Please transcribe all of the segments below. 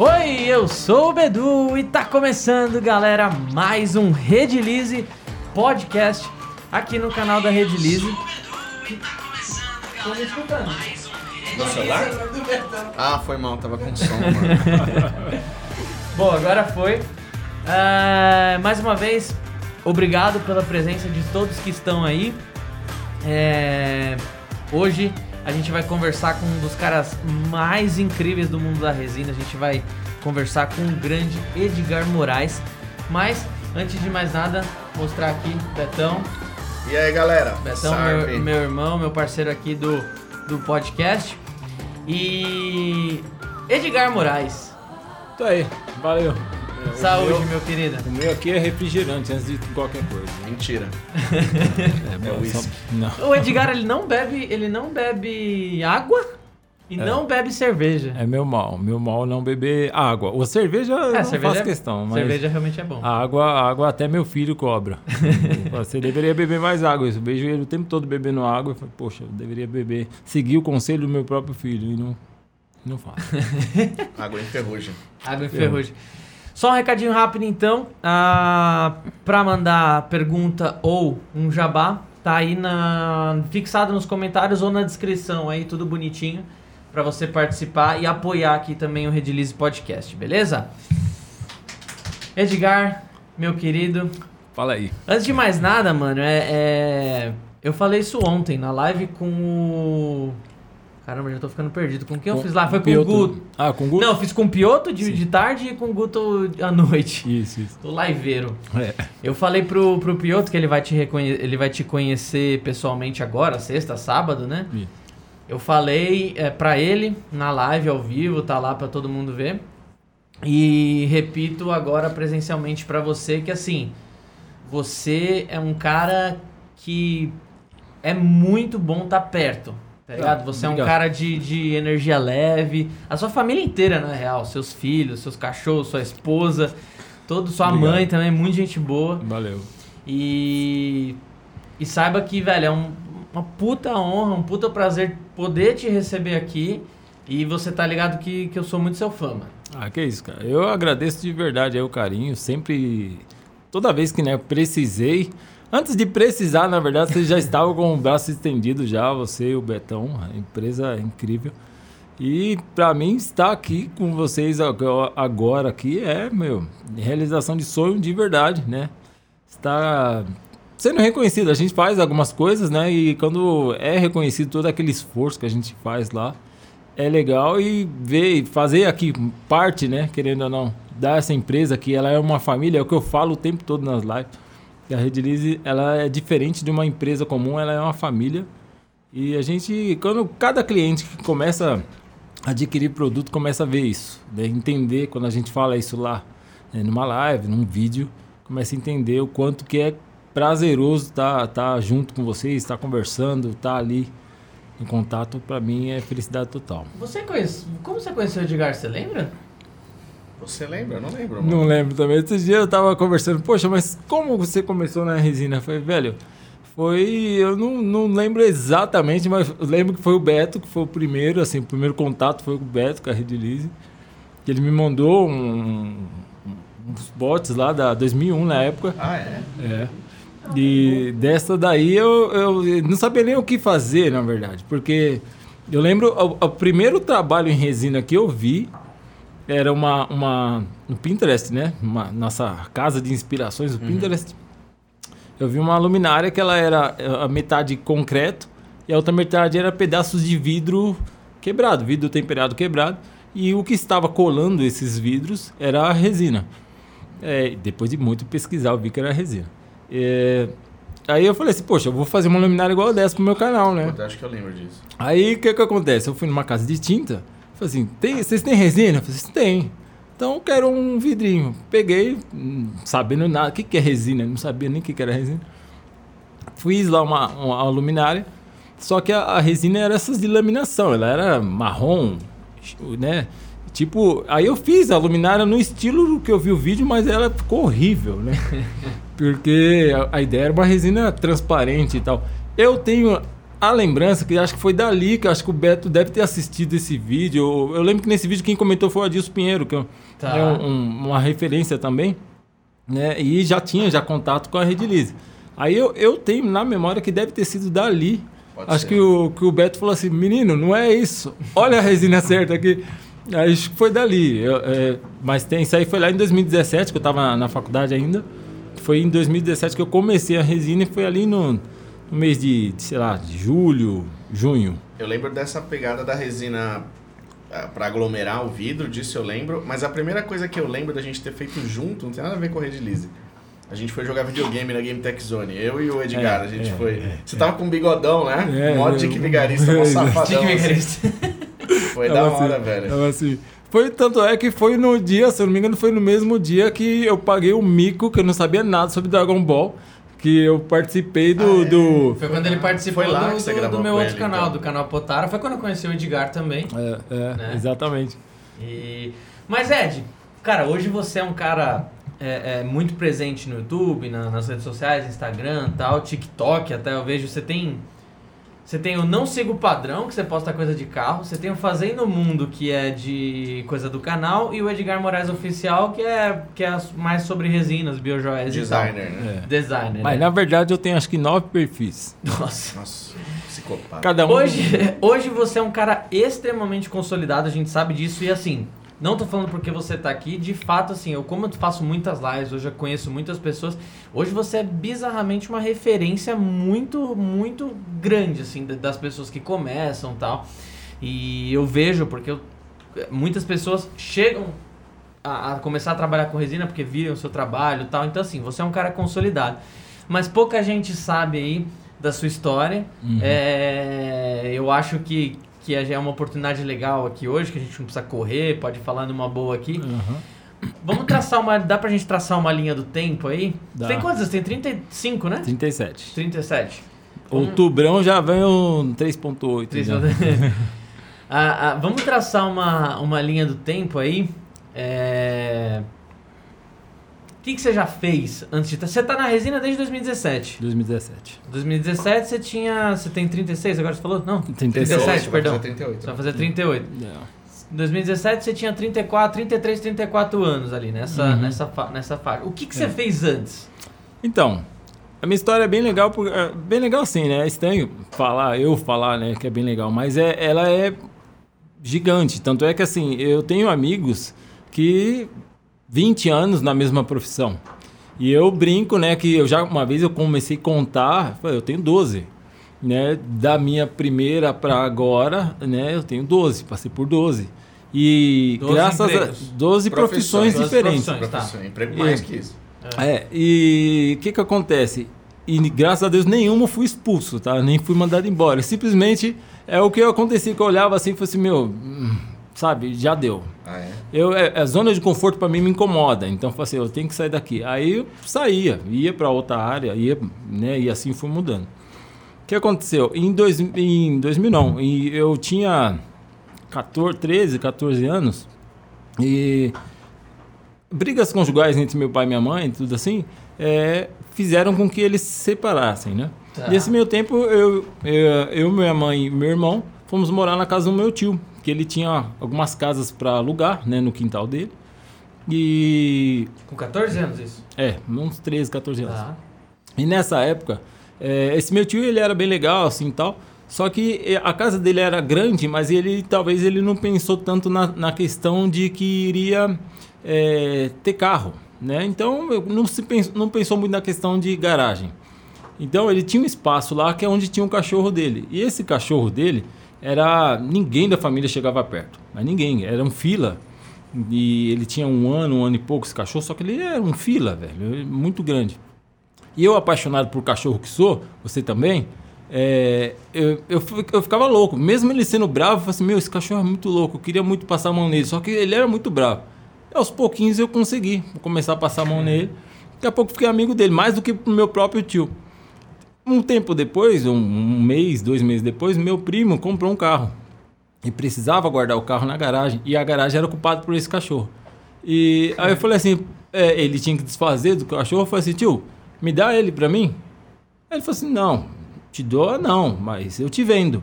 Oi, eu sou o Bedu e tá começando, galera, mais um Redilize Podcast aqui no canal da Redilize. Tô me escutando. No celular? Ah, foi mal, tava com som, mano. Bom, agora foi. É, mais uma vez, obrigado pela presença de todos que estão aí. É, hoje a gente vai conversar com um dos caras mais incríveis do mundo da resina. A gente vai conversar com o grande Edgar Moraes. Mas, antes de mais nada, mostrar aqui Betão. E aí, galera? Betão, meu, meu irmão, meu parceiro aqui do, do podcast. E Edgar Moraes. Tá aí, valeu. É, Saúde, meu, meu querido. O meu aqui é refrigerante antes de qualquer coisa. Mentira. É, É whisky. Não. O Edgar, ele não bebe, ele não bebe água e não bebe cerveja. É meu mal. Meu mal não beber água. O cerveja eu É, não cerveja faço é- questão, mas Cerveja realmente é bom. a água, a água até meu filho cobra. Você deveria beber mais água. Eu vejo ele o tempo todo bebendo água. Eu falo, poxa, eu deveria beber, seguir o conselho do meu próprio filho e não, não faço. Água em ferrugem. Água em ferrugem. Só um recadinho rápido então, ah, para mandar pergunta ou um jabá, tá aí na fixado nos comentários ou na descrição aí, tudo bonitinho para você participar e apoiar aqui também o Redilize Podcast, beleza? Edgar, meu querido, Fala aí. antes de mais nada, mano, é, é- eu falei isso ontem na live com o Caramba, já tô ficando perdido. Com quem eu fiz lá? Foi com o. Guto. Ah, com o Guto? Não, eu fiz com o Pioto de, Sim. de tarde e com o Guto à noite. Isso, isso. O liveiro. É. Eu falei pro, pro Pioto que ele vai, te reconhe ele vai te conhecer pessoalmente agora, sexta, sábado, né? Isso. Eu falei é, pra ele na live ao vivo, tá lá pra todo mundo ver. E repito agora presencialmente pra você que assim, você é um cara que é muito bom estar perto. Tá ligado? Ah, Você é um obrigado. cara de, de energia leve. A sua família inteira, na real. Seus filhos, seus cachorros, sua esposa, todo, sua Obrigado. mãe também, muita gente boa. Valeu. E, e saiba que, velho, é um- uma puta honra, um puta prazer poder te receber aqui. E você tá ligado que, que eu sou muito seu fã, mano. Ah, que isso, cara. Eu agradeço de verdade aí o carinho. Sempre, toda vez que né, eu precisei. Antes de precisar, na verdade, você já estava com o braço estendido já, você e o Betão. A empresa é incrível. E pra mim estar aqui com vocês ago- agora aqui é, meu, realização de sonho de verdade, né? Está sendo reconhecido. A gente faz algumas coisas, né? E quando é reconhecido todo aquele esforço que a gente faz lá, é legal e ver, fazer aqui parte, né? Querendo ou não, dessa empresa que ela é uma família, é o que eu falo o tempo todo nas lives. E a Redilize, ela é diferente de uma empresa comum, ela é uma família. E a gente, quando cada cliente que começa a adquirir produto, começa a ver isso, né? entender quando a gente fala isso lá, né? numa live, num vídeo, começa a entender o quanto que é prazeroso estar tá, junto com vocês, estar conversando, estar ali em contato, para mim é felicidade total. Você conhece. Como você conheceu o Edgar, você lembra? Você lembra? Eu não lembro, mano. Não lembro também. Esses dias eu tava conversando, poxa, mas como você começou na resina? Eu falei, velho, foi. Eu não, não lembro exatamente, mas lembro que foi o Beto, que foi o primeiro, assim, o primeiro contato foi com o Beto, com a Redilize. Que ele me mandou um- uns bots lá da 2001 na época. Ah, é? É. E dessa daí eu, eu não sabia nem o que fazer, na verdade. Porque eu lembro, o, o primeiro trabalho em resina que eu vi era uma, uma no Pinterest, né? Uma, nossa casa de inspirações, o Pinterest. Eu vi uma luminária que ela era eh, a metade concreto e a outra metade era pedaços de vidro quebrado, vidro temperado quebrado. E o que estava colando esses vidros era a resina. É, depois de muito pesquisar, eu vi que era resina. É, aí eu falei assim, poxa, eu vou fazer uma luminária igual dessa pro meu canal, né? Puta, acho que eu lembro disso. Aí o que que acontece? Eu fui numa casa de tinta, falei assim, tem, vocês têm resina? Eu falei assim, tem. Então eu quero um vidrinho. Peguei, hum, sabendo nada, o que, que é resina? Eu não sabia nem o que, que era resina. Fiz lá uma, uma luminária, só que a, a resina era essas de laminação, ela era marrom, né? Tipo, aí eu fiz a luminária no estilo que eu vi o vídeo, mas ela ficou horrível, né? Porque a, a ideia era uma resina transparente e tal. Eu tenho a lembrança que acho que foi dali que acho que o Beto deve ter assistido esse vídeo. Eu, lembro que nesse vídeo quem comentou foi o Adilson Pinheiro, que tá. é um, um, uma referência também, né? E já tinha já contato com a Redilize. Aí eu, eu tenho na memória que deve ter sido dali. Pode acho que o, que o Beto falou assim, menino, não é isso. Olha a resina certa aqui. Acho que foi dali. Eu, é, mas tem, isso aí foi lá em 2017, que eu estava na, na faculdade ainda. Foi em 2017 que eu comecei a resina e foi ali no no mês de, de, sei lá, de julho, junho. Eu lembro dessa pegada da resina ah, para aglomerar o vidro, disso eu lembro. Mas a primeira coisa que eu lembro da gente ter feito junto, não tem nada a ver com a Redilize. A gente foi jogar videogame na Game Tech Zone. Eu e o Edgar, é, a gente é, foi. É, Você tava com um bigodão, né? É, Mó Dick Vigarista, mó safadão. Dick assim. Vigarista. Foi da hora, assim, velho. Assim. Foi, tanto é que foi no dia, se eu não me engano, foi no mesmo dia que eu paguei o mico, que eu não sabia nada sobre Dragon Ball que eu participei do, ah, é. do... Foi quando ele participou foi lá do, do, do meu outro ele, canal, então. do canal Potara. Foi quando eu conheci o Edgar também. É, é né? exatamente. E... Mas Ed, cara, hoje você é um cara é, é muito presente no YouTube, na, nas redes sociais, Instagram tal, TikTok até eu vejo. Você tem você tem o Não Siga o Padrão, que você posta coisa de carro. Você tem o Fazendo Mundo, que é de coisa do canal. E o Edgar Moraes Oficial, que é, que é mais sobre resinas, biojoias Designer, e tal. né? É. Designer. Mas né? na verdade eu tenho acho que nove perfis. Nossa. Nossa, psicopata. Cada um. Hoje, hoje você é um cara extremamente consolidado, a gente sabe disso. E assim, não tô falando porque você tá aqui, de fato, assim, eu como eu faço muitas lives, hoje eu conheço muitas pessoas, hoje você é bizarramente uma referência muito, muito grande, assim, das pessoas que começam tal. E eu vejo, porque eu, muitas pessoas chegam a, a, começar a trabalhar com resina porque viram o seu trabalho tal. Então, assim, você é um cara consolidado. Mas pouca gente sabe aí da sua história. Uhum. É, eu acho que que já é uma oportunidade legal aqui hoje, que a gente não precisa correr, pode falar numa boa aqui. Uhum. Vamos traçar uma. Dá pra gente traçar uma linha do tempo aí? Dá. Tem quantas? Tem 35, né? 37. 37. Outubrão já vem um 3.8. ah, ah, vamos traçar uma, uma linha do tempo aí. É que, que você já fez antes de. Você tá na resina desde 2017. 2017. 2017 você tinha. Você tem 36 agora você falou? Não. 37, 37 perdão. Vai fazer 38. Você vai fazer 38. Não. Em 2017 você tinha 34, 33, 34 anos ali nessa, uhum. nessa, nessa faixa. O que, que você é. fez antes? Então, a minha história é bem legal, é bem legal assim, né? É estranho falar, eu falar, né, que é bem legal, mas é, ela é gigante. Tanto é que assim, eu tenho amigos que 20 anos na mesma profissão. E eu brinco, né, que eu já uma vez eu comecei a contar, eu tenho 12. Né, da minha primeira para agora, né, eu tenho 12, passei por 12. E 12 graças empregos. a 12 profissões, profissões diferentes. Profissões, tá. Emprego mais que isso. É, é e o que que acontece? E graças a Deus nenhuma fui expulso, tá? Nem fui mandado embora. Simplesmente é o que acontecia que eu olhava assim e falei assim, meu, hum, sabe, já deu. Ah, é? Eu, é, a zona de conforto para mim me incomoda, então eu falei assim, eu tenho que sair daqui. Aí eu saía, ia para outra área, ia, né, e assim fui mudando. O que aconteceu? Em, dois, em 2000 não, e eu tinha 14, 13, 14 anos e brigas conjugais entre meu pai e minha mãe, tudo assim, é, fizeram com que eles se separassem, né? Tá. Nesse meio tempo, eu, eu, eu, minha mãe e meu irmão fomos morar na casa do meu tio, que ele tinha algumas casas para alugar, né, no quintal dele. E. Com 14 anos isso? É, uns 13, 14 anos. Tá. E nessa época, é, esse meu tio ele era bem legal, assim tal. Só que é, a casa dele era grande, mas ele talvez ele não pensou tanto na, na questão de que iria é, ter carro, né? Então não se pensou, não pensou muito na questão de garagem. Então ele tinha um espaço lá que é onde tinha um cachorro dele. E esse cachorro dele era ninguém da família chegava perto, mas ninguém, era um fila. E ele tinha um ano, um ano e pouco esse cachorro, só que ele era um fila, velho, muito grande. E eu apaixonado por cachorro que sou, você também, é, eu, eu, eu, ficava louco. Mesmo ele sendo bravo, eu falei assim, meu, esse cachorro é muito louco, eu queria muito passar a mão nele, só que ele era muito bravo. E aos pouquinhos eu consegui começar a passar a mão nele. Daqui a pouco fiquei amigo dele, mais do que pro meu próprio tio. Um tempo depois, um, mês, dois meses depois, meu primo comprou um carro. E precisava guardar o carro na garagem. E a garagem era ocupada por esse cachorro. E aí eu falei assim, é, ele tinha que desfazer do cachorro. Eu falei assim, tio, me dá ele pra mim? Aí ele falou assim, não, te dou, não, mas eu te vendo.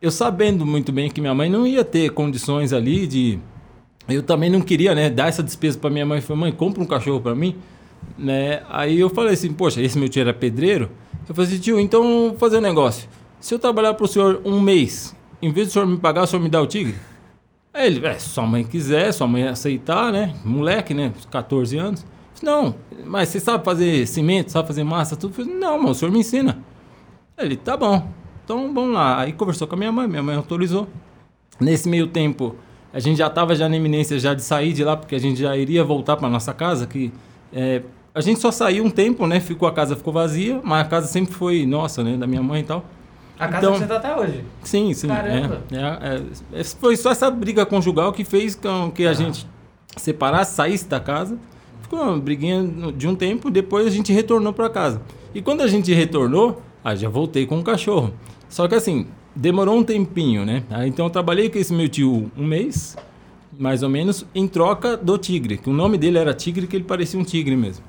Eu sabendo muito bem que minha mãe não ia ter condições ali de. Eu também não queria, né, dar essa despesa para minha mãe. Falei, mãe, compra um cachorro para mim. Né? Aí eu falei assim, poxa, esse meu tio era pedreiro. Eu falei assim, tio, então vou fazer um negócio. Se eu trabalhar para o senhor um mês, em vez do senhor me pagar, o senhor me dá o tigre? Aí ele, é, se sua mãe quiser, sua mãe aceitar, né? Moleque, né? 14 anos. Não, mas você sabe fazer cimento, sabe fazer massa, tudo? falei, não, mas o senhor me ensina. Ele, tá bom. Então vamos lá. Aí conversou com a minha mãe, minha mãe autorizou. Nesse meio tempo, a gente já estava já na iminência já de sair de lá, porque a gente já iria voltar para nossa casa, que é, a gente só saiu um tempo, né? Ficou a casa ficou vazia, mas a casa sempre foi nossa, né? Da minha mãe e tal. A casa Então- que você tá até hoje. Sim, sim. Caramba. É, é, é, foi só essa briga conjugal que fez com que a gente separasse, saísse da casa. Ficou uma briguinha de um tempo, depois a gente retornou para casa. E quando a gente retornou, aí já voltei com o cachorro. Só que assim, demorou um tempinho, né? Aí, então eu trabalhei com esse meu tio um mês, mais ou menos, em troca do tigre. Que o nome dele era Tigre, que ele parecia um tigre mesmo.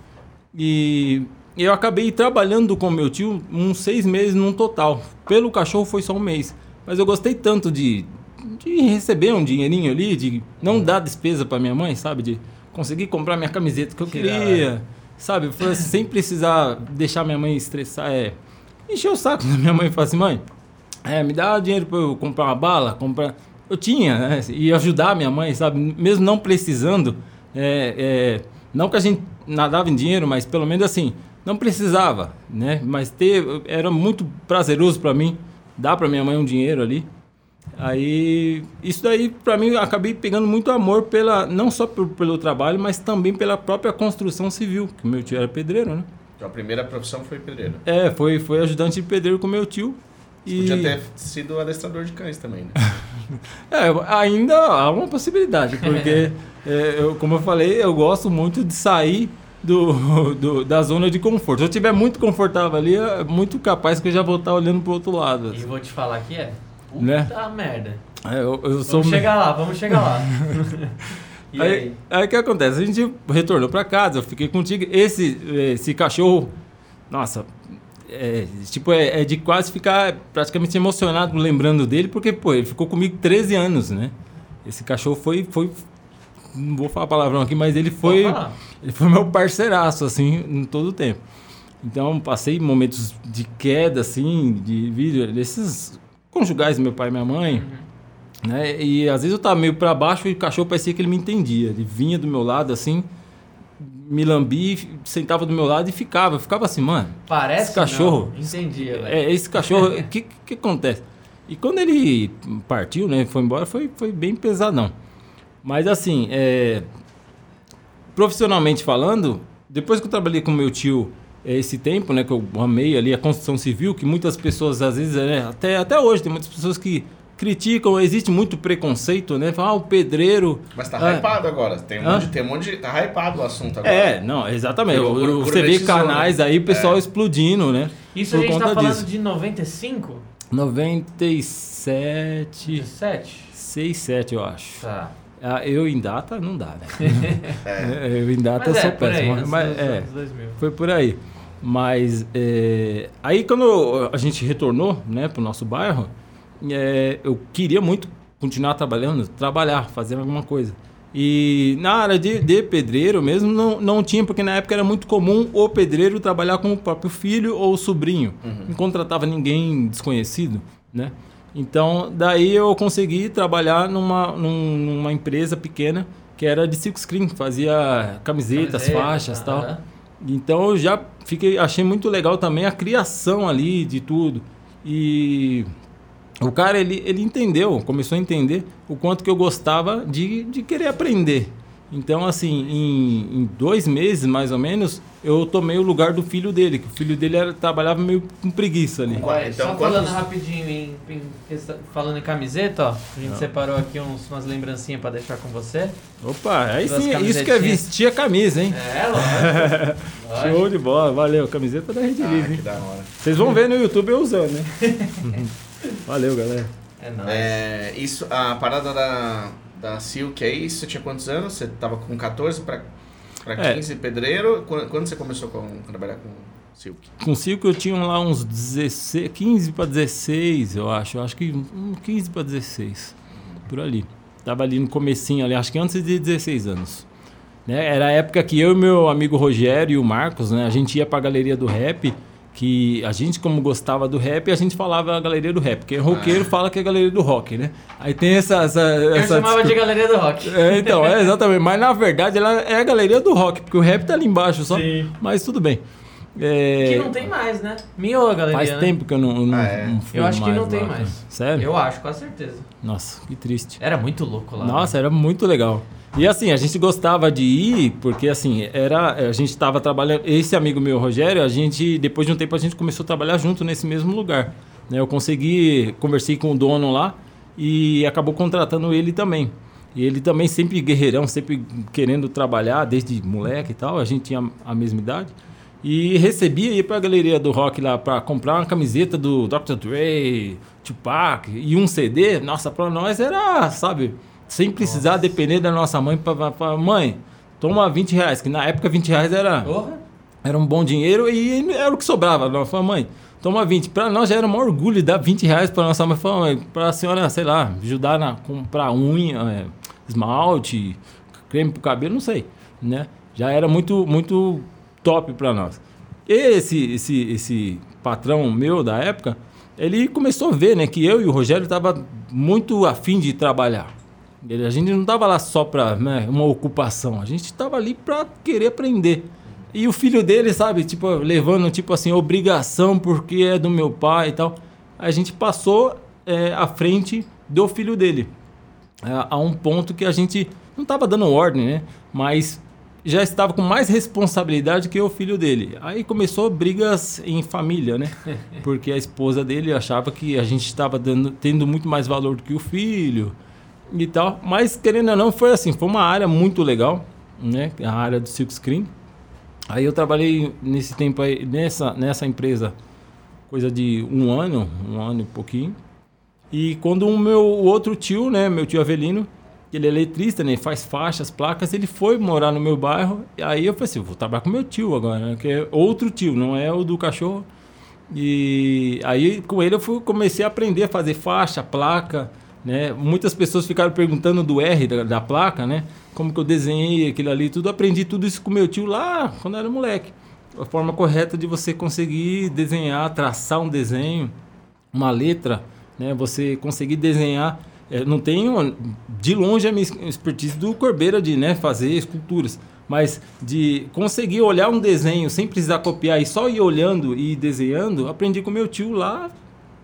E eu acabei trabalhando com meu tio uns seis meses num total. Pelo cachorro foi só um mês. Mas eu gostei tanto de, de receber um dinheirinho ali, de não dar despesa para minha mãe, sabe? De conseguir comprar minha camiseta que eu Que queria, sabe? Foi assim, sem precisar deixar minha mãe estressar. É, encher o saco da minha mãe e falar assim, mãe, é, me dá dinheiro para eu comprar uma bala, comprar. Eu tinha, né? E ajudar minha mãe, sabe? Mesmo não precisando. é, é, não que a gente nadava em dinheiro, mas pelo menos assim, não precisava, né? Mas ter, era muito prazeroso para mim dar para minha mãe um dinheiro ali. Aí, isso daí para mim acabei pegando muito amor pela não só por- pelo trabalho, mas também pela própria construção civil, que meu tio era pedreiro, né? Então, a primeira profissão foi pedreiro. É, foi foi ajudante de pedreiro com meu tio. E Podia ter sido adestrador de cães também, né? É, ainda há uma possibilidade, porque, é, eu, como eu falei, eu gosto muito de sair do, do- da zona de conforto. Se eu estiver muito confortável ali, é muito capaz que eu já vou estar olhando pro outro lado. E vou te falar que é. Puta Né? merda. É, eu, eu sou Vamos chegar lá, vamos chegar lá. e Aí, o que acontece? A gente retornou pra casa, eu fiquei com o tigre. Esse, esse cachorro, nossa, é, tipo, é, é de quase ficar praticamente emocionado lembrando dele, porque, pô, ele ficou comigo 13 anos, né? Esse cachorro foi, foi não vou falar palavrão aqui, mas ele foi. Ele foi meu parceiraço, assim, em todo o tempo. Então, passei momentos de queda, assim, de vídeo, desses conjugais do meu pai e minha mãe, né? E às vezes eu tava meio para baixo e o cachorro parecia que ele me entendia. Ele vinha do meu lado, assim, me lambia, sentava do meu lado e ficava. Eu ficava assim, mano, Parece esse cachorro- Não. Entendi, velho. é, esse cachorro, o que, que acontece? E quando ele partiu, né, foi embora, foi, foi bem pesadão. Mas assim, é, profissionalmente falando, depois que eu trabalhei com meu tio é, esse tempo, né, que eu amei ali a construção civil, que muitas pessoas às vezes, né, até, até hoje, tem muitas pessoas que criticam, existe muito preconceito, né, falam, ah, o pedreiro... Mas tá ah, hypado agora. Tem um, monte, tem um monte de. Tá hypado o assunto agora. É, não, exatamente. Por- por- Você vê canais né? aí, o pessoal É. explodindo, né? Isso por a gente tá conta falando disso. de 95? 97, 17? 6, 7, eu acho. Tá. Ah, eu em data não dá, né? É. eu em data Mas é, sou aí, péssimo. nos- mas, é, anos 2000. foi por aí. Mas é, aí quando a gente retornou né, para o nosso bairro, é, eu queria muito continuar trabalhando, trabalhar, fazer alguma coisa. E na área de, de pedreiro mesmo não, não tinha, porque na época era muito comum o pedreiro trabalhar com o próprio filho ou sobrinho. Não contratava ninguém desconhecido, né? Então, daí eu consegui trabalhar numa, num- numa empresa pequena que era de silk screen, fazia camisetas, Camiseta, faixas tal. aham. Então eu já fiquei, achei muito legal também a criação ali de tudo. E o cara ele, ele entendeu, começou a entender o quanto que eu gostava de, de querer aprender. Então, assim, em, em dois meses mais ou menos, eu tomei o lugar do filho dele, que o filho dele era, trabalhava meio com preguiça ali. Ué, Então, só quantos- falando rapidinho, em, em falando em camiseta, ó, a gente separou aqui uns, umas lembrancinhas pra deixar com você. Opa, aí sim, isso que é vestir a camisa, hein? É, lógico. lógico. Show de bola, valeu. Camiseta da Rede Ah, Livre, que hein? da hora. Vocês vão ver no YouTube eu usando, né? valeu, galera. É nóis. É, isso, a parada da, da Silk aí, você tinha quantos anos? Você tava com 14 pra, pra É. 15 pedreiro? Quando, quando você começou com, a trabalhar com Silk. Com Silk eu tinha lá uns 16, 15 para 16, eu acho. Eu acho que um 15 para 16. Por ali. Tava ali no comecinho ali, acho que antes de 16 anos. Né? Era a época que eu e meu amigo Rogério e o Marcos, né, a gente ia pra galeria do rap, que a gente, como gostava do rap, a gente falava a galeria do rap, porque roqueiro fala que é a galeria do rock, né? Aí tem essa. essa, Eu essa chamava de Galeria do Rock. É, então, é exatamente. Mas na verdade ela é a galeria do rock, porque o rap tá ali embaixo só. Sim. Mas tudo bem. É, Que não tem mais, né? Miou a galeria, Faz né? tempo que eu não, eu não, Ah, é. não fui Eu acho que mais não tem lá, mais. cara. Sério? Eu acho, com a certeza. Nossa, que triste. Era muito louco lá. Nossa, era muito legal. E assim, a gente gostava de ir, porque assim, era, a gente estava trabalhando, esse amigo meu, Rogério, a gente, depois de um tempo a gente começou a trabalhar junto nesse mesmo lugar. né? Eu consegui, conversei com o dono lá e acabou contratando ele também. E ele também sempre guerreirão, sempre querendo trabalhar, desde moleque e tal, a gente tinha a mesma idade. E recebia, ia pra galeria do rock lá pra comprar uma camiseta do Dr. Dre, Tupac e um CD. Nossa, pra nós era, sabe, sem precisar depender da nossa mãe pra- pra- mãe, toma 20 reais, que na época 20 reais era, era um bom dinheiro e era o que sobrava. Nós falamos, mãe, toma 20. Pra nós já era um orgulho dar 20 reais pra nossa mãe. Mãe, pra senhora, sei lá, ajudar a comprar unha, é, esmalte, creme pro cabelo, não sei, né? Já era muito, muito top pra nós. Esse, esse, esse patrão meu da época, ele começou a ver, né, que eu e o Rogério tava muito afim de trabalhar. A gente não tava lá só para uma ocupação, a gente tava ali para querer aprender. E o filho dele, sabe, tipo, levando tipo assim, obrigação porque é do meu pai e tal. A gente passou é, à frente do filho dele. A, a um ponto que a gente não tava dando ordem, né? Mas já estava com mais responsabilidade que o filho dele. Aí começou brigas em família, né? Porque a esposa dele achava que a gente estava tendo muito mais valor do que o filho e tal. Mas querendo ou não, foi assim, foi uma área muito legal, né? A área do silk screen. Aí eu trabalhei nesse tempo aí, nessa, nessa empresa, coisa de um ano, um ano e pouquinho. E quando o meu o outro tio, né, meu tio Avelino, ele é eletrista, né, faz faixas, placas, ele foi morar no meu bairro. E aí eu falei assim, vou trabalhar com meu tio agora, né, que é outro tio, não é o do cachorro. E aí com ele eu fui, comecei a aprender a fazer faixa, placa, né? Muitas pessoas ficaram perguntando do R da, da placa, né? Como que eu desenhei aquilo ali, tudo aprendi tudo isso com meu tio lá quando era moleque. A forma correta de você conseguir desenhar, traçar um desenho, uma letra, né? Você conseguir desenhar. é, não tenho de longe a minha expertise do Corbeira de né, fazer esculturas, mas de conseguir olhar um desenho sem precisar copiar e só ir olhando e desenhando, aprendi com meu tio lá,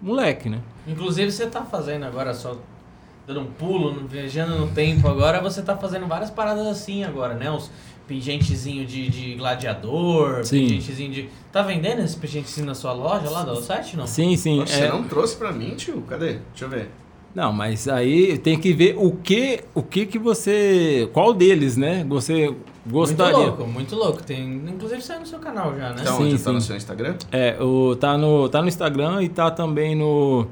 moleque, né? Inclusive você tá fazendo agora só dando um pulo, viajando no tempo agora, você tá fazendo várias paradas assim agora, né? Os pingentezinho de, de gladiador, Sim. pingentezinho de. Tá vendendo esse pingentezinho na sua loja lá do site, não? Sim, sim. Poxa, é- Você não trouxe pra mim, tio? Cadê? Deixa eu ver. Não, mas aí tem que ver o que, o que que você, qual deles, né? Você gostaria. Muito louco, muito louco. Tem, inclusive saiu no seu canal já, né? Então, Sim, onde tá no sim. seu Instagram? É, o, tá, no, tá no Instagram e tá também no.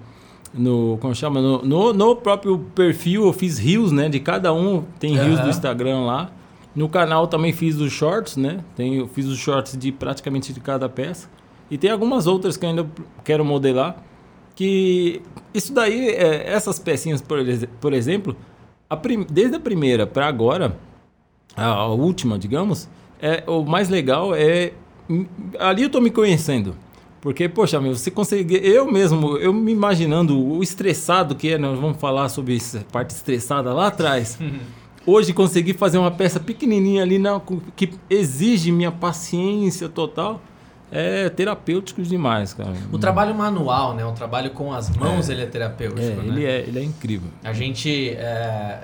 No como chama? No, no, no próprio perfil eu fiz rios, né? De cada um. Tem rios Aham. do Instagram lá. No canal também fiz os shorts, né? Tem, eu fiz os shorts de praticamente de cada peça. E tem algumas outras que eu ainda quero modelar. Que isso daí, é, essas pecinhas, por, por exemplo, a prim- desde a primeira para agora, a, a última, digamos, é, o mais legal é. Ali eu tô me conhecendo. Porque, poxa, meu, você consegue. Eu mesmo, eu me imaginando o estressado que é, nós vamos falar sobre essa parte estressada lá atrás. Hoje consegui fazer uma peça pequenininha ali na, que exige minha paciência total. É terapêutico demais, cara. O trabalho manual, né? O trabalho com as mãos, ele é terapêutico, É, né? ele é, ele é incrível. A gente, é,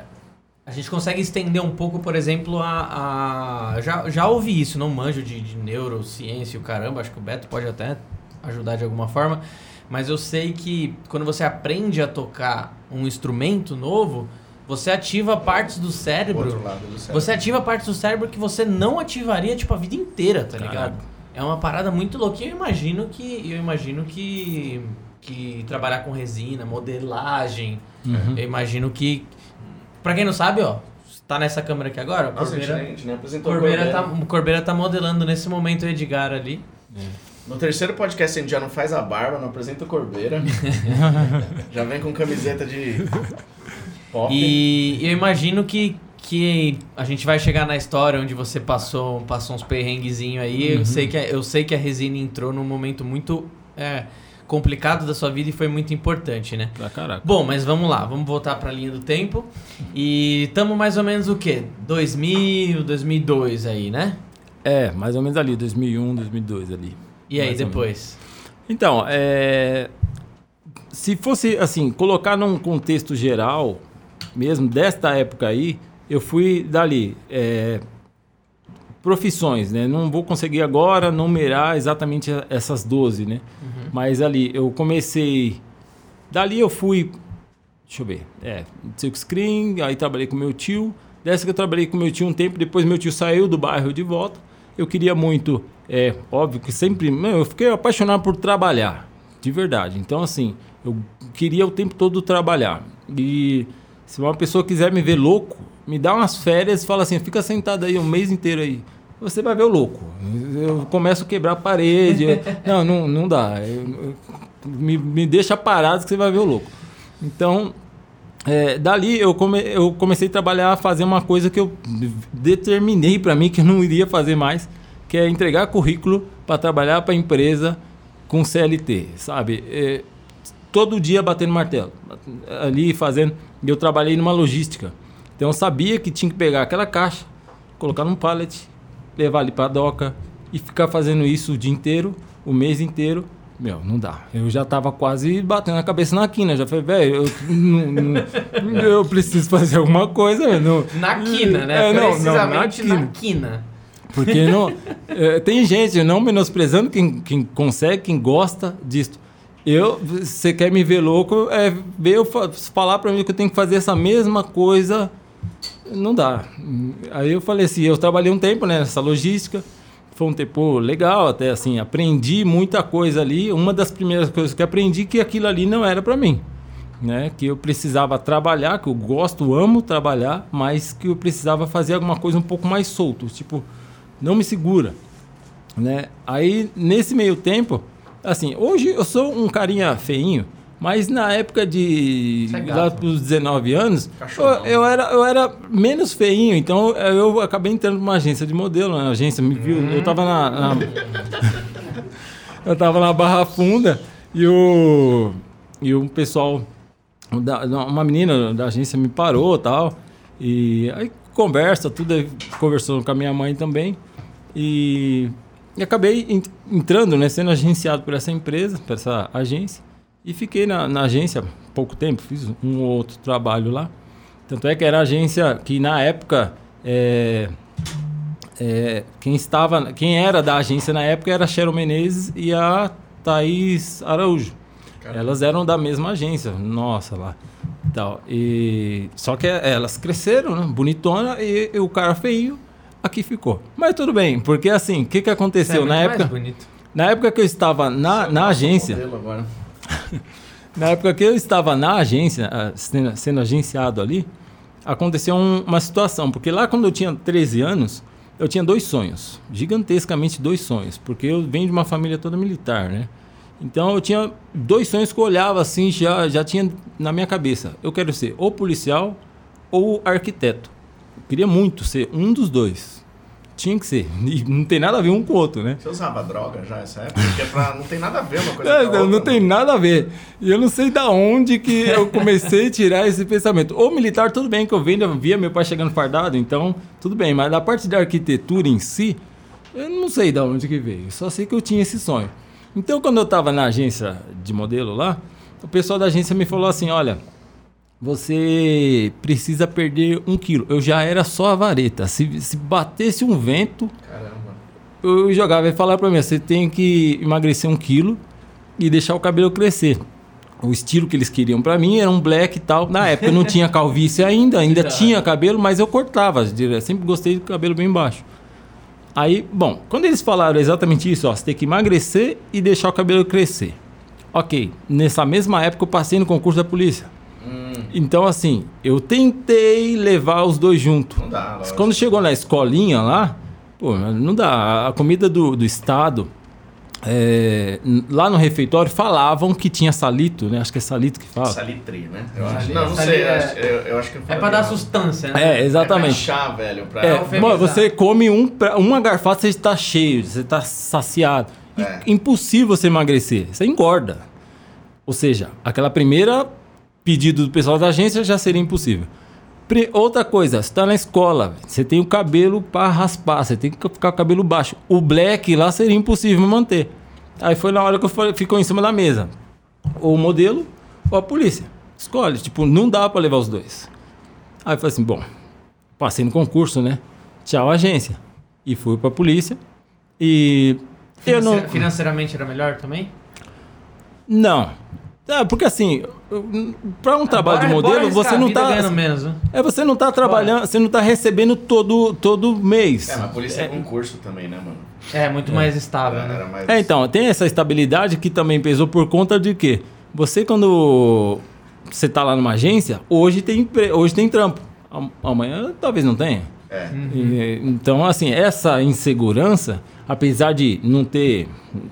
a gente consegue estender um pouco, por exemplo, a. a- já, já ouvi isso, não manjo de, de neurociência e o caramba, acho que o Beto pode até ajudar de alguma forma, mas eu sei que quando você aprende a tocar um instrumento novo, você ativa partes do cérebro. Outro lado do cérebro. Você ativa partes do cérebro que você não ativaria, tipo, a vida inteira, tá Caraca. ligado? É uma parada muito louca. E eu imagino que. Eu imagino que. Que trabalhar com resina, modelagem. Uhum. Eu imagino que. Pra quem não sabe, ó, tá nessa câmera aqui agora, Nossa, Corbeira, a gente nem apresentou Corbeira, Corbeira. tá, o Corbeira tá modelando nesse momento o Edgar ali. No terceiro podcast a gente já não faz a barba, não apresenta o Corbeira. já vem com camiseta de pop. E eu imagino que, que a gente vai chegar na história onde você passou, passou uns perrenguezinhos aí. Eu, sei que, a- eu sei que a resina entrou num momento muito é, complicado da sua vida e foi muito importante, né? Pra caraca. Bom, mas vamos lá, vamos voltar pra linha do tempo. E estamos mais ou menos o quê? 2000, 2002 aí, né? É, mais ou menos ali, 2001, 2002 ali. E aí depois? Então, é, se fosse assim, colocar num contexto geral, mesmo desta época aí, eu fui dali. é, profissões, né? Não vou conseguir agora numerar exatamente essas 12, né? Mas ali eu comecei. Dali eu fui. Deixa eu ver. É, silk screen, aí trabalhei com meu tio. Dessa que eu trabalhei com meu tio um tempo, depois meu tio saiu do bairro de volta. Eu queria muito, é óbvio que sempre. meu, eu fiquei apaixonado por trabalhar, de verdade. Então, assim, eu queria o tempo todo trabalhar. E se uma pessoa quiser me ver louco, me dá umas férias e fala assim: fica sentado aí um mês inteiro aí. Você vai ver o louco. Eu começo a quebrar a parede. eu- não, não, não dá. Eu- eu- me, me deixa parado que você vai ver o louco. Então, é, dali eu, come, eu comecei a trabalhar, a fazer uma coisa que eu determinei para mim que eu não iria fazer mais, que é entregar currículo para trabalhar para empresa com CLT, sabe? É, todo dia batendo martelo, ali fazendo. Eu trabalhei numa logística, então eu sabia que tinha que pegar aquela caixa, colocar num pallet, levar ali para a doca e ficar fazendo isso o dia inteiro, o mês inteiro. Meu, não dá. Eu já tava quase batendo a cabeça na quina. Já falei, velho, eu, não- não- eu preciso fazer alguma coisa. Não, Na quina, né? É, não, não, Precisamente na na quina. quina. Porque não, é, tem gente, não menosprezando quem, quem consegue, quem gosta disso. Eu, você quer me ver louco, é ver eu fa- falar pra mim que eu tenho que fazer essa mesma coisa, não dá. Aí eu falei assim, eu trabalhei um tempo né, nessa logística, foi um tempo legal até assim, aprendi muita coisa ali. Uma das primeiras coisas que aprendi que aquilo ali não era pra mim. Né, que eu precisava trabalhar, que eu gosto, amo trabalhar, mas que eu precisava fazer alguma coisa um pouco mais solto, tipo, não me segura, né? Aí nesse meio tempo, assim, hoje eu sou um carinha feinho, mas na época de é lá pros 19 anos, eu, eu era eu era menos feinho, então eu acabei entrando numa agência de modelo, né? a agência me viu, eu tava na- na eu tava na Barra Funda e o e o pessoal da- uma menina da agência me parou tal e aí conversa tudo aí conversando com a minha mãe também e, e acabei en- entrando né sendo agenciado por essa empresa por essa agência e fiquei na, na agência pouco tempo fiz um ou outro trabalho lá tanto é que era a agência que na época é, é, quem estava, quem era da agência na época era a Cheryl Menezes e a Thaís Araújo. Caramba. Elas eram da mesma agência, nossa lá. Tal. E, só que elas cresceram, né? bonitona, e, e o cara feio aqui ficou. Mas tudo bem, porque assim, o que, que é aconteceu? muito na, época, na época que eu estava na, na agência, Modelo agora. na época que eu estava na agência, ah, sendo, sendo agenciado ali, aconteceu um- uma situação. Porque lá quando eu tinha 13 anos, eu tinha dois sonhos. Gigantescamente dois sonhos. Porque eu venho de uma família toda militar, né? Então eu tinha dois sonhos que eu olhava assim, já, já tinha na minha cabeça. Eu quero ser ou policial ou arquiteto. Queria muito ser um dos dois. Tinha que ser. E não tem nada a ver um com o outro, né? Você usava droga já essa época? Porque é pra, não tem nada a ver uma coisa É, com a outra, não tem né? nada a ver. E eu não sei da onde que eu comecei a tirar esse pensamento. O militar, tudo bem que eu vendo, via meu pai chegando fardado, então tudo bem. Mas da parte da arquitetura em si, eu não sei da onde que veio. Só sei que eu tinha esse sonho. Então, quando eu estava na agência de modelo lá, o pessoal da agência me falou assim: olha, você precisa perder um quilo. Eu já era só a vareta. Se, se batesse um vento, Caramba. eu jogava e falava pra mim, você tem que emagrecer um quilo e deixar o cabelo crescer. O estilo que eles queriam pra mim era um black e tal. Na época eu não tinha calvície ainda, ainda tinha cabelo, mas eu cortava. Eu sempre gostei do cabelo bem baixo. Aí, bom, quando eles falaram exatamente isso, ó, você tem que emagrecer e deixar o cabelo crescer. Ok, nessa mesma época eu passei no concurso da polícia. Então, assim, eu tentei levar os dois juntos. não dá, lógico. Quando chegou na escolinha lá, pô, não dá. A comida do, do estado é, lá no refeitório falavam que tinha salito, né? Acho que é salito que fala. Salitre, né? Eu acho. Não, não sei. eu é- acho- Eu, eu acho que eu É pra dar sustância, né? É, É pra exatamente. inchar, velho. Pra... É, mano, você come um, pra- uma garfada, você está cheio, você está saciado. E É. Impossível você emagrecer, você engorda. Ou seja, aquela primeira pedido do pessoal da agência já seria impossível. Outra coisa, você está na escola, você tem o cabelo para raspar, você tem que ficar com o cabelo baixo. O black lá seria impossível manter. Aí foi na hora que eu falei, ficou em cima da mesa. Ou o modelo ou a polícia. Escolhe, tipo, não dá para levar os dois. Aí eu falei assim, bom, passei no concurso, né? Tchau, agência. E fui pra polícia. E eu não. Financeira- Financeiramente era melhor também? Não. É, porque assim, para um trabalho de bora modelo, você não tá. ganhando menos, né? É, você não tá trabalhando, você não tá recebendo todo, todo mês. É, mas a polícia é concurso também, né, mano? É, muito mais estável, né? Era mais... É, então, tem essa estabilidade que também pesou por conta de que você quando você tá lá numa agência, hoje tem, hoje tem trampo. Am- Amanhã talvez não tenha. É. E, então, assim, essa insegurança, apesar de não ter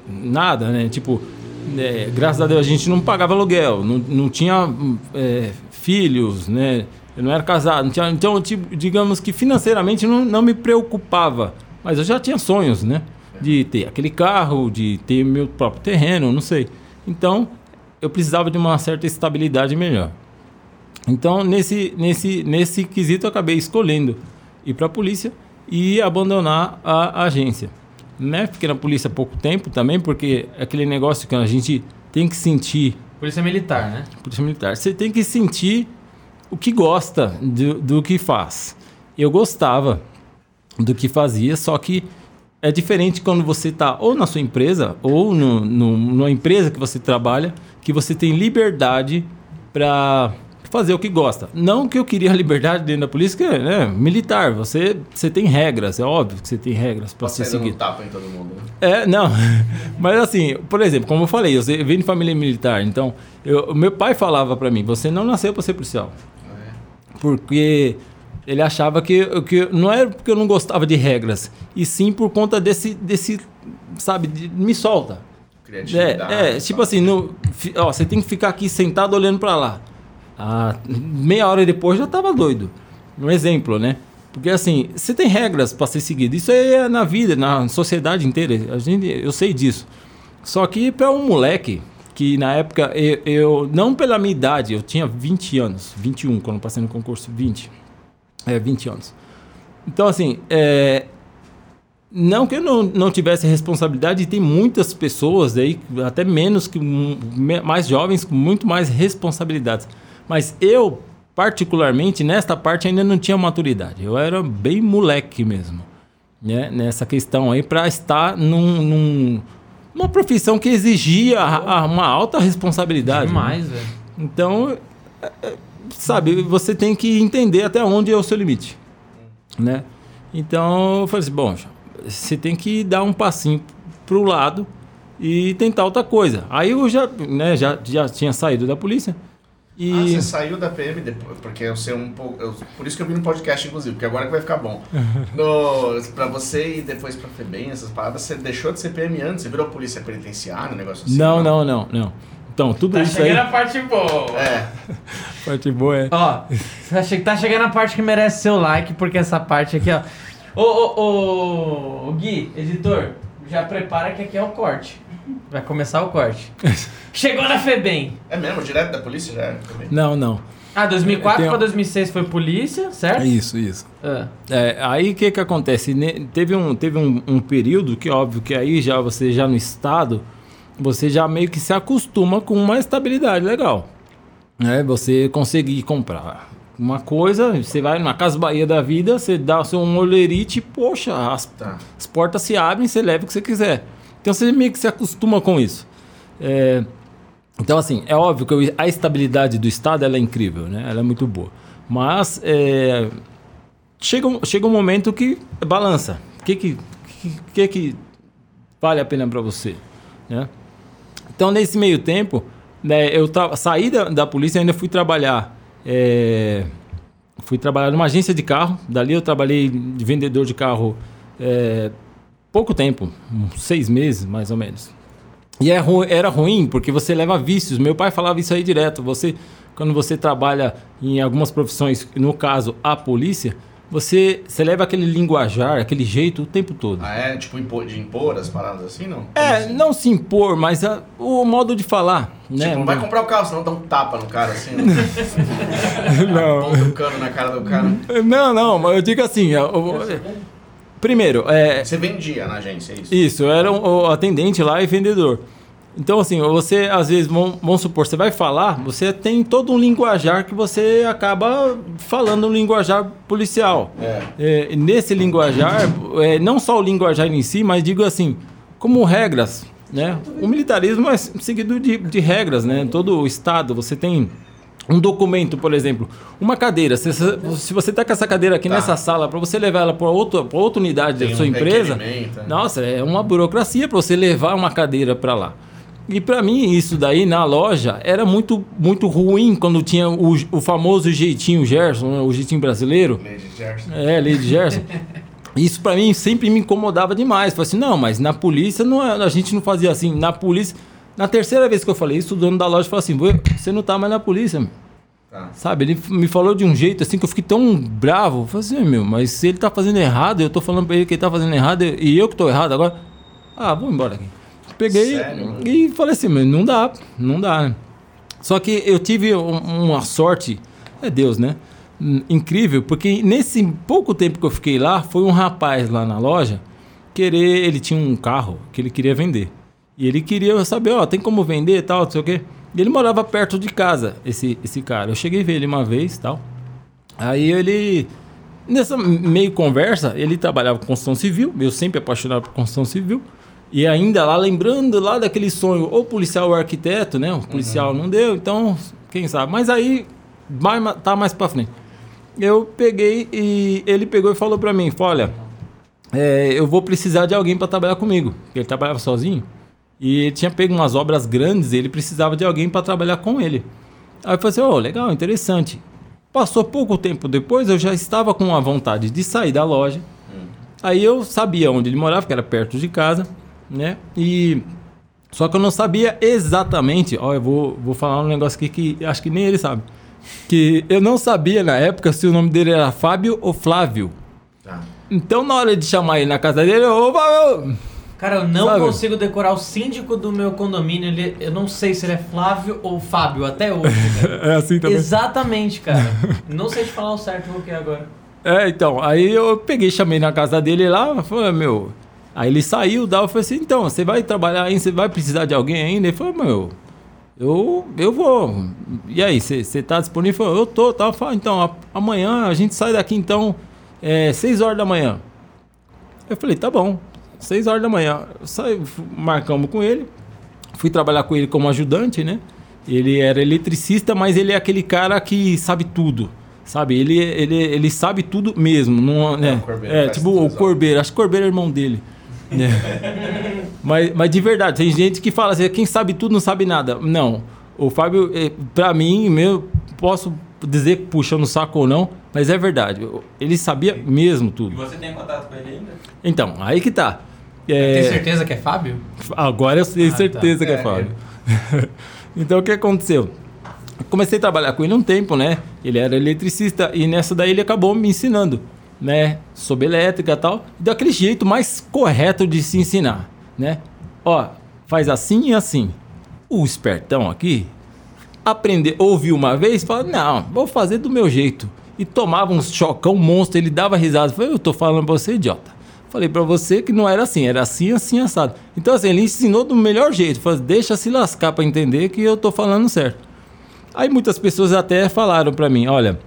nada, né? Tipo, é, graças a Deus a gente não pagava aluguel, não, não tinha é, filhos, né? Eu não era casado, não tinha, então, tipo, digamos que financeiramente não, não me preocupava. Mas eu já tinha sonhos, né? De ter aquele carro, de ter meu próprio terreno, não sei. Então, eu precisava de uma certa estabilidade melhor. Então, nesse, nesse, nesse quesito, eu acabei escolhendo ir para a polícia e abandonar a agência. Né? Fiquei na polícia há pouco tempo também, porque é aquele negócio que a gente tem que sentir, Polícia militar, né? polícia militar, você tem que sentir o que gosta do, do que faz. Eu gostava do que fazia, só que é diferente quando você está ou na sua empresa ou no, no, numa empresa que você trabalha, que você tem liberdade para fazer o que gosta. Não que eu queria liberdade dentro da polícia, que é né, militar. Você, você tem regras, é óbvio que você tem regras para ser seguido. tapa em todo mundo, né? É, não. Mas assim, por exemplo, como eu falei, eu venho de família militar, então eu, meu pai falava para mim: você não nasceu para ser policial. Porque ele achava que, que não era porque eu não gostava de regras, e sim por conta desse, desse sabe, de, me solta. Criatividade. É, é tipo assim, no, ó, você tem que ficar aqui sentado olhando para lá. Ah, meia hora depois já tava doido. Um exemplo, né? Porque assim, você tem regras para ser seguido. Isso é na vida, na sociedade inteira. A gente, eu sei disso. Só que para um moleque que na época eu, eu não pela minha idade, eu tinha 20 anos, 21 quando passei no concurso, 20. É, 20 anos. Então assim, é, não que eu não, não tivesse responsabilidade, tem muitas pessoas aí, até menos que mais jovens, com muito mais responsabilidades. Mas eu, particularmente, nesta parte ainda não tinha maturidade. Eu era bem moleque mesmo, né? Nessa questão aí, para estar num, num- numa profissão que exigia a- a- uma alta responsabilidade. né? Demais, velho. Então, é, é, sabe, você tem que entender até onde é o seu limite, né? Então, eu falei assim, bom, você tem que dar um passinho pro lado e tentar outra coisa. Aí eu já, né, já, já tinha saído da polícia e... Ah, você saiu da PM depois, porque eu sei um pouco. eu- por isso que eu vim no podcast, inclusive, porque agora que vai ficar bom. No, pra você ir depois pra FEBEM, essas paradas, você deixou de ser PM antes, você virou polícia penitenciária, um negócio assim? não, não, não, não. Então, tudo Tá isso aí, chegando a parte boa. É, parte boa é... Ó, tá che- tá chegando a parte que merece seu like, porque essa parte aqui, ó. Ô, ô, ô, ô, Gui, editor, já prepara que aqui é o corte. Vai começar o corte. Chegou na FEBEM. é mesmo, direto da polícia já é também. Não, não. Ah, 2004 Tem- pra 2006 foi polícia, certo? Isso, isso. Ah, É, aí o que que acontece? Ne- Teve, um, teve um, um período que, óbvio, que aí já você já no estado, você já meio que se acostuma com uma estabilidade legal. Né? Você conseguir comprar uma coisa, você vai numa Casa Bahia da vida, você dá o seu um olerite, poxa, as, Tá. as portas se abrem, você leva o que você quiser. Então você meio que se acostuma com isso. É, então, assim, é óbvio que a estabilidade do Estado ela é incrível, né? Ela é muito boa. Mas é, chega, chega um momento que balança. O que que, que, que, vale a pena para você? Né? Então, nesse meio tempo, né, eu saí da, da polícia e ainda fui trabalhar. é, fui trabalhar numa agência de carro. Dali eu trabalhei de vendedor de carro é, pouco tempo, uns seis meses mais ou menos. E é era ruim porque você leva vícios. Meu pai falava isso aí direto. Você, quando você trabalha em algumas profissões, no caso a polícia, você, você leva aquele linguajar, aquele jeito o tempo todo. Ah, é? Tipo, impor- de impor as paradas assim, não? É, assim? não se impor, mas a- o modo de falar, né? Tipo, não vai comprar o carro, senão dá um tapa no cara assim. né? Não. Ponta o cano na cara do cara. Não, não, mas eu digo assim, ó, o- primeiro, é, Você vendia na agência, é isso? Isso, eu era um, o atendente lá e vendedor. Então, assim, você, às vezes, vamos, supor, você vai falar, você tem todo um linguajar que você acaba falando um linguajar policial. É. É, nesse linguajar, é, não só o linguajar em si, mas digo assim, como regras, né? O militarismo é seguido de, de regras, né? Todo o Estado, você tem um documento, por exemplo, uma cadeira. Se, se você está com essa cadeira aqui Tá. nessa sala, para você levar ela para outra, pra outra unidade Tem da sua um empresa, requerimento, é. nossa, é uma burocracia para você levar uma cadeira para lá. E para mim, isso daí na loja era muito, muito ruim quando tinha o, o famoso jeitinho Gerson, né? o jeitinho brasileiro. Lady Gerson. É, Lady Gerson. Isso pra mim sempre me incomodava demais. Falei assim, não, mas na polícia não é- a gente não fazia assim. Na polícia, na terceira vez que eu falei isso, o dono da loja falou assim: "Vô, você não tá mais na polícia, meu." Tá. sabe? Ele me falou de um jeito assim que eu fiquei tão bravo. Eu falei assim, meu, mas se ele tá fazendo errado, eu tô falando pra ele que ele tá fazendo errado e eu que tô errado agora. Ah, vou embora aqui. Peguei Sério, e falei assim, mas não dá, não dá, né? Só que eu tive um- uma sorte, é Deus, né? Incrível, porque nesse pouco tempo que eu fiquei lá, foi um rapaz lá na loja querer, ele tinha um carro que ele queria vender. E ele queria saber, ó, tem como vender e tal, não sei o quê. E ele morava perto de casa, esse, esse cara. Eu cheguei a ver ele uma vez e tal. Aí ele, nessa meio conversa, ele trabalhava com construção civil, eu sempre apaixonado por construção civil. E ainda lá, lembrando lá daquele sonho, ou policial ou arquiteto, né? O policial não deu, então, quem sabe. Mas aí, tá mais pra frente. Eu peguei e ele pegou e falou pra mim, olha, é, eu vou precisar de alguém para trabalhar comigo. Porque ele trabalhava sozinho. E ele tinha pego umas obras grandes e ele precisava de alguém para trabalhar com ele. Aí eu falei assim, oh, legal, interessante. Passou pouco tempo depois, eu já estava com a vontade de sair da loja. Aí eu sabia onde ele morava, que era perto de casa, né? E só que eu não sabia exatamente. Ó, eu vou, vou falar um negócio aqui que acho que nem ele sabe. Que eu não sabia na época se o nome dele era Fábio ou Flávio. Tá. Então, na hora de chamar ele na casa dele, eu, opa, eu, Cara, eu não Sabe? consigo decorar o síndico do meu condomínio. Ele, eu não sei se ele é Flávio ou Fábio até hoje. é assim também. Exatamente, cara. Não sei te falar o certo o que é agora. É, então, aí eu peguei, chamei na casa dele lá, falei, meu. Aí ele saiu, daí eu falei assim, então, você vai trabalhar ainda, você vai precisar de alguém ainda? Ele falou, meu, eu, eu vou. E aí, você tá disponível? Eu tô, tá? Eu falei, então, a- amanhã a gente sai daqui então, é, 6 horas da manhã. Eu falei, tá bom, 6 horas da manhã. Saí, marcamos com ele, fui trabalhar com ele como ajudante, né? Ele era eletricista, mas ele é aquele cara que sabe tudo. Sabe? Ele, ele, ele sabe tudo mesmo. Não, né? o Corbeiro É, faz tipo o? Corbeiro. Acho que o Corbeiro é irmão dele. né? mas, mas de verdade, tem gente que fala assim: quem sabe tudo não sabe nada. Não. O Fábio, eh, pra mim, meu, posso dizer puxando o saco ou não, mas é verdade. Ele sabia mesmo E tudo. você tem contato com ele ainda? Então, aí que tá. Tem É, certeza que é Fábio? Agora eu tenho Ah, tá. certeza que é É, Fábio. então o que aconteceu? Eu Comecei a trabalhar com ele um tempo, né? Ele era eletricista e nessa daí ele acabou me ensinando, né? Sobre elétrica e tal. Daquele jeito mais correto de se ensinar, né? Ó, faz assim e assim. O espertão aqui aprender, ouviu uma vez, fala, não, vou fazer do meu jeito. E tomava uns chocão monstro, ele dava risada. Falei, eu tô falando pra você, idiota. Falei pra você que não era assim, era assim, assim, assado. Então, assim, ele ensinou do melhor jeito. Falei, deixa se lascar pra entender que eu tô falando certo. Aí muitas pessoas até falaram pra mim, olha,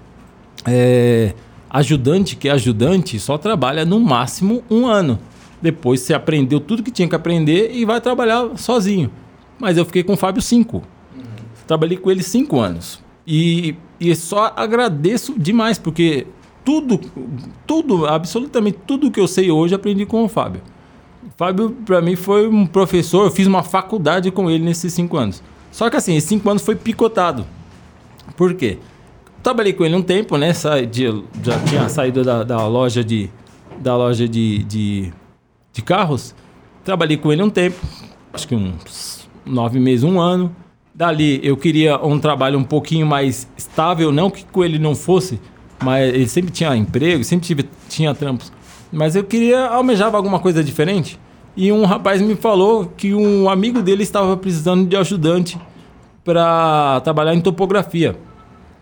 é, ajudante que é ajudante só trabalha no máximo um ano. Depois você aprendeu tudo que tinha que aprender e vai trabalhar sozinho. Mas eu fiquei com o Fábio cinco. Trabalhei com ele cinco anos. E, e só agradeço demais, porque tudo, tudo, absolutamente tudo que eu sei hoje aprendi com o Fábio. O Fábio, para mim, foi um professor. Eu fiz uma faculdade com ele nesses cinco anos. Só que assim, esses cinco anos foi picotado. Por quê? Trabalhei com ele um tempo, né? Sa- de- já tinha saído da, da loja de da loja de, de, de carros. Trabalhei com ele um tempo, acho que uns nove meses, um ano. Dali eu queria um trabalho um pouquinho mais estável, não que com ele não fosse, mas ele sempre tinha emprego, sempre tive, tinha trampos. Mas eu queria, almejava alguma coisa diferente. E um rapaz me falou que um amigo dele estava precisando de ajudante para trabalhar em topografia.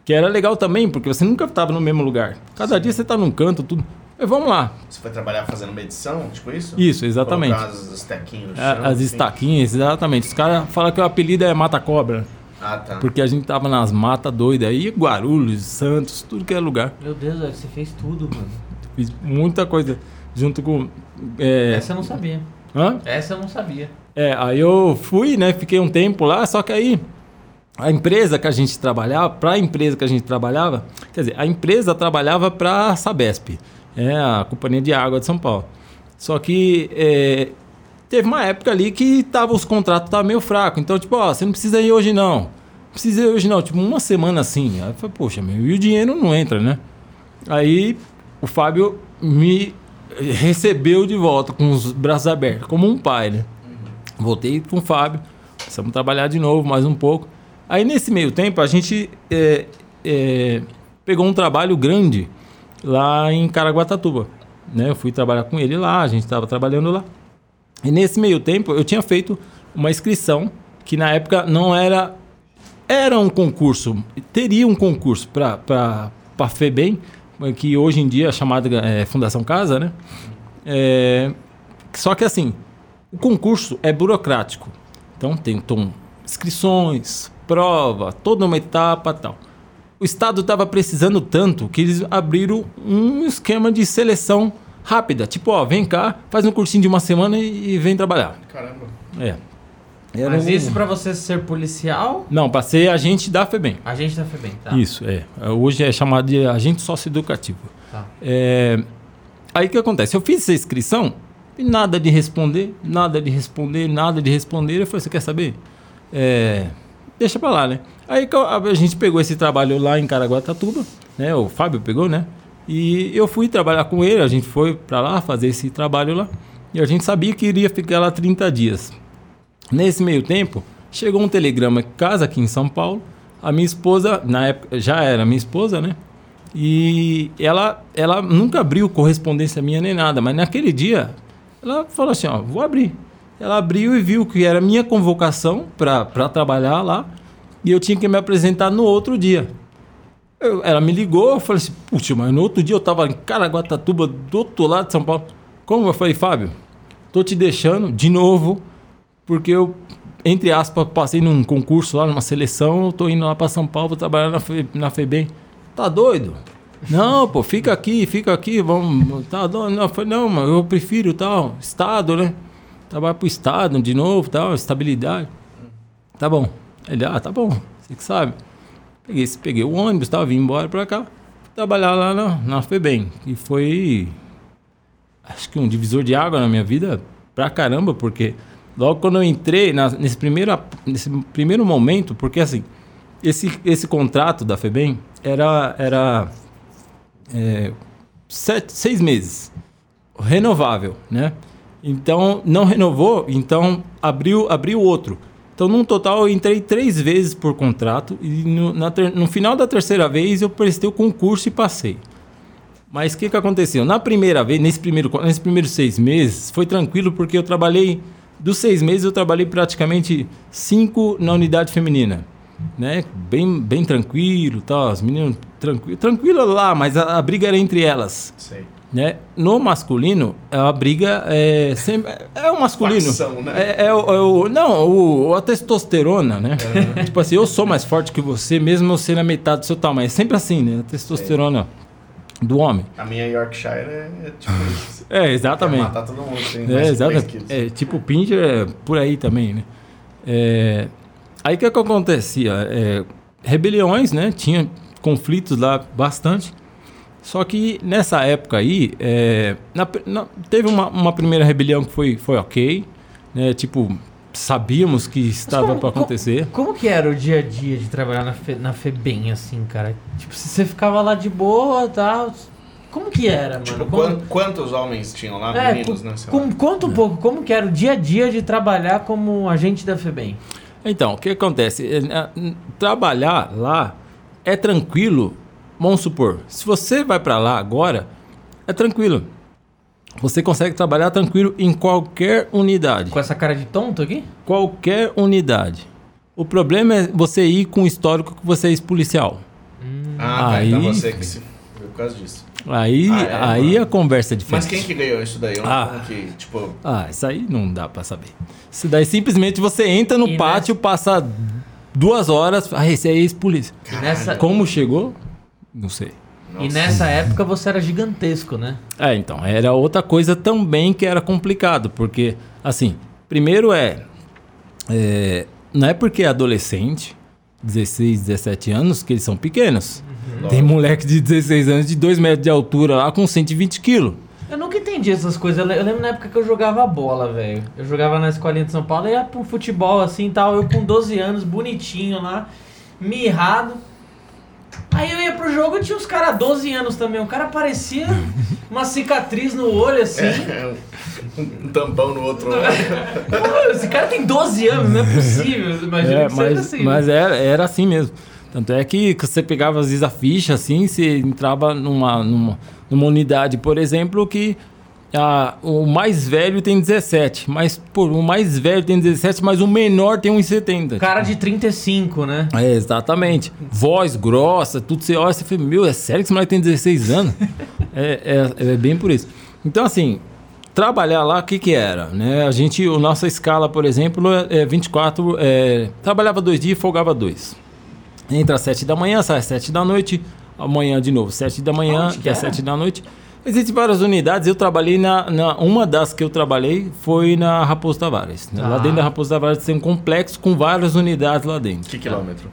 Que era legal também, porque você nunca estava no mesmo lugar. Cada dia você está num canto, tudo. Vamos lá. Você foi trabalhar fazendo medição, tipo isso? Isso, exatamente. Colocar as estaquinhas no chão, A- As assim? estaquinhas, exatamente. Os caras falam que o apelido é Mata-Cobra. Ah, tá. Porque a gente tava nas matas doidas aí, Guarulhos, Santos, tudo que é lugar. Meu Deus, velho, você fez tudo, mano. Fiz muita coisa junto com. É, Essa eu não sabia. hã? Essa eu não sabia. É, aí eu fui, né? Fiquei um tempo lá, só que aí a empresa que a gente trabalhava, para a empresa que a gente trabalhava, quer dizer, a empresa trabalhava para a Sabesp, é a Companhia de Água de São Paulo. Só que é, teve uma época ali que tava, os contratos estavam meio fracos. Então, tipo, ó, você não precisa ir hoje não. Não precisa ir hoje não. Tipo, uma semana assim. Aí eu falei, poxa, meu, e o dinheiro não entra, né? Aí o Fábio me recebeu de volta com os braços abertos, como um pai, né? Voltei com o Fábio, precisamos trabalhar de novo mais um pouco. Aí nesse meio tempo a gente é, é, pegou um trabalho grande lá em Caraguatatuba. Né? Eu fui trabalhar com ele lá, a gente estava trabalhando lá. E nesse meio tempo eu tinha feito uma inscrição que na época não era. Era um concurso, teria um concurso para a FEBEM, que hoje em dia é chamada é, Fundação Casa, né? É, só que assim, o concurso é burocrático. Então tem tom, inscrições, prova, toda uma etapa tal. O Estado estava precisando tanto que eles abriram um esquema de seleção rápida. Tipo, ó, vem cá, faz um cursinho de uma semana e, e vem trabalhar. Caramba. É. Era Mas um- isso pra você ser policial, Não, para ser agente da FEBEM. a gente da FEBEM, tá? Isso, é. Hoje é chamado de agente socioeducativo. Tá. É, Aí o que acontece? Eu fiz essa inscrição e nada de responder, nada de responder, nada de responder. Eu falei, você quer saber? É, deixa pra lá, né? Aí a gente pegou esse trabalho lá em Caraguatatuba, né? O Fábio pegou, né? E eu fui trabalhar com ele, a gente foi pra lá fazer esse trabalho lá. E a gente sabia que iria ficar lá 30 dias. Nesse meio tempo, chegou um telegrama casa aqui em São Paulo. A minha esposa, na época já era minha esposa, né? E ela, ela nunca abriu correspondência minha nem nada, mas naquele dia ela falou assim: Ó, vou abrir. Ela abriu e viu que era minha convocação para trabalhar lá e eu tinha que me apresentar no outro dia. Eu- ela me ligou, eu falei assim: Puxa, mas no outro dia eu tava em Caraguatatuba, do outro lado de São Paulo. Como? Eu falei: Fábio, tô te deixando de novo porque eu, entre aspas, passei num concurso lá, numa seleção, tô indo lá para São Paulo, vou trabalhar na, Fe, na FEBEM. Tá doido? Não, pô, fica aqui, fica aqui, vamos. Tá doido? Não, eu falei, não, mas eu prefiro tal, Estado, né? Trabalhar pro Estado de novo, tal, estabilidade. Tá bom. Ele, ah, tá bom, você que sabe. Peguei, peguei o ônibus, tal, vim embora pra cá, trabalhar lá na, na FEBEM. E foi acho que um divisor de água na minha vida pra caramba, porque logo quando eu entrei na- nesse, primeiro, nesse primeiro momento, porque assim, esse, esse contrato da FEBEM era, era é, sete, seis meses, renovável, né? Então, não renovou, então abriu, abriu outro. Então, num total, eu entrei três vezes por contrato e no, ter- no final da terceira vez eu prestei o concurso e passei. Mas o que, que aconteceu? Na primeira vez, nesse primeiro, nesses primeiros seis meses, foi tranquilo porque eu trabalhei, dos seis meses eu trabalhei praticamente cinco na unidade feminina. Né? Bem, bem tranquilo, tal, as meninas tranquilo, tranquilo lá, mas a, a briga era entre elas. Sei. Né? No masculino, a briga é sempre. É o masculino. Facção, né? É, é o, é o- não, o, a testosterona, né? tipo assim, eu sou mais forte que você, mesmo eu sendo a metade do seu tamanho. É sempre assim, né? A testosterona do homem. A minha Yorkshire é, é tipo isso. É, Quer exatamente. matar todo mundo. Tem É, exatamente. É, tipo, o Pinter é por aí também, né? É, aí o que, que acontecia? É, rebeliões, né? Tinha conflitos lá bastante. Só que nessa época aí, é, na- na- teve uma, uma primeira rebelião que foi, foi ok. Né? Tipo, sabíamos que estava como- para acontecer. Como que era o dia a dia de trabalhar na, Fe, na FEBEM, assim, cara? Tipo, se você ficava lá de boa, tal, Como que era, mano? Tipo, Como- quan- quantos homens tinham lá? É, Meninos, né? sei com- lá. conta um pouco, como que era o dia a dia de trabalhar como agente da FEBEM? Então, o que acontece? É, é, Trabalhar lá é tranquilo. Vamos supor, se você vai para lá agora, é tranquilo. Você consegue trabalhar tranquilo em qualquer unidade. Com essa cara de tonto aqui? Qualquer unidade. O problema é você ir com o histórico que você é ex-policial. Ah, tá. Aí- Então você que se foi por causa disso. Aí, Ah, é, aí mano. a conversa é Mas diferente. quem que ganhou isso daí? Ah. Que, tipo... Ah, isso aí não dá pra saber. Isso daí simplesmente você entra no E pátio, passa duas horas. Ah, esse é ex-polícia. Nessa, Como chegou? Não sei. e nessa época você era gigantesco, né? É, então, era outra coisa também que era complicado, porque, assim, primeiro é, é, não é porque é adolescente, 16, 17 anos, que eles são pequenos. Tem moleque de 16 anos de 2 metros de altura lá com 120 quilos. Eu nunca entendi essas coisas. Eu le- eu lembro na época que eu jogava bola, velho. Eu jogava na escolinha de São Paulo e ia pro futebol assim e tal. Eu com 12 anos, bonitinho lá, mirrado. Aí eu ia pro jogo e tinha uns caras 12 anos também. O cara parecia uma cicatriz no olho assim. É, um, um tampão no outro lado. Esse cara tem 12 anos, não é possível. Imagina É, que seja mas, assim. mas né? era, era assim mesmo. Tanto é que você pegava às vezes a ficha assim, você entrava numa, numa, numa unidade, por exemplo, que a, o mais velho tem 17, mas pô, o mais velho tem 17, mas o menor tem 1,70. Cara de 35, né? É, exatamente. Voz grossa, tudo você olha e você fala, meu, é sério que esse moleque tem 16 anos? é, é, é bem por isso. Então, assim, trabalhar lá, o que que era? Né? A gente, a nossa escala, por exemplo, é 24, é, trabalhava dois dias e folgava dois. Entra às 7 da manhã, sai às 7 da noite, amanhã de novo, 7 da manhã, que é era? 7 da noite. Existem várias unidades, eu trabalhei na, na- Uma das que eu trabalhei foi na Raposo Tavares. né? Lá Ah. dentro da Raposo Tavares tem um complexo com várias unidades lá dentro. Que quilômetro?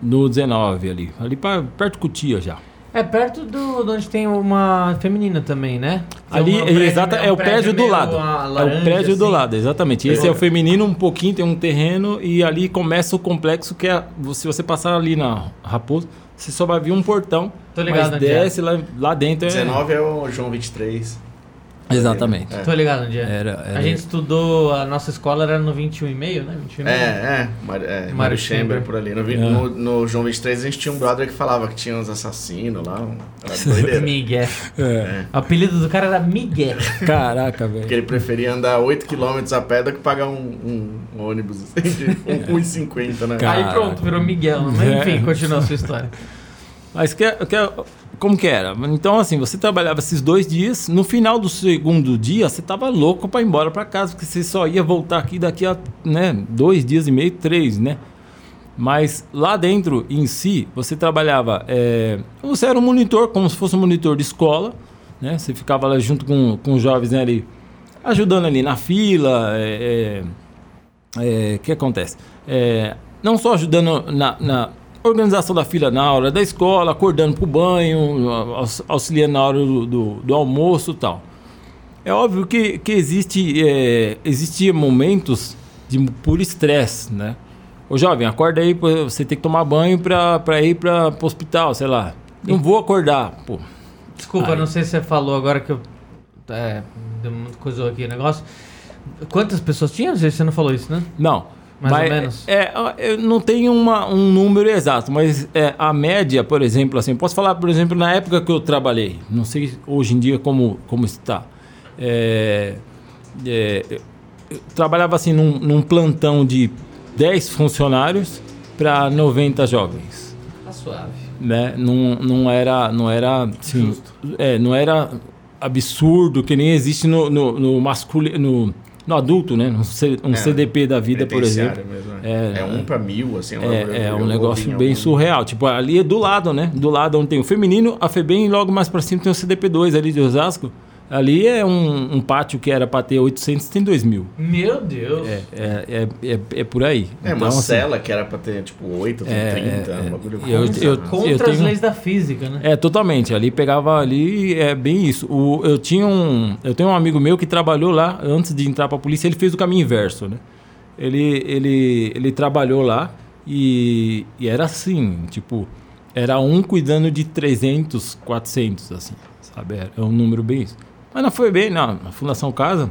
No 19 ali. Ali pra, perto de Cutia já. É perto do de onde tem uma feminina também, né? Tem Ali, um prédio- exata, é, o prédio, do lado. a- é laranja, o prédio do assim. lado, exatamente. Esse é o feminino, um pouquinho, tem um terreno e ali começa o complexo que é. Se você passar ali na Raposo, você só vai ver um portão. Tô ligado mas é. desce lá, lá dentro. é- 19 é o João 23. Exatamente. É. Tô ligado onde é. Era- era- A gente estudou, a nossa escola era no 21,5, né? 21,5. É, é, Mar, é Mário Mário Chamber. Chamber por ali. No, É. no, no João 23 a gente tinha um brother que falava que tinha uns assassinos lá. um- Era. Miguel. É. O apelido do cara era Miguel. Caraca, Porque velho. ele preferia andar 8km a pé do que pagar um, um- um ônibus assim, de um- 1,50, né? Cara. Aí pronto, virou Miguel. Mas É. enfim, continua a sua história. Mas que, que, como que era? Então, assim, você trabalhava esses dois dias. No final do segundo dia, você tava louco para ir embora para casa, porque você só ia voltar aqui daqui a né, dois dias e meio, três, né? Mas lá dentro, em si, você trabalhava. é, você era um monitor, como se fosse um monitor de escola, né? Você ficava lá junto com, com os jovens né, ali, ajudando ali na fila. é, é, é, O que acontece? É, não só ajudando na, na organização da fila na hora da escola, acordando para o banho, aux- auxiliando na hora do, do, do almoço tal. É óbvio que, que existe, é, existia momentos de puro estresse, né? Ô jovem, acorda aí, você tem que tomar banho para ir para o hospital, sei lá. Não vou acordar, pô. Desculpa, Ai. não sei se você falou agora que eu. É, coisa aqui o negócio. Quantas pessoas tinham? Você não falou isso, né? Não. Mais ou mas, menos? É, eu não tenho uma, um número exato, mas é, a média, por exemplo, assim, posso falar, por exemplo, na época que eu trabalhei, não sei hoje em dia como, como está. É, é, eu trabalhava assim num, num plantão de 10 funcionários para 90 jovens Tá suave. né? Não, não era, não era, assim, é, não era absurdo que nem existe no, no, no masculino, no, no adulto, né? Um, C- um É, CDP da vida, por exemplo. Mesmo, É, é, um pra mil, assim. É, é eu um negócio em bem algum- surreal. Tipo, ali é do lado, né? Do lado onde tem o feminino, a FEBEM e logo mais pra cima tem o CDP2 ali de Osasco. Ali é um, um pátio que era pra ter 800, tem 2 mil. Meu Deus. É, é, é, é, é por aí. É, uma Então, assim, cela que era pra ter, tipo, 8, tem É, 30, é, um bagulho eu- contra, eu- né? Contra eu as tenho- leis da física, né? É, totalmente. Ali pegava ali, é bem isso. O, eu tinha um, eu tenho um amigo meu que trabalhou lá antes de entrar para a polícia. Ele fez o caminho inverso, né? Ele, ele, ele trabalhou lá e, e era assim, tipo, era um cuidando de 300, 400, assim. sabe? É um número bem isso. Mas não foi bem, na, na Fundação Casa,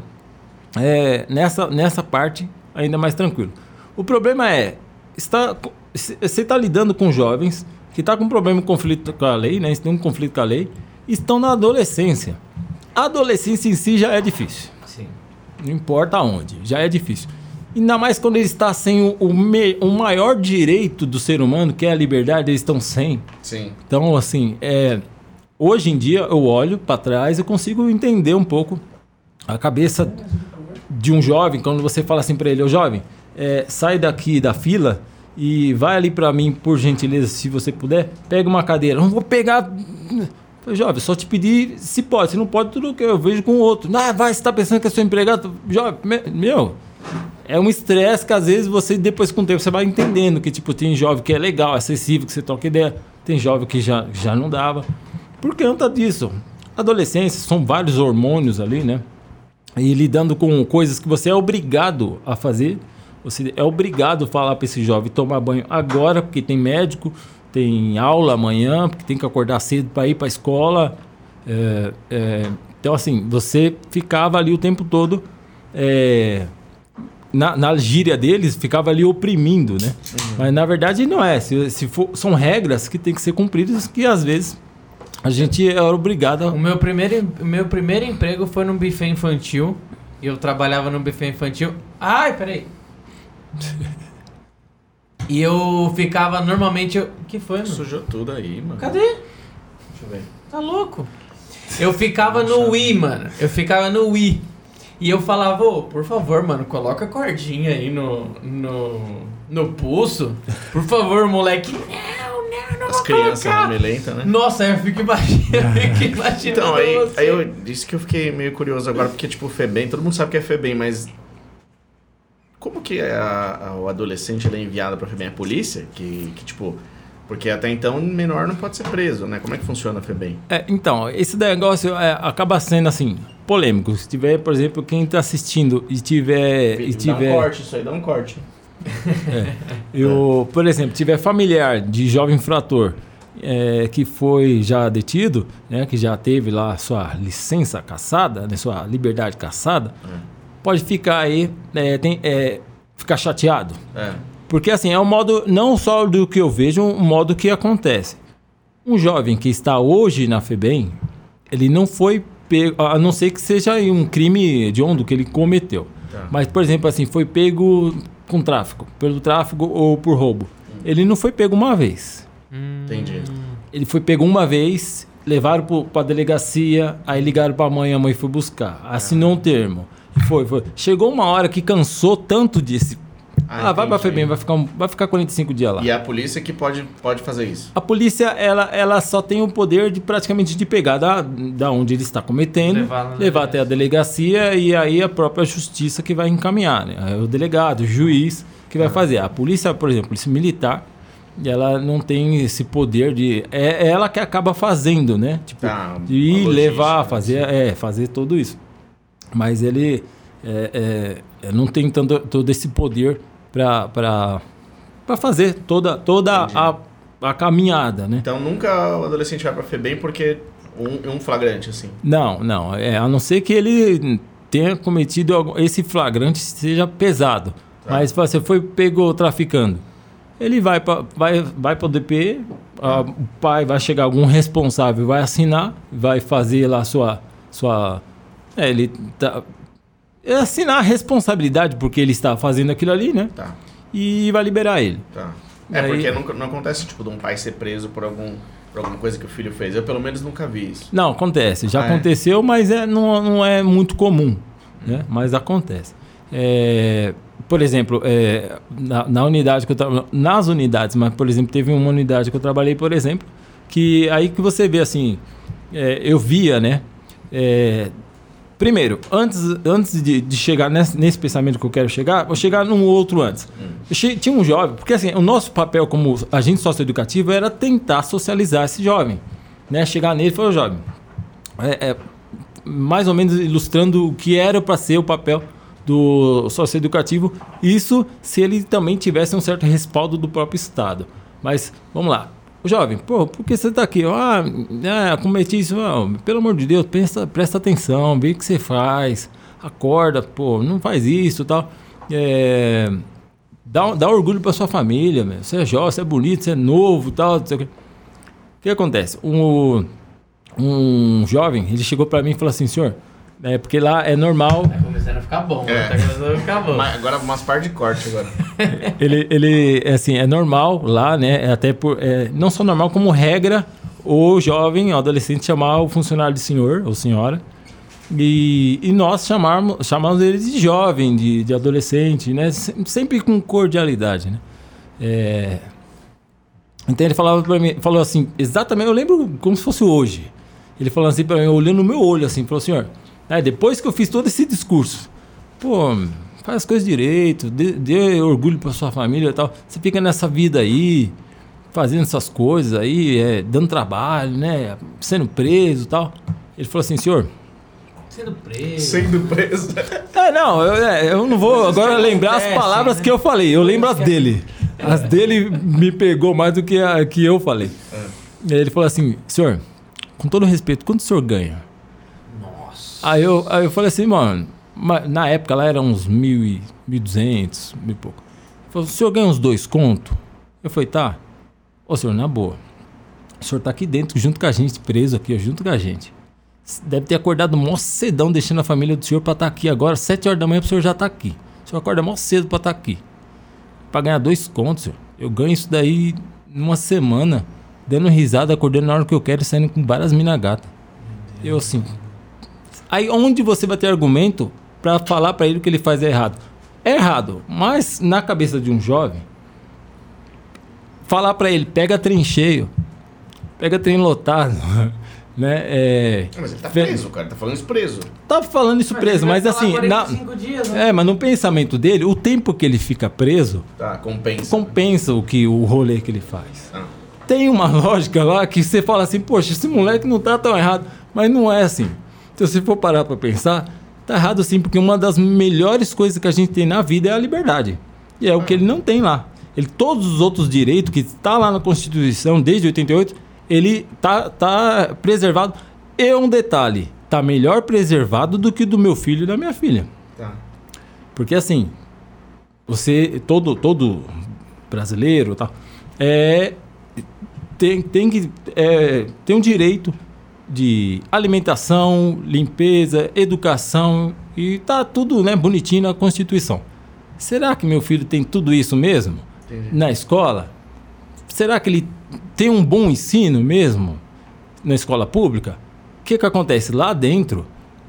é, nessa, nessa parte, ainda mais tranquilo. O problema é, está, você está lidando com jovens que estão tá com problema com conflito com a lei, né? Tem um conflito com a lei, estão na adolescência. A adolescência em si já é difícil. Sim. Não importa onde, já é difícil. Ainda mais quando ele está sem o, o, me, o maior direito do ser humano, que é a liberdade, eles estão sem. Sim. Então, assim, é, hoje em dia eu olho para trás e consigo entender um pouco a cabeça de um jovem, quando você fala assim para ele, ô jovem, é, sai daqui da fila e vai ali para mim, por gentileza, se você puder, pega uma cadeira. Não vou pegar. Jovem, só te pedir se pode. Se não pode, tudo que eu vejo com o outro. Ah, vai, você tá pensando que é seu empregado? Jovem, meu, é um estresse que às vezes você, depois com o tempo, você vai entendendo que, tipo, tem jovem que é legal, acessível, que você toca ideia. Tem jovem que já, já não dava. Por conta disso. Adolescência, são vários hormônios ali, né? E lidando com coisas que você é obrigado a fazer. Você é obrigado a falar para esse jovem tomar banho agora, porque tem médico, tem aula amanhã, porque tem que acordar cedo para ir para a escola. É, é, então, assim, você ficava ali o tempo todo é, na, na gíria deles, ficava ali oprimindo, né? Uhum. Mas na verdade não é. Se, se for, são regras que têm que ser cumpridas que às vezes a gente era obrigado a... O meu primeiro, meu primeiro emprego foi num buffet infantil. E eu trabalhava num buffet infantil. Ai, peraí. e eu ficava normalmente. O que foi, mano? Sujou tudo aí, mano. Cadê? Deixa eu ver. Tá louco? Eu ficava no Wii, mano. Eu ficava no Wii. E eu falava, ô, por favor, mano, coloca a cordinha aí no, no, no pulso. Por favor, moleque. Não, As crianças lenta, né? Nossa, eu fico imaginando. eu fico imaginando então, aí, você. aí eu disse que eu fiquei meio curioso agora, porque, tipo, o FEBEM, todo mundo sabe que é FEBEM, mas como que é a, a, o adolescente é enviado para a FEBEM? A polícia? Que, que, tipo... Porque até então menor não pode ser preso, né? Como é que funciona a FEBEM? É, então, esse negócio é, acaba sendo assim, polêmico. Se tiver, por exemplo, quem está assistindo e tiver. Dá e tiver... um corte, isso aí dá um corte. É. Eu, por exemplo, tiver familiar de jovem infrator é, que foi já detido, né, que já teve lá sua licença caçada, né, sua liberdade caçada, é. pode ficar aí, é, tem, é, ficar chateado. É. Porque assim, é um modo, não só do que eu vejo, um modo que acontece. Um jovem que está hoje na FEBEM, ele não foi pego, a não ser que seja um crime hediondo que ele cometeu. Tá. Mas, por exemplo, assim, foi pego com tráfico, pelo tráfico ou por roubo. Ele não foi pego uma vez. Entendi. Ele foi pego uma vez, levaram para a delegacia, aí ligaram para a mãe, a mãe foi buscar, assinou um termo. Foi, foi. Chegou uma hora que cansou tanto desse ah, ah vai pra FEBEM, vai ficar, um, vai ficar 45 dias lá. E a polícia que pode, pode fazer isso? A polícia, ela, ela só tem o poder de praticamente de pegar da, da onde ele está cometendo, levar, levar até a delegacia e aí a própria justiça que vai encaminhar, né? É o delegado, o juiz que vai ah. fazer. A polícia, por exemplo, a polícia militar, ela não tem esse poder de. É, é ela que acaba fazendo, né? Tipo, tá, de ir levar, fazer, é, fazer tudo isso. Mas ele é, é, não tem tanto, todo esse poder para fazer toda, toda a, a caminhada, né? Então nunca o adolescente vai para FEBEM porque um, um flagrante, assim? Não, não. É, a não ser que ele tenha cometido esse flagrante seja pesado. Tá. Mas você foi pegou traficando. Ele vai para vai, vai o DP, a, o pai vai chegar algum responsável, vai assinar, vai fazer lá sua sua é, ele tá, assinar a responsabilidade porque ele está fazendo aquilo ali, né? Tá. E vai liberar ele. Tá. É, Daí... porque não, não acontece, tipo, de um pai ser preso por algum por alguma coisa que o filho fez. Eu, pelo menos, nunca vi isso. Não, acontece. Já ah, é? aconteceu, é? mas é, não, não é muito comum. Né? Mas acontece. É, por exemplo, é, na, na, unidade que eu trabalhei... Nas unidades, mas, por exemplo, teve uma unidade que eu trabalhei, por exemplo, que aí que você vê, assim... É, eu via, né? Primeiro, antes, antes de, de chegar nesse, nesse, pensamento que eu quero chegar, vou chegar num outro antes. Hum. Tinha um jovem, porque assim, o nosso papel como agente socioeducativo era tentar socializar esse jovem. Né? Chegar nele e falar, jovem, é, é, mais ou menos ilustrando o que era para ser o papel do socioeducativo, isso se ele também tivesse um certo respaldo do próprio Estado. Mas, vamos lá, jovem, pô, por que você tá aqui? Ah, é, cometi isso. Ah, pelo amor de Deus, pensa, presta atenção, vê o que você faz. Acorda, pô, não faz isso tal. É, dá, dá orgulho pra sua família, meu. Você é jovem, você é bonito, você é novo tal. Não o, que. o que acontece? Um, um jovem, ele chegou pra mim e falou assim, senhor, é porque lá é normal. Tá a ficar bom, É. tá a ficar bom. Mas agora umas par de corte agora. ele, ele é assim, é normal lá, né? É até por. é, não só normal, como regra, o jovem, o adolescente, chamar o funcionário de senhor ou senhora. E, e nós chamarmos, chamamos ele de jovem, de, de adolescente, né? Se- Sempre com cordialidade, né? É, Então ele falava pra mim, falou assim, exatamente, eu lembro como se fosse hoje. Ele falou assim pra mim, olhando no meu olho, assim, falou, senhor, é, depois que eu fiz todo esse discurso, pô, faz as coisas direito, dê, dê orgulho pra sua família e tal. Você fica nessa vida aí, fazendo essas coisas aí, é, dando trabalho, né? Sendo preso e tal. Ele falou assim, senhor. Sendo preso. Sendo preso. É, não, eu, é, eu não vou agora que lembrar as acontecem, palavras né? que eu falei, eu lembro as dele. As dele me pegou mais do que a que eu falei. Aí ele falou assim, senhor, com todo respeito, quanto o senhor ganha? Aí eu, aí eu falei assim, mano, ma- na época lá era uns mil e, mil duzentos, mil e pouco. Ele falou, o senhor ganha uns dois conto? Eu falei, tá. Ô senhor, na boa. O senhor tá aqui dentro, junto com a gente, preso aqui, junto com a gente. Deve ter acordado mó cedão, deixando a família do senhor pra estar aqui agora, sete horas da manhã, pro senhor já tá aqui. O senhor acorda mó cedo pra estar aqui. Pra ganhar dois contos, senhor. Eu ganho isso daí numa semana, dando risada, acordando na hora que eu quero e saindo com várias mina gata. Eu assim, Aí onde você vai ter argumento pra falar pra ele o que ele faz é errado? É errado, mas na cabeça de um jovem, falar pra ele, pega trem cheio, pega trem lotado, né? É, Mas ele tá preso, cara. Tá falando isso preso. tá falando isso preso, mas ele vai assim, na, 45 dias, né? é, mas no pensamento dele, o tempo que ele fica preso Tá, compensa. compensa o que o rolê que ele faz. Ah, Tem uma lógica lá que você fala assim, poxa, esse moleque não tá tão errado. Mas não é assim. Se você for parar pra pensar, tá errado sim, porque uma das melhores coisas que a gente tem na vida é a liberdade. E é o que ele não tem lá. Ele, todos os outros direitos que está lá na Constituição desde 88, ele tá, tá preservado. E um detalhe, tá melhor preservado do que do meu filho e da minha filha. tá. Porque assim, você, todo, todo brasileiro tal, é, tem, tem que é, tem um direito de alimentação, limpeza, educação e tá tudo né, bonitinho na Constituição. Será que meu filho tem tudo isso mesmo Entendi. na escola? Será que ele tem um bom ensino mesmo na escola pública? O que, que acontece? Lá dentro,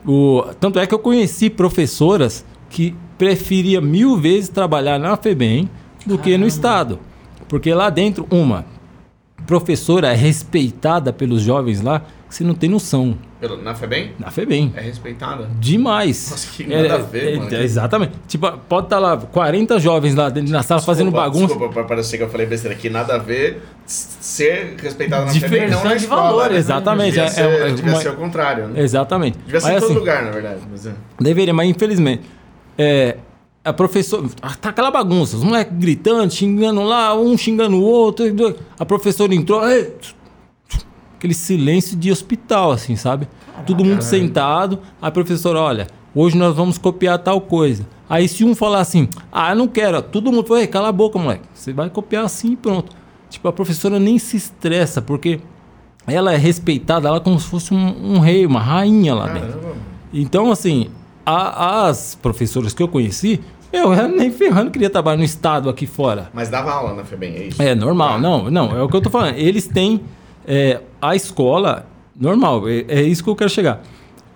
o, tanto é que eu conheci professoras que preferia mil vezes trabalhar na FEBEM do que no Estado. Porque lá dentro, uma, professora é respeitada pelos jovens lá, que você não tem noção. Na FEBEM? Na FEBEM. É respeitada. Demais. Nossa, que nada a ver, mano. Exatamente. Tipo, pode estar lá 40 jovens lá dentro na sala fazendo Desculpa, bagunça. Desculpa pra parecer que eu falei besteira aqui. Nada a ver ser respeitado na Diferença FEBEM, não na de escola. valores, né? Exatamente. Devia, é- ser, é- devia uma- ser o contrário, né? Exatamente. Devia ser Mas, em todo assim, lugar, na verdade. Mas, é. Deveria, mas infelizmente. É, a professora. Tá aquela bagunça, os moleques gritando, xingando lá, um xingando o outro. A professora entrou. "Ei", Aquele silêncio de hospital, assim, sabe? Todo mundo sentado. A professora, olha, hoje nós vamos copiar tal coisa. Aí se um falar assim, ah, eu não quero, todo mundo "Ei, cala a boca, moleque. Você vai copiar assim e pronto. Tipo, a professora nem se estressa, porque ela é respeitada, ela é como se fosse um, um rei, uma rainha lá dentro. Caramba, mano. Então, assim, a- as professoras que eu conheci, eu nem ferrando queria trabalhar no estado aqui fora. Mas dava aula na FEBEM, é isso? É normal, não, não, é o que eu tô falando. Eles têm é, a escola normal, é, é isso que eu quero chegar.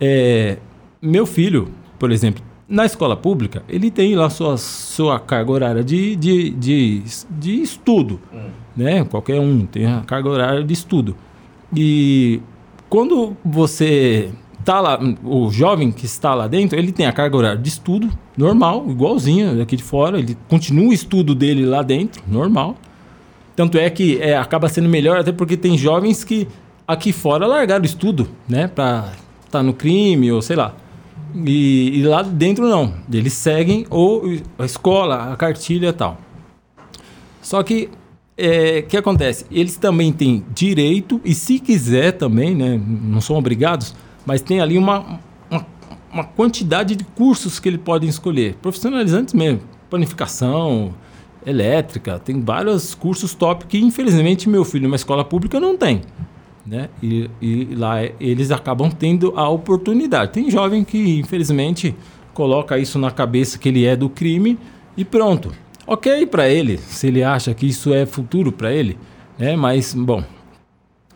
É, meu filho, por exemplo, na escola pública, ele tem lá sua, sua carga horária de, de, de, de estudo, né? Qualquer um tem a carga horária de estudo. E quando você tá lá, o jovem que está lá dentro, ele tem a carga horária de estudo normal, igualzinho daqui de fora, ele continua o estudo dele lá dentro, normal. Tanto é que é, acaba sendo melhor, até porque tem jovens que aqui fora largaram o estudo, né? Pra estar no crime ou sei lá. E, e lá dentro não. Eles seguem ou a escola, a cartilha e tal. Só que é, que acontece? Eles também têm direito, e se quiser também, né, não são obrigados, mas tem ali uma, uma, uma quantidade de cursos que eles podem escolher. Profissionalizantes mesmo, planificação, elétrica, tem vários cursos top que infelizmente meu filho numa escola pública não tem. Né? E, e lá eles acabam tendo a oportunidade. Tem jovem que infelizmente coloca isso na cabeça que ele é do crime e pronto. Ok para ele, se ele acha que isso é futuro para ele, né? Mas bom,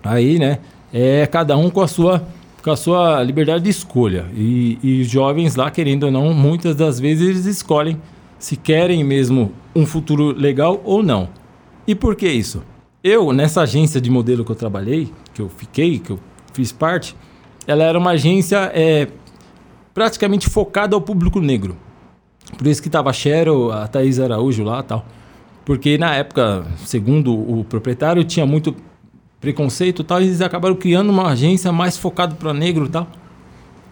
aí, né? É cada um com a sua com a sua liberdade de escolha e, e jovens lá querendo ou não, muitas das vezes eles escolhem se querem mesmo um futuro legal ou não. E por que isso? Eu nessa agência de modelo que eu trabalhei, que eu fiquei, que eu fiz parte, ela era uma agência é, praticamente focada ao público negro. Por isso que tava a Cheryl, a Thaís Araújo lá tal. Porque na época, segundo o proprietário, tinha muito preconceito tal, e eles acabaram criando uma agência mais focada para negro tal.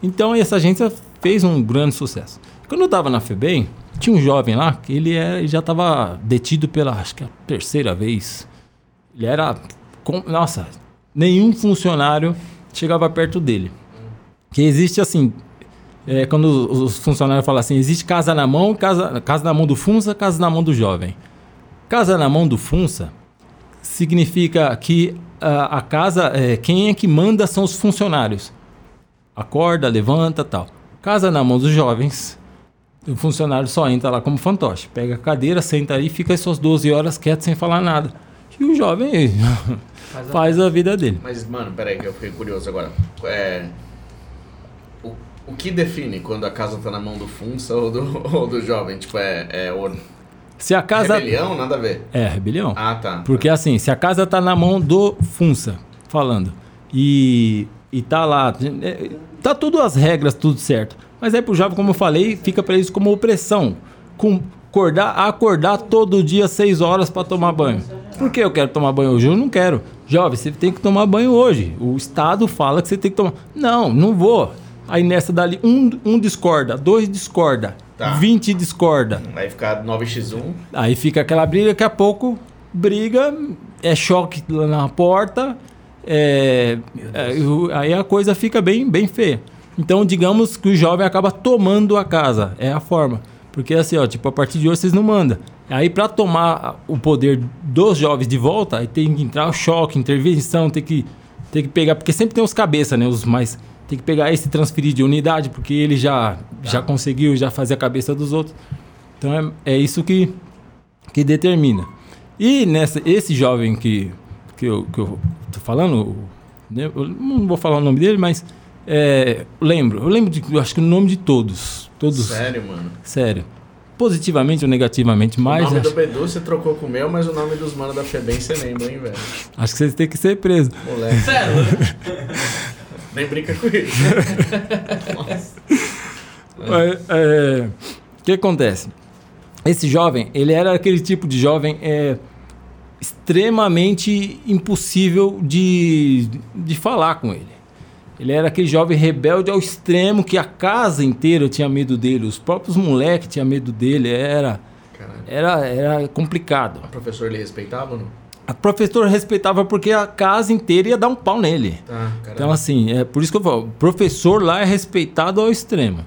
Então essa agência fez um grande sucesso. Quando eu estava na FEBEM, tinha um jovem lá que ele, era, ele já estava detido pela, acho que a terceira vez. Ele era, com, nossa, nenhum funcionário chegava perto dele. Que existe assim, é, quando os funcionários falam assim, existe casa na mão, casa, casa na mão do Funça, casa na mão do jovem. Casa na mão do Funça significa que a, a casa, é, quem é que manda são os funcionários. Acorda, levanta, tal. Casa na mão dos jovens, o funcionário só entra lá como fantoche. Pega a cadeira, senta aí, fica as suas 12 horas quieto sem falar nada. E o jovem faz a, faz a vida dele. Mas, mano, peraí que eu fiquei curioso agora. É, o que define quando a casa tá na mão do Funça ou do, ou do jovem? Tipo, é, é o... Se a casa... Rebelião? Nada a ver. É, rebelião. Ah, tá. Porque assim, se a casa tá na mão do Funça, falando, e, e tá lá, é, tá tudo as regras, tudo certo. Mas aí pro jovem, como eu falei, fica para eles como opressão. Com, acordar, acordar todo dia seis horas para tomar banho. Por que eu quero tomar banho hoje? Eu não quero. Jovem, você tem que tomar banho hoje. O Estado fala que você tem que tomar. Não, não vou. Aí nessa dali, um, um discorda, dois discorda, tá. 20 discorda. Aí fica 9x1. Aí fica aquela briga, daqui a pouco briga, é choque lá na porta, é, é, aí a coisa fica bem, bem feia. Então, digamos que o jovem acaba tomando a casa, é a forma. Porque assim, ó, tipo, a partir de hoje vocês não mandam. Aí para tomar o poder dos jovens de volta, aí tem que entrar o choque, intervenção, tem que, tem que pegar, porque sempre tem os cabeça, né, os mais tem que pegar esse transferir de unidade, porque ele já, tá. já conseguiu, já fazer a cabeça dos outros. Então é, é isso que, que determina. E nessa, esse jovem que, que, eu, que eu tô falando, né, eu não vou falar o nome dele, mas é, lembro, eu lembro de, eu acho que o nome de todos. todos Sério, mano? Sério. Positivamente ou negativamente, mas. O nome acho... do Bedu você trocou com o meu, mas o nome dos manos da FEBEM você lembra, hein, velho? Acho que vocês têm que ser presos. Moleque. Sério? Nem brinca com isso. é, é, o que acontece? Esse jovem, ele era aquele tipo de jovem é, extremamente impossível de, de falar com ele. Ele era aquele jovem rebelde ao extremo que a casa inteira tinha medo dele, os próprios moleques tinham medo dele, era, era, era complicado. O professor ele respeitava ou não? a professora respeitava porque a casa inteira ia dar um pau nele. Ah, então, assim, é por isso que eu falo, o professor lá é respeitado ao extremo.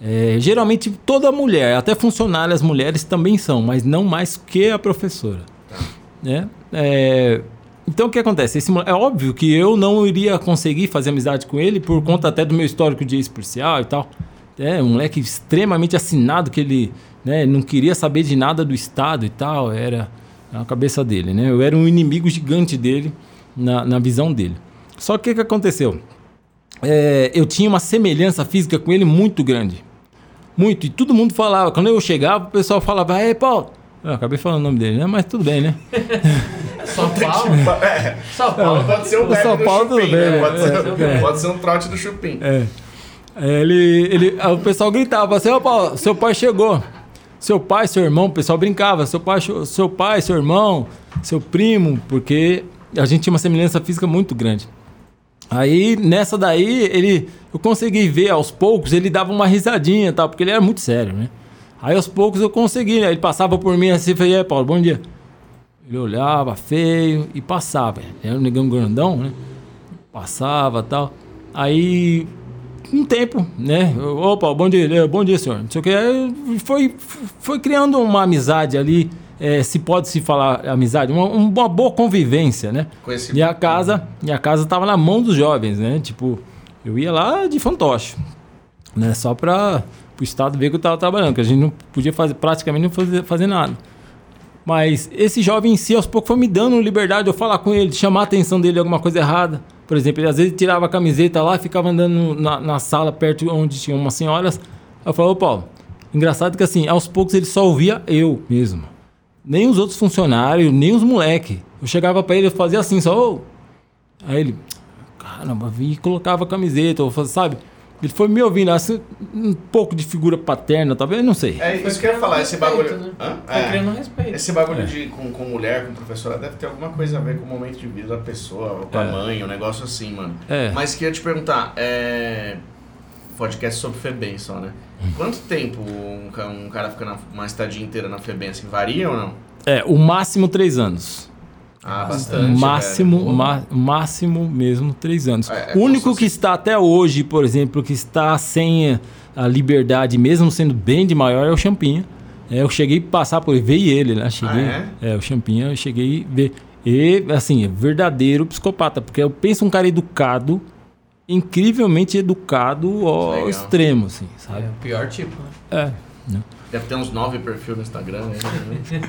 É, geralmente toda mulher, até funcionárias mulheres também são, mas não mais que a professora. Tá. Né? É, então o que acontece? Esse, é óbvio que eu não iria conseguir fazer amizade com ele por conta até do meu histórico de ex-policial e tal. É um moleque extremamente assinado que ele né, não queria saber de nada do Estado e tal. Era na cabeça dele, né? Eu era um inimigo gigante dele na, na visão dele. Só que o que aconteceu? É, eu tinha uma semelhança física com ele muito grande. Muito. E todo mundo falava. Quando eu chegava, o pessoal falava, ei, Paulo. Eu acabei falando o nome dele, né? Mas tudo bem, né? São Paulo? É. São Paulo pode ser o São Paulo, tudo bem, né? Pode, ser, é. pode ser um trote do Chupim. É. é. Ele, ele, o pessoal gritava assim, ô Paulo, seu pai chegou seu pai, seu irmão, o pessoal brincava, seu pai, seu pai, seu irmão, seu primo, porque a gente tinha uma semelhança física muito grande. Aí nessa daí, ele eu consegui ver aos poucos, ele dava uma risadinha, tal, porque ele era muito sério, né? Aí aos poucos eu consegui, né? ele passava por mim assim, falei, é, Paulo, bom dia. Ele olhava feio e passava. Era um negão grandão, né? Passava tal. Aí, um tempo, né? Opa, bom dia, bom dia, senhor. Não sei o que. Aí Foi, foi criando uma amizade ali. eh, se pode se falar amizade, uma, uma boa convivência, né? Esse- E a casa, e a casa tava na mão dos jovens, né? Tipo, eu ia lá de fantoche, né? Só para o estado ver que eu tava trabalhando, que a gente não podia fazer praticamente não fazer, fazer nada. Mas esse jovem em si, aos poucos, foi me dando liberdade de eu falar com ele, de chamar a atenção dele de alguma coisa errada. Por exemplo, ele às vezes tirava a camiseta lá, ficava andando na, na sala perto onde tinha umas senhoras. Eu falava, ô Paulo, engraçado que assim, aos poucos ele só ouvia eu mesmo. Nem os outros funcionários, nem os moleque. Eu chegava pra ele e fazia assim, só, ô. Aí ele, caramba, e colocava a camiseta, ou sabe? Ele foi me ouvindo, assim, um pouco de figura paterna, talvez, não sei. É isso que eu ia falar, esse bagulho. Respeito, né? Hã? Foi É. criando respeito. Esse bagulho de com, com mulher, com professora, deve ter alguma coisa a ver com o momento de vida da pessoa, ou com a É. mãe, um negócio assim, mano. É. Mas queria te perguntar, é. Podcast sobre FEBEM só, né? Quanto tempo um, um cara fica na, uma estadia inteira na FEBEM, assim, varia ou não? É, o máximo três anos. Ah, bastante. máximo, ma- máximo mesmo três anos. É, é o único que está até hoje, por exemplo, que está sem a liberdade, mesmo sendo bem de maior, é o Champinha. É, eu cheguei a passar por veio ele, né? Cheguei, Ah, é? o Champinha, eu cheguei a ver. E, assim, é verdadeiro psicopata, porque eu penso um cara educado, incrivelmente educado ao Legal. extremo, assim, É sabe? o pior tipo, né? É. né? Deve ter uns nove perfis no Instagram. Né?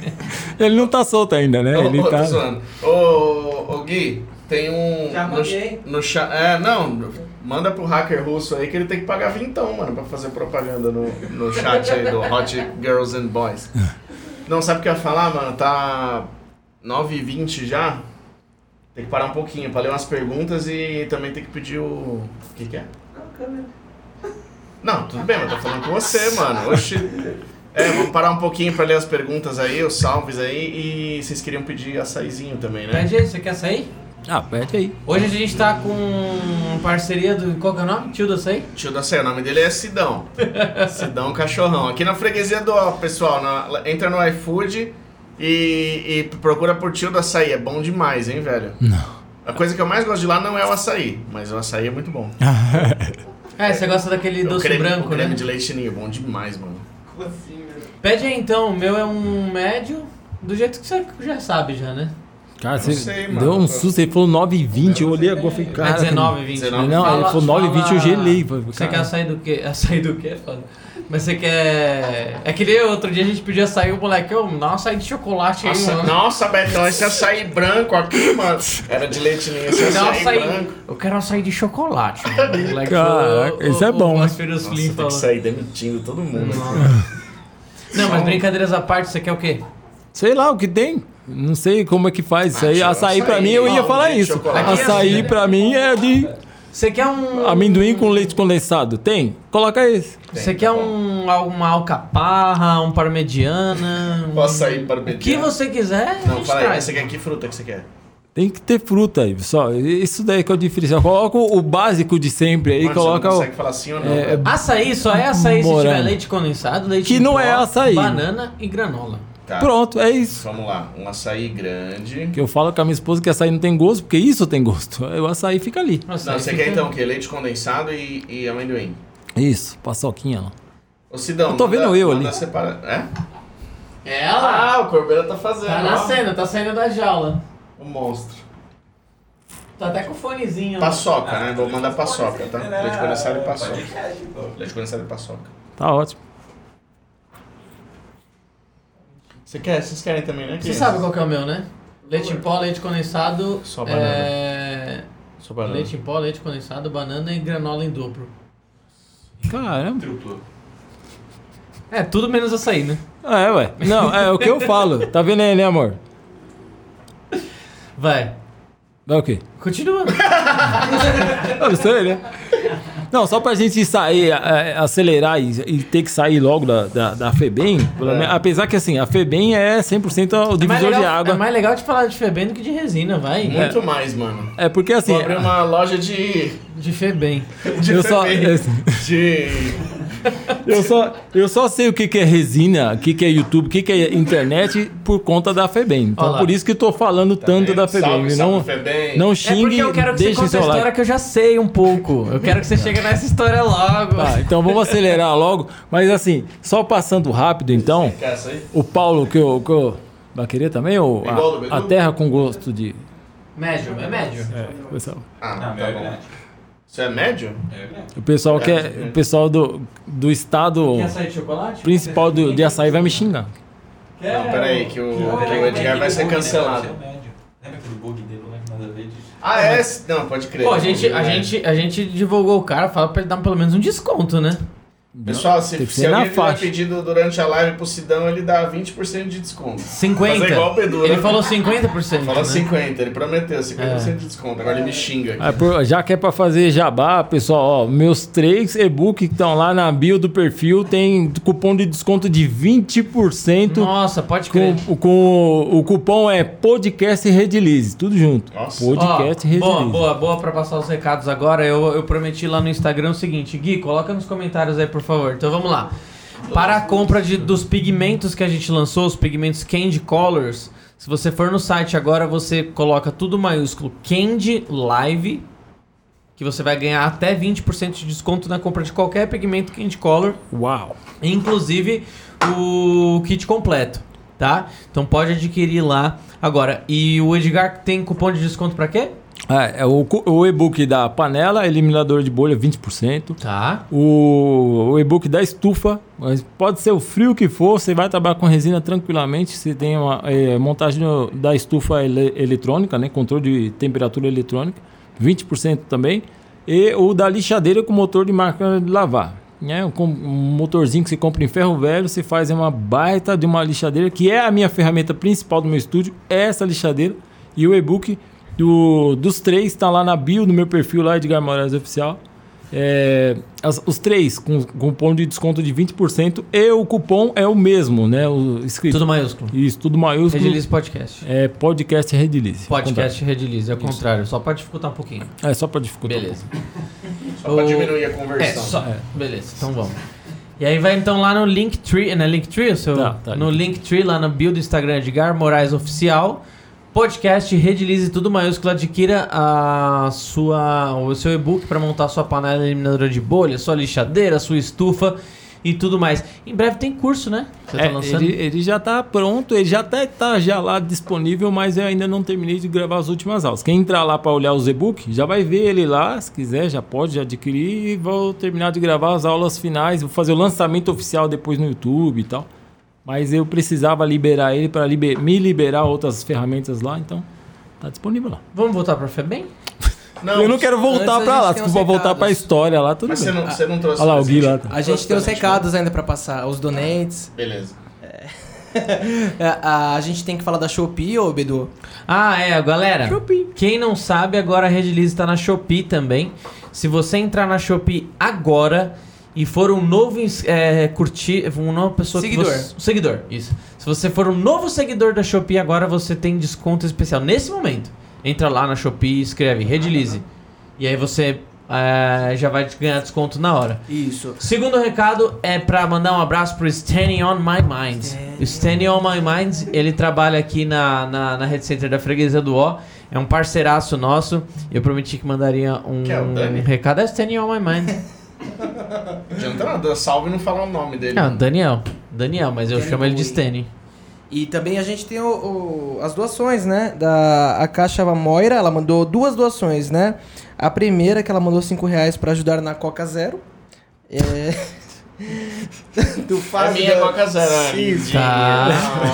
Ele não tá solto ainda, né? Ô, Ele ô, tô tá... zoando. Ô, ô, Gui, tem um. Já no, mandei. no chat. É, não, manda pro hacker russo aí que ele tem que pagar vintão, mano, pra fazer propaganda no, no chat aí do Hot Girls and Boys. Não, sabe o que eu ia falar, mano? Tá 9h20 já. Tem que parar um pouquinho pra ler umas perguntas e também tem que pedir o. O que, que é? Não, tudo bem, mas eu tô falando com você, mano. Oxi. É, vamos parar um pouquinho pra ler as perguntas aí, os salves aí, e vocês queriam pedir açaizinho também, né? Pede aí, você quer sair? Ah, pede aí. Hoje a gente tá com parceria do. Qual que é o nome? Tio do Açaí? Tio da Ceia, o nome dele é Sidão. Sidão Cachorrão. Aqui na freguesia do ó, pessoal, na- entra no iFood e, e procura por Tio da Açaí. É bom demais, hein, velho? Não. A coisa que eu mais gosto de lá não é o açaí, mas o açaí é muito bom. É, você gosta daquele o doce creme, branco, o creme né? de leite ninho, bom demais, mano. Pede aí então, o meu é um médio, do jeito que você já sabe já, né? Cara, Eu você sei, mano. deu um susto, ele falou 9h20, eu olhei agora e falei, cara... é 19, 20. 19. Não, ele falou 9h20, eu gelei. falei, Você cara, quer açaí do quê? Açaí do quê? Foda. Mas você quer. É que nem outro dia a gente pediu açaí, o moleque, ô, me dá um açaí de chocolate aí, Nossa, mano. nossa, Betão, esse açaí branco aqui, mano. Era de leite ninho, esse um açaí, açaí. branco. Eu quero açaí de chocolate, mano. Moleque Caraca, isso é bom, O né? Masfeiros Nossa, Slim tem que sair demitindo todo mundo. Não, mas brincadeiras à parte, você quer o quê? Sei lá o que tem. Não sei como é que faz isso aí. Ah, açaí pra açaí, mim, eu ia falar de isso. chocolate. Açaí pra mim é de Você quer um. amendoim com leite condensado. Tem? Coloca esse. Você quer um, uma alcaparra, um parmegiana? Um... O açaí O parmegiana. que você quiser, Não, fala aí, você quer que fruta que você quer? Tem que ter fruta aí, pessoal. Isso daí que é o diferencial. Coloca o básico de sempre aí, Mano, coloca você não o. consegue falar sim ou não? É, velho? Açaí só é açaí se Morango. tiver leite condensado, leite Que não pó, é açaí. banana e granola. Tá. Pronto, é isso. Vamos lá, um açaí grande. Que eu falo com a minha esposa que açaí não tem gosto, porque isso tem gosto. O açaí fica ali. Nossa, Não, você fica- quer então o quê? Leite condensado e, e amendoim. Isso, paçoquinha lá. Ô Sidão, Eu tô manda- vendo eu manda ali. Separa... É? Ela Ah, o Corbeira tá fazendo. tá ó. nascendo, tá saindo da jaula. O monstro. Tá até com o fonezinho. lá. Paçoca, né? Vou mandar paçoca, tá? Leite condensado e paçoca. Leite condensado e paçoca. Tá ótimo. Você quer? Vocês querem também, né? Você sabe qual que é o meu, né? Leite em pó, leite condensado. Só banana. É... Sou banana. Leite em pó, leite condensado, banana e granola em dobro. Caramba. Triplo. É, tudo menos açaí, né? É, ué. Não, é o que eu falo. Tá vendo aí, né, amor? Vai. Vai o quê? Continua. Não sei, né? Não, só pra gente sair, é, acelerar e, e ter que sair logo da, da, da FEBEM, É. apesar que assim, a FEBEM é 100% o É divisor legal, de água. é mais legal de falar de Febem do que de resina, vai. Muito mais, mano. É porque assim, Vou abrir uma loja de. De Febem. de Eu só- Febem. esse- De. Eu só, eu só sei o que, que é resina, o que, que é YouTube, o que, que é internet por conta da FEBEM. Então, por isso que eu tô falando tanto da FEBEM. Salve, não, salve, Febem. não É xingue, porque eu quero que você conte a história like. que eu já sei um pouco. Eu quero que você chegue nessa história logo. Tá, então vamos acelerar logo. Mas assim, só passando rápido então, o Paulo que eu, que eu vai querer também? Ou a, a terra com gosto de... Médio, é médio. É, pessoal. Ah, Não, tá é bom. Isso é médio? É grande. O pessoal, que é, É. o pessoal do, do estado Quer açaí de chocolate? principal do, de açaí vai me xingar. Não, peraí, que o, que o Edgar vai ser cancelado. Lembra aquele bug dele lá que nada a ver disso? Ah, é? Não, pode crer. Pô, a gente, a, gente, a gente divulgou o cara, fala pra ele dar pelo menos um desconto, né? Pessoal, se, Tem que se ser na alguém tiver faixa. pedido durante a live pro Sidão, ele dá 20% de desconto. 50. Fazer igual o Pedro, ele né? falou 50%. Fala né? 50, ele prometeu 50% É. de desconto. Agora ele me xinga aqui. Ah, por- já que é pra fazer jabá, pessoal, ó, meus três e-books que estão lá na bio do perfil tem cupom de desconto de 20%. Nossa, pode crer. Com, com o cupom é podcast Redilize, tudo junto. Nossa. Podcast Ó, Redilize. boa, boa, boa pra passar os recados agora. Eu, eu prometi lá no Instagram o seguinte, Gui, coloca nos comentários aí, por favor. Então vamos lá. Para a compra de, dos pigmentos que a gente lançou, os pigmentos Candy Colors, se você for no site agora, você coloca tudo maiúsculo Candy Live, que você vai ganhar até 20% de desconto na compra de qualquer pigmento Candy Color. Uau. Inclusive o kit completo, tá? Então pode adquirir lá agora. E o Edgar tem cupom de desconto pra quê? Ah, é o, o e-book da panela, eliminador de bolha, 20%. Tá. O, o e-book da estufa, mas pode ser o frio que for, você vai trabalhar com resina tranquilamente. Você tem uma eh, montagem da estufa ele- eletrônica, né? Controle de temperatura eletrônica, 20% também. E o da lixadeira com motor de máquina de lavar. Né? Com um motorzinho que você compra em ferro velho, você faz uma baita de uma lixadeira, que é a minha ferramenta principal do meu estúdio, é essa lixadeira. E o e-book do- dos três está lá na bio do meu perfil lá, Edgar Moraes Oficial. É, as- os três com com cupom de desconto de 20% e o cupom é o mesmo, né? O escrito. Tudo maiúsculo. Isso, tudo maiúsculo. Redilize Podcast. É podcast Redilize. Podcast Redilize, é o contrário. Só pode dificultar um pouquinho. É só para dificultar. Beleza. Só pra o- diminuir a É, conversão. só. Beleza, então vamos. E aí vai então lá no Linktree, né? Linktree, o seu? Tá, tá, no Linktree, lá no bio do Instagram Edgar Moraes Oficial. Podcast Redilize tudo maiúsculo, adquira a sua, o seu e-book para montar sua panela eliminadora de bolha, sua lixadeira, sua estufa e tudo mais. Em breve tem curso, né? Você É, tá lançando? ele, ele já tá pronto, ele já até tá já lá disponível, mas eu ainda não terminei de gravar as últimas aulas. Quem entrar lá para olhar os e-book, já vai ver ele lá, se quiser, já pode adquirir e vou terminar de gravar as aulas finais, vou fazer o lançamento oficial depois no YouTube e tal. Mas eu precisava liberar ele para me liberar outras ferramentas lá, então tá disponível lá. Vamos voltar pra FEBEM? Não, eu não quero voltar a para lá, uns for voltar para a história lá, tudo Mas bem. você não, você não trouxe Olha lá, o Gui lá. A gente tem os Trouxe recados ainda pra passar, os donates. Beleza. É, a, a gente tem que falar da Shopee, ô Bedu. Ah, é, galera. Shopee. Quem não sabe, agora a Redilize tá na Shopee também. Se você entrar na Shopee agora e for um novo é, curtir, uma nova pessoa Seguidor. que você, um seguidor, isso. Se você for um novo seguidor da Shopee agora, você tem desconto especial nesse momento. Entra lá na Shopee e escreve Redilize. E aí você é, já vai ganhar desconto na hora. Isso. Segundo recado é pra mandar um abraço pro Standing On My Mind. O Standing On My Mind, ele trabalha aqui na, na, na Red Center da Freguesia do O. É um parceiraço nosso. Eu prometi que mandaria um, Que é o Dani? recado. É Standing On My Mind. Adianta nada, salve não falar o nome dele. Não, Daniel. Daniel, mas eu Danny chamo ele de. Stanny. E também a gente tem o, o- as doações, né? Da a Caixa Moira, ela mandou duas doações, né? A primeira que ela mandou 5 reais pra ajudar na Coca Zero. É... do A Fábio minha da- Coca Zero. é. Tá.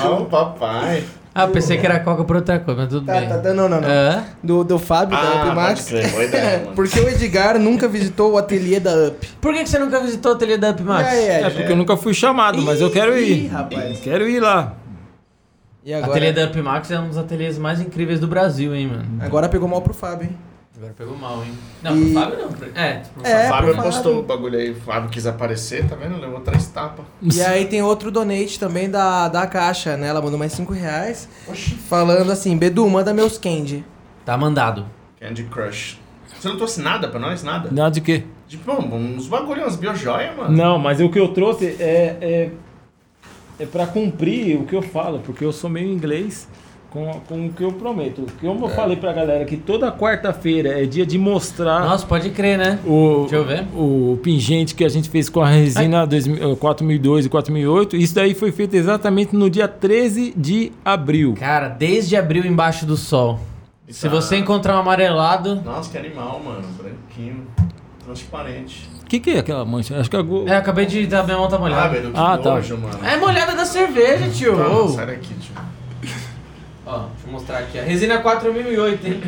Não, papai. Ah, pensei que era Coca por outra coisa, mas tudo Tá, bem. tá, tá, não, não, não. Hã? Do, do Fábio da Ah, Up pode Max. Porque o Edgar nunca visitou o ateliê da Up. Por que, que você nunca visitou o ateliê da Up Max? Aí, É Ed? porque eu nunca fui chamado, mas eu quero Ih, ir. rapaz. Quero ir lá. E O agora, ateliê da Up Max é um dos ateliês mais incríveis do Brasil, hein, mano. agora pegou mal pro Fábio, hein? Agora pegou mal, hein. Não, E- pro Fábio não. É, pro É, o Fábio pro postou Fábio. o bagulho aí, o Fábio quis aparecer, tá vendo? Levou três tapas. E aí tem outro donate também da, da Caixa, né? Ela mandou mais 5 reais. Falando assim, Bedu, manda meus candy. Tá mandado. Candy Crush. Você não trouxe nada pra nós? Nada? Nada de quê? Tipo, uns bagulho, umas biojoias, mano. Não, mas o que eu trouxe é, é, é para cumprir o que eu falo, porque eu sou meio inglês com, com o que eu prometo. Como eu falei pra galera que toda quarta-feira é dia de mostrar Nossa, pode crer, né? o, Deixa eu ver. o pingente que a gente fez com a resina 2000, eh, 4002 e 4008. Isso daí foi feito exatamente no dia 13 de abril. Cara, desde abril embaixo do sol. Se Tá. você encontrar um amarelado. Nossa, que animal, mano. Branquinho. Transparente. O que, que é aquela mancha? Acho que é. go- É, acabei de dar minha mão tá Ah, molhada. velho, que Ah, tá. nojo, mano. É molhada da cerveja, tio. Tá, sai daqui, tio. Ó, deixa eu mostrar aqui. A resina 4008, hein?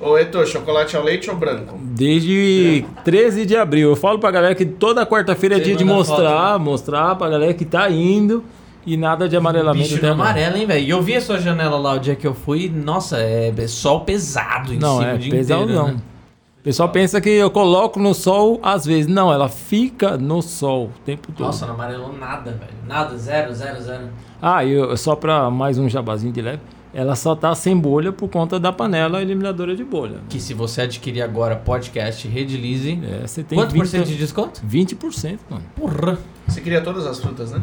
Ô, Eto, chocolate ao leite ou branco? Desde 13 de abril. Eu falo pra galera que toda quarta-feira é Você dia de manda mostrar, foto, mostrar pra galera que tá indo e nada de amarelamento Bicho até não agora. amarelo, hein, velho? E eu vi a sua janela lá o dia que eu fui. Nossa, é sol pesado em Não, cima é o dia pesado inteiro, não. né? O pessoal pensa que eu coloco no sol às vezes. Não, ela fica no sol o tempo todo. Nossa, não amarelou nada, velho. Nada, zero, zero, zero. Ah, e eu, só pra mais um jabazinho de leve. Ela só tá sem bolha por conta da panela eliminadora de bolha. Que se você adquirir agora podcast Redilize, É, você tem quanto por cento de 20%, desconto? 20%, mano. Porra. Você queria todas as frutas, né?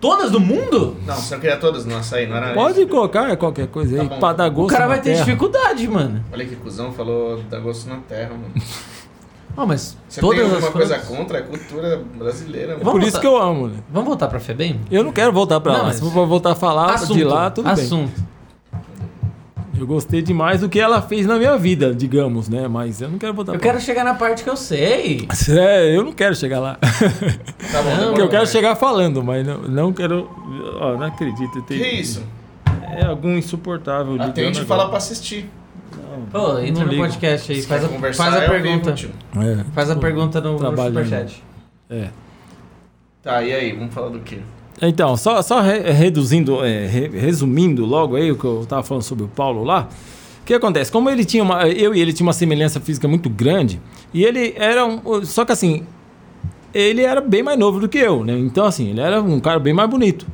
Todas do mundo? Não, você não queria todas no açaí, não era Pode isso? colocar qualquer coisa aí Tá bom. pra dar O gosto cara na vai ter terra. dificuldade, mano. Olha que cuzão, falou dá gosto na terra, mano. Ó, mas Você todas tem as alguma coisa frutas- contra? É cultura brasileira, mano. Por Vamos isso voltar- que eu amo, né? Vamos voltar pra FEBEM? Eu não quero voltar pra Não, lá. mas- Se for voltar a falar de lá, tudo bem. assunto. Eu gostei demais do que ela fez na minha vida, digamos, né? Mas eu não quero voltar Eu pra quero chegar na parte que eu sei. lá. É, eu não quero chegar lá. Tá bom, Não, Porque eu quero chegar falando, mas não, não quero. Ó, não acredito. eu Que isso? É algum insuportável. Atende e agora. fala pra assistir. Pô, entra Não no ligo. podcast aí, faz a, faz a é pergunta. vivo. É. Faz a Pô, pergunta no, no superchat. É. Tá, e aí? Vamos falar do quê? Então, só, só re- reduzindo, é, re- resumindo logo aí o que eu tava falando sobre o Paulo lá. O que acontece? Como ele tinha uma. Eu e ele tinha uma semelhança física muito grande, e ele era um. Só que assim, ele era bem mais novo do que eu, né? Então, assim, ele era um cara bem mais bonito.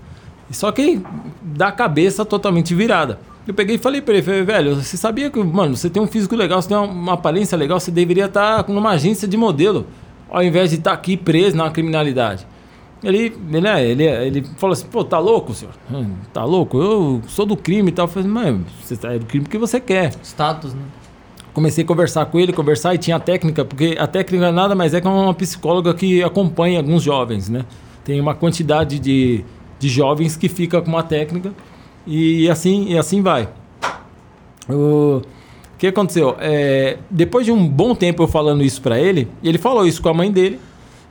Só que da cabeça totalmente virada. Eu peguei e falei pra ele, falei, velho, você sabia que, mano, você tem um físico legal, você tem uma, aparência legal, você deveria estar numa agência de modelo, ao invés de estar aqui preso na criminalidade. Ele, ele, é, ele, ele falou assim, pô, tá louco, senhor? Hum, Tá louco? Eu sou do crime e tal. Eu falei, mas você tá é do crime porque você quer. Status, né? Comecei a conversar com ele, conversar e tinha a técnica, porque a técnica nada mais é que uma psicóloga que acompanha alguns jovens, né? Tem uma quantidade de, de jovens que fica com uma técnica e assim, e assim vai. O que aconteceu? É, depois de um bom tempo eu falando isso pra ele, ele falou isso com a mãe dele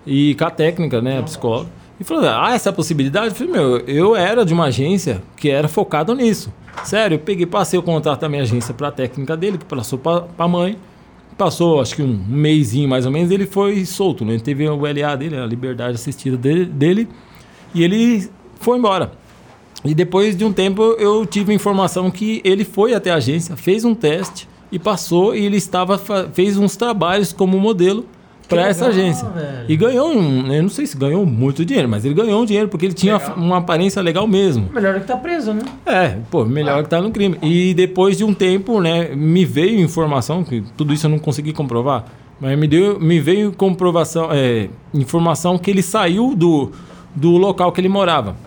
e com a técnica, né, a psicóloga. E falou: Ah, essa possibilidade? Eu falei: Meu, eu era de uma agência que era focado nisso. Sério, eu peguei, passei o contrato da minha agência pra técnica dele, que passou pra, pra mãe. Passou, acho que um mêsinho mais ou menos, ele foi solto, né? Ele teve o LA dele, a liberdade assistida dele, dele e ele foi embora. E depois de um tempo eu tive informação que ele foi até a agência, fez um teste e passou e ele estava fez uns trabalhos como modelo para essa agência. velho. E ganhou um, eu não sei se ganhou muito dinheiro, mas ele ganhou um dinheiro porque ele tinha Legal. uma aparência legal mesmo. Melhor que tá preso, né? É, pô, melhor que tá no crime. E depois de um tempo, né, me veio informação, que tudo isso eu não consegui comprovar, mas me, deu, me veio comprovação, é, informação que ele saiu do, do local que ele morava.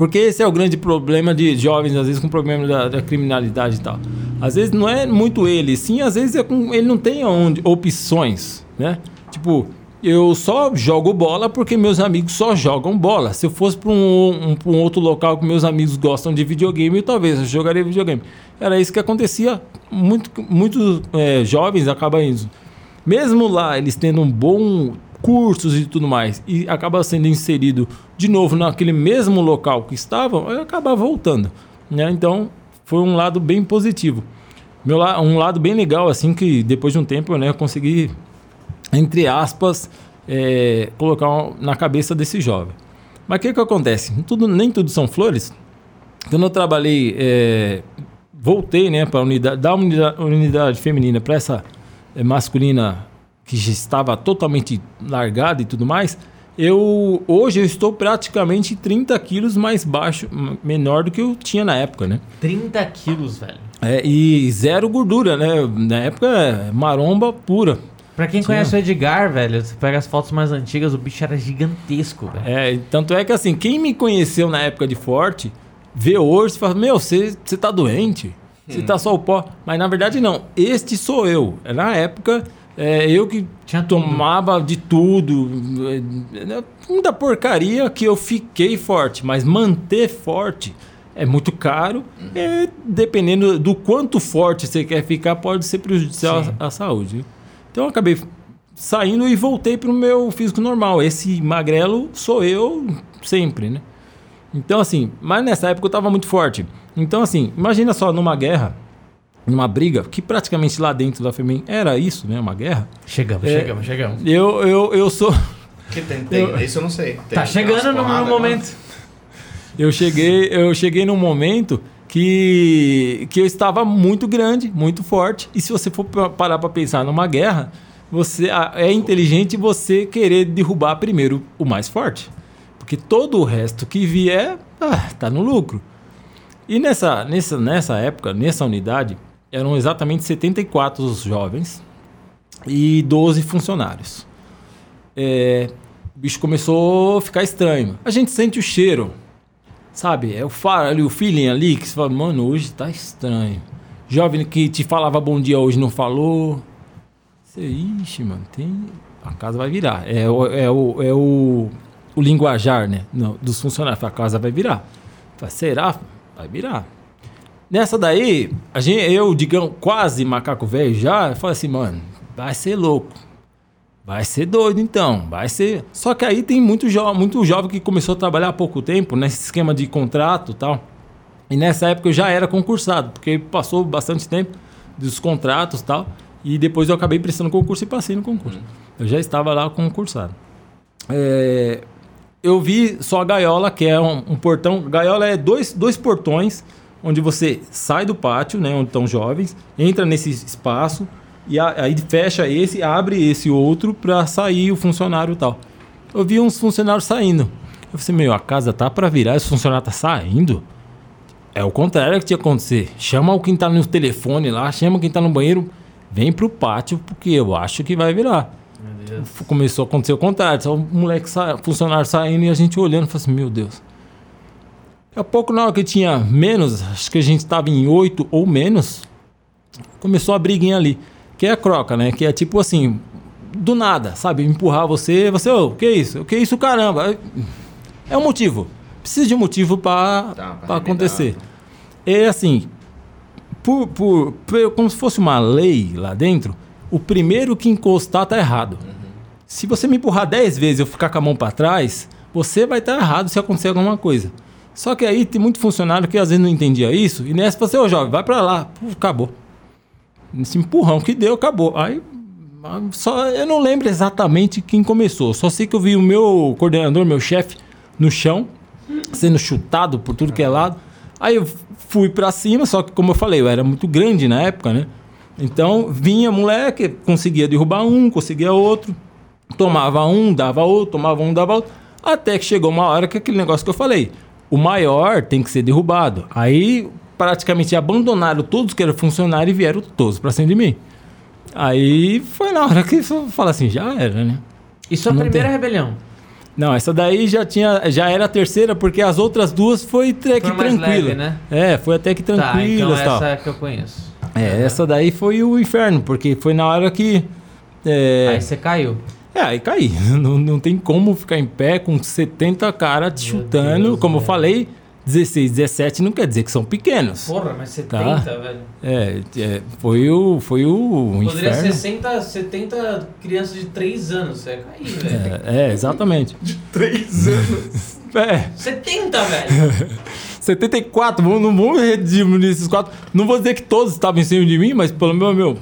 Porque esse é o grande problema de jovens, às vezes com problema da, da criminalidade e tal. Às vezes não é muito ele, sim, às vezes é com, ele não tem onde, opções, né? Tipo, eu só jogo bola porque meus amigos só jogam bola. Se eu fosse para um, um, um outro local que meus amigos gostam de videogame, talvez eu jogaria videogame. Era isso que acontecia. Muito, muitos é, jovens acabam indo. Mesmo lá, eles tendo um bom cursos e tudo mais, e acaba sendo inserido de novo naquele mesmo local que estavam, acaba voltando. Né? Então, foi um lado bem positivo. Meu, um lado bem legal, assim, que depois de um tempo né, eu consegui, entre aspas, é, colocar na cabeça desse jovem. Mas o que, que acontece? Tudo, nem tudo são flores. Quando eu trabalhei, é, voltei né, para unidade, da unidade, unidade feminina para essa é, masculina que já estava totalmente largada e tudo mais, eu hoje eu estou praticamente 30 quilos mais baixo, menor do que eu tinha na época, né? 30 quilos, velho. É, e zero gordura, né? Na época, é maromba pura. Pra quem Tinha. conhece o Edgar, velho, você pega as fotos mais antigas, o bicho era gigantesco, velho. É, tanto é que assim, quem me conheceu na época de forte, vê hoje e fala, meu, você você tá doente? Você tá só o pó. Mas na verdade não, este sou eu. Na época, é, eu que Tinha tudo. tomava de tudo, é, muita porcaria que eu fiquei forte. Mas manter forte é muito caro. É, dependendo do quanto forte você quer ficar, pode ser prejudicial à, à saúde. Então eu acabei saindo e voltei pro meu físico normal. Esse magrelo sou eu sempre, né? Então, assim, mas nessa época eu tava muito forte. Então, assim, imagina só numa guerra, numa briga, que praticamente lá dentro da FEMEN era isso, né? Uma guerra. Chegamos, É. chegamos, chegamos. Eu, eu, eu sou. Que tem, tem, isso eu não sei. Tem Tá chegando no, no porradas, momento. Eu cheguei, eu cheguei num momento que, que eu estava muito grande, muito forte. E se você for pa- parar para pensar numa guerra, você é inteligente você querer derrubar primeiro o mais forte. Porque todo o resto que vier, ah, tá no lucro. E nessa, nessa, nessa época, nessa unidade, eram exatamente 74 os jovens e 12 funcionários. É, o bicho começou a ficar estranho. A gente sente o cheiro, sabe? É o faro ali, o feeling ali, que você fala, mano, hoje tá estranho. Jovem que te falava bom dia hoje não falou. Você, ixi, mano, tem. A casa vai virar. É, o, é, o, é o, o linguajar, né? Não, dos funcionários. A casa vai virar. Fala, Será? Vai virar. Nessa daí, a gente, eu, digamos, quase macaco velho já, falei assim, mano, vai ser louco. Vai ser doido então, vai ser. Só que aí tem muito, jo muito jovem que começou a trabalhar há pouco tempo nesse esquema de contrato e tal. E nessa época eu já era concursado, porque passou bastante tempo dos contratos e tal. E depois eu acabei prestando concurso e passei no concurso. Eu já estava lá concursado. É, eu vi só a gaiola, que é um, um portão. Gaiola é dois, dois portões, onde você sai do pátio, né, onde estão jovens, entra nesse espaço e aí fecha esse, abre esse outro para sair o funcionário e tal. Eu vi uns funcionários saindo. Eu falei, meu, a casa tá para virar, esse funcionário tá saindo. É o contrário que tinha que acontecer. Chama o quem tá no telefone lá, chama quem tá no banheiro, vem pro pátio, porque eu acho que vai virar. Começou a acontecer o contrário. Só o moleque, sa... funcionário saindo e a gente olhando, falou assim, meu Deus. Daqui a pouco, na hora que tinha menos, acho que a gente estava em oito ou menos, começou a briguinha ali. Que é a croca, né? Que é tipo assim, do nada, sabe? Empurrar você, você, ô, o que é isso? O que é isso, caramba? É um motivo. Precisa de um motivo para Tá, acontecer. É assim, por, por, por- como se fosse uma lei lá dentro, o primeiro que encostar tá errado. Se você me empurrar 10 vezes e eu ficar com a mão para trás, você vai estar errado se acontecer alguma coisa. Só que aí tem muito funcionário que às vezes não entendia isso, e nessa você, ô jovem, vai para lá, acabou. Esse empurrão que deu, acabou. Aí só eu não lembro exatamente quem começou. Só sei que eu vi o meu coordenador, meu chefe, no chão, sendo chutado por tudo que é lado. Aí eu fui pra cima, só que como eu falei, eu era muito grande na época, né? Então vinha moleque, conseguia derrubar um, conseguia outro, tomava um, dava outro, tomava um, dava outro. Até que chegou uma hora que aquele negócio que eu falei, o maior tem que ser derrubado. Aí praticamente abandonaram todos que eram funcionários e vieram todos pra cima de mim. Aí foi na hora que eu falo assim, já era, né? Isso é a primeira tem. rebelião. Não, essa daí já tinha, já era a terceira, porque as outras duas foi até que tranquila. leve, né? É, foi até que Tá, tranquila então e tal. essa é a que eu conheço. É, essa daí foi o inferno, porque foi na hora que. É, Aí você caiu. É, aí caí. Não, não tem como ficar em pé com 70 caras te chutando. Deus, como eu velho. falei, 16, 17 não quer dizer que são pequenos. Porra, mas 70, Tá. velho. É, é, foi o, foi o Poderia ser inferno. 60, 70 crianças de 3 anos. Você ia cair, velho. É, é, exatamente. Três anos. É, 70, velho. 74, vamos- não vamos rediminuir esses quatro. Não vou dizer que todos estavam em cima de mim, mas pelo menos, meu,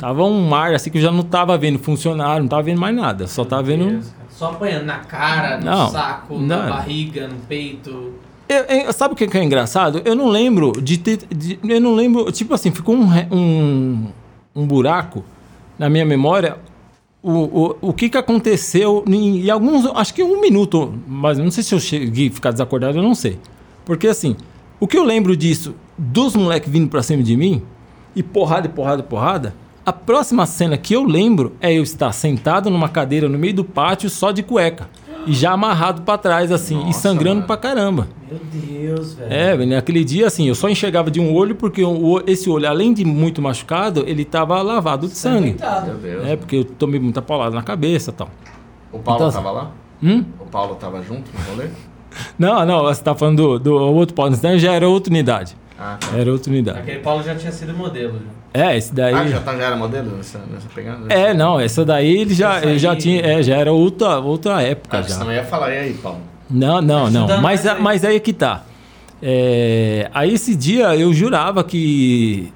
tava um mar assim que eu já não tava vendo funcionário, não tava vendo mais nada. Só tava vendo. Deus. Só apanhando na cara, no Não, saco, na não. barriga, no peito. Eu- eu- sabe o que é engraçado? Eu não lembro de ter. de- eu não lembro. Tipo assim, ficou um, um, um buraco na minha memória. O, o, o que que aconteceu em, em alguns. Acho que um minuto, mas não sei se eu cheguei a ficar desacordado, eu não sei. Porque assim, o que eu lembro disso, dos moleques vindo pra cima de mim, e porrada, e porrada, e porrada, a próxima cena que eu lembro é eu estar sentado numa cadeira no meio do pátio só de cueca. E já amarrado pra trás, assim, e Nossa, sangrando mano. pra caramba. Meu Deus, velho. É, velho, naquele dia, assim, eu só enxergava de um olho, porque o- o- esse olho, além de muito machucado, ele tava lavado de sangue. Meu Deus. É, porque eu tomei muita paulada na cabeça e tal. O Paulo Então, tava lá? Hum? O Paulo tava junto no rolê? Não, não, você tá falando do, do outro Paulo, daí já era outra unidade. Ah, tá. Era outra unidade. Aquele Paulo já tinha sido modelo. já. É, esse daí. Ah, já, tá, já era modelo nessa, nessa pegada? É, não, essa daí ele já, Essa ele já aí- tinha, é, já era outra, outra época Ah, você já. também ia falar, e aí, Paulo? Não, não, não. Estudando Mas, aí. mas aí que tá. É, aí esse dia eu jurava que.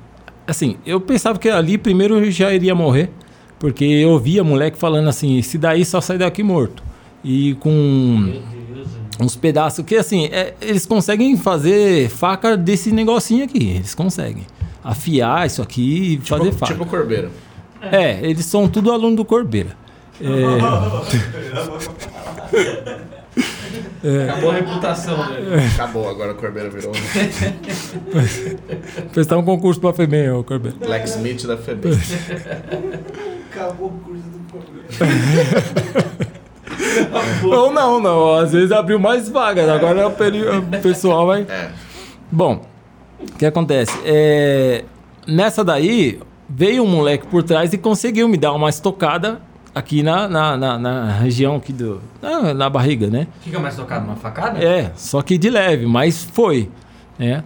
Assim, eu pensava que ali primeiro eu já iria morrer. Porque eu ouvia moleque falando assim: esse daí só sai daqui morto. E com uns pedaços. Que assim, é, eles conseguem fazer faca desse negocinho aqui. Eles conseguem. Afiar isso aqui e fazer Tipo, faca. tipo Corbeiro. É, eles são tudo aluno do Corbeira. Acabou a reputação dele. Acabou, agora o Corbeiro virou Prestar um concurso pra FEBEM, ô Corbeira. Black Smith da FEB. Acabou o curso do problema. Ou não, não. Às vezes abriu mais vagas. Agora é o, peri- o pessoal vai. É. Bom, o que acontece? É, nessa daí, veio um moleque por trás e conseguiu me dar uma estocada aqui na, na, na, na região aqui do. Na, na barriga, né? O que, que é mais tocado? Uma facada? É, só que de leve, mas foi. Né?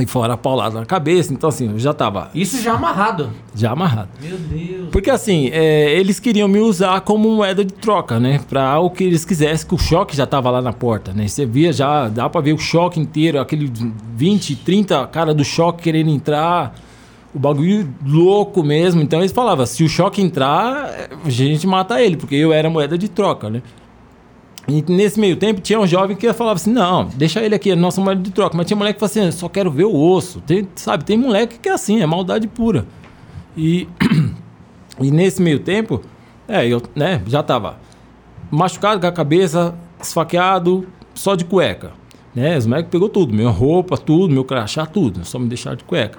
E fora a paulada na cabeça, então assim, eu já tava Isso já amarrado. já amarrado. Meu Deus. Porque assim, é, eles queriam me usar como moeda de troca, né? Pra o que eles quisessem, que o choque já tava lá na porta, né? Você via já, dá pra ver o choque inteiro, aquele 20, 30 cara do choque querendo entrar, o bagulho louco mesmo. Então eles falavam, se o choque entrar, a gente mata ele, porque eu era moeda de troca, né? E nesse meio tempo tinha um jovem que falava assim: não, deixa ele aqui, é nossa moeda de troca. Mas tinha moleque que falava assim: só quero ver o osso. Tem, sabe, tem moleque que é assim, é maldade pura. E, e nesse meio tempo, é, eu né, já tava machucado com a cabeça, esfaqueado, só de cueca. Né? Os moleques pegou tudo, minha roupa, tudo, meu crachá, tudo, só me deixaram de cueca.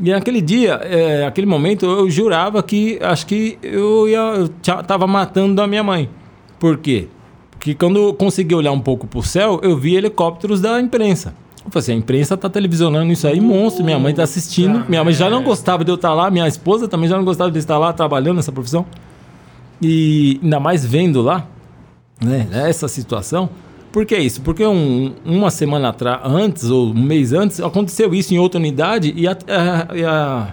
E naquele dia, é, naquele momento, eu jurava que acho que eu ia, eu tava matando a minha mãe. Por quê? Porque quando eu consegui olhar um pouco pro céu, eu vi helicópteros da imprensa. Eu falei assim, a imprensa tá televisionando isso aí, monstro, minha mãe tá assistindo. Minha mãe já não gostava de eu estar lá, minha esposa também já não gostava de eu estar lá trabalhando nessa profissão. E ainda mais vendo lá, né, essa situação. Por que isso? Porque um- uma semana atrás, antes, ou um mês antes, aconteceu isso em outra unidade e a, a- a-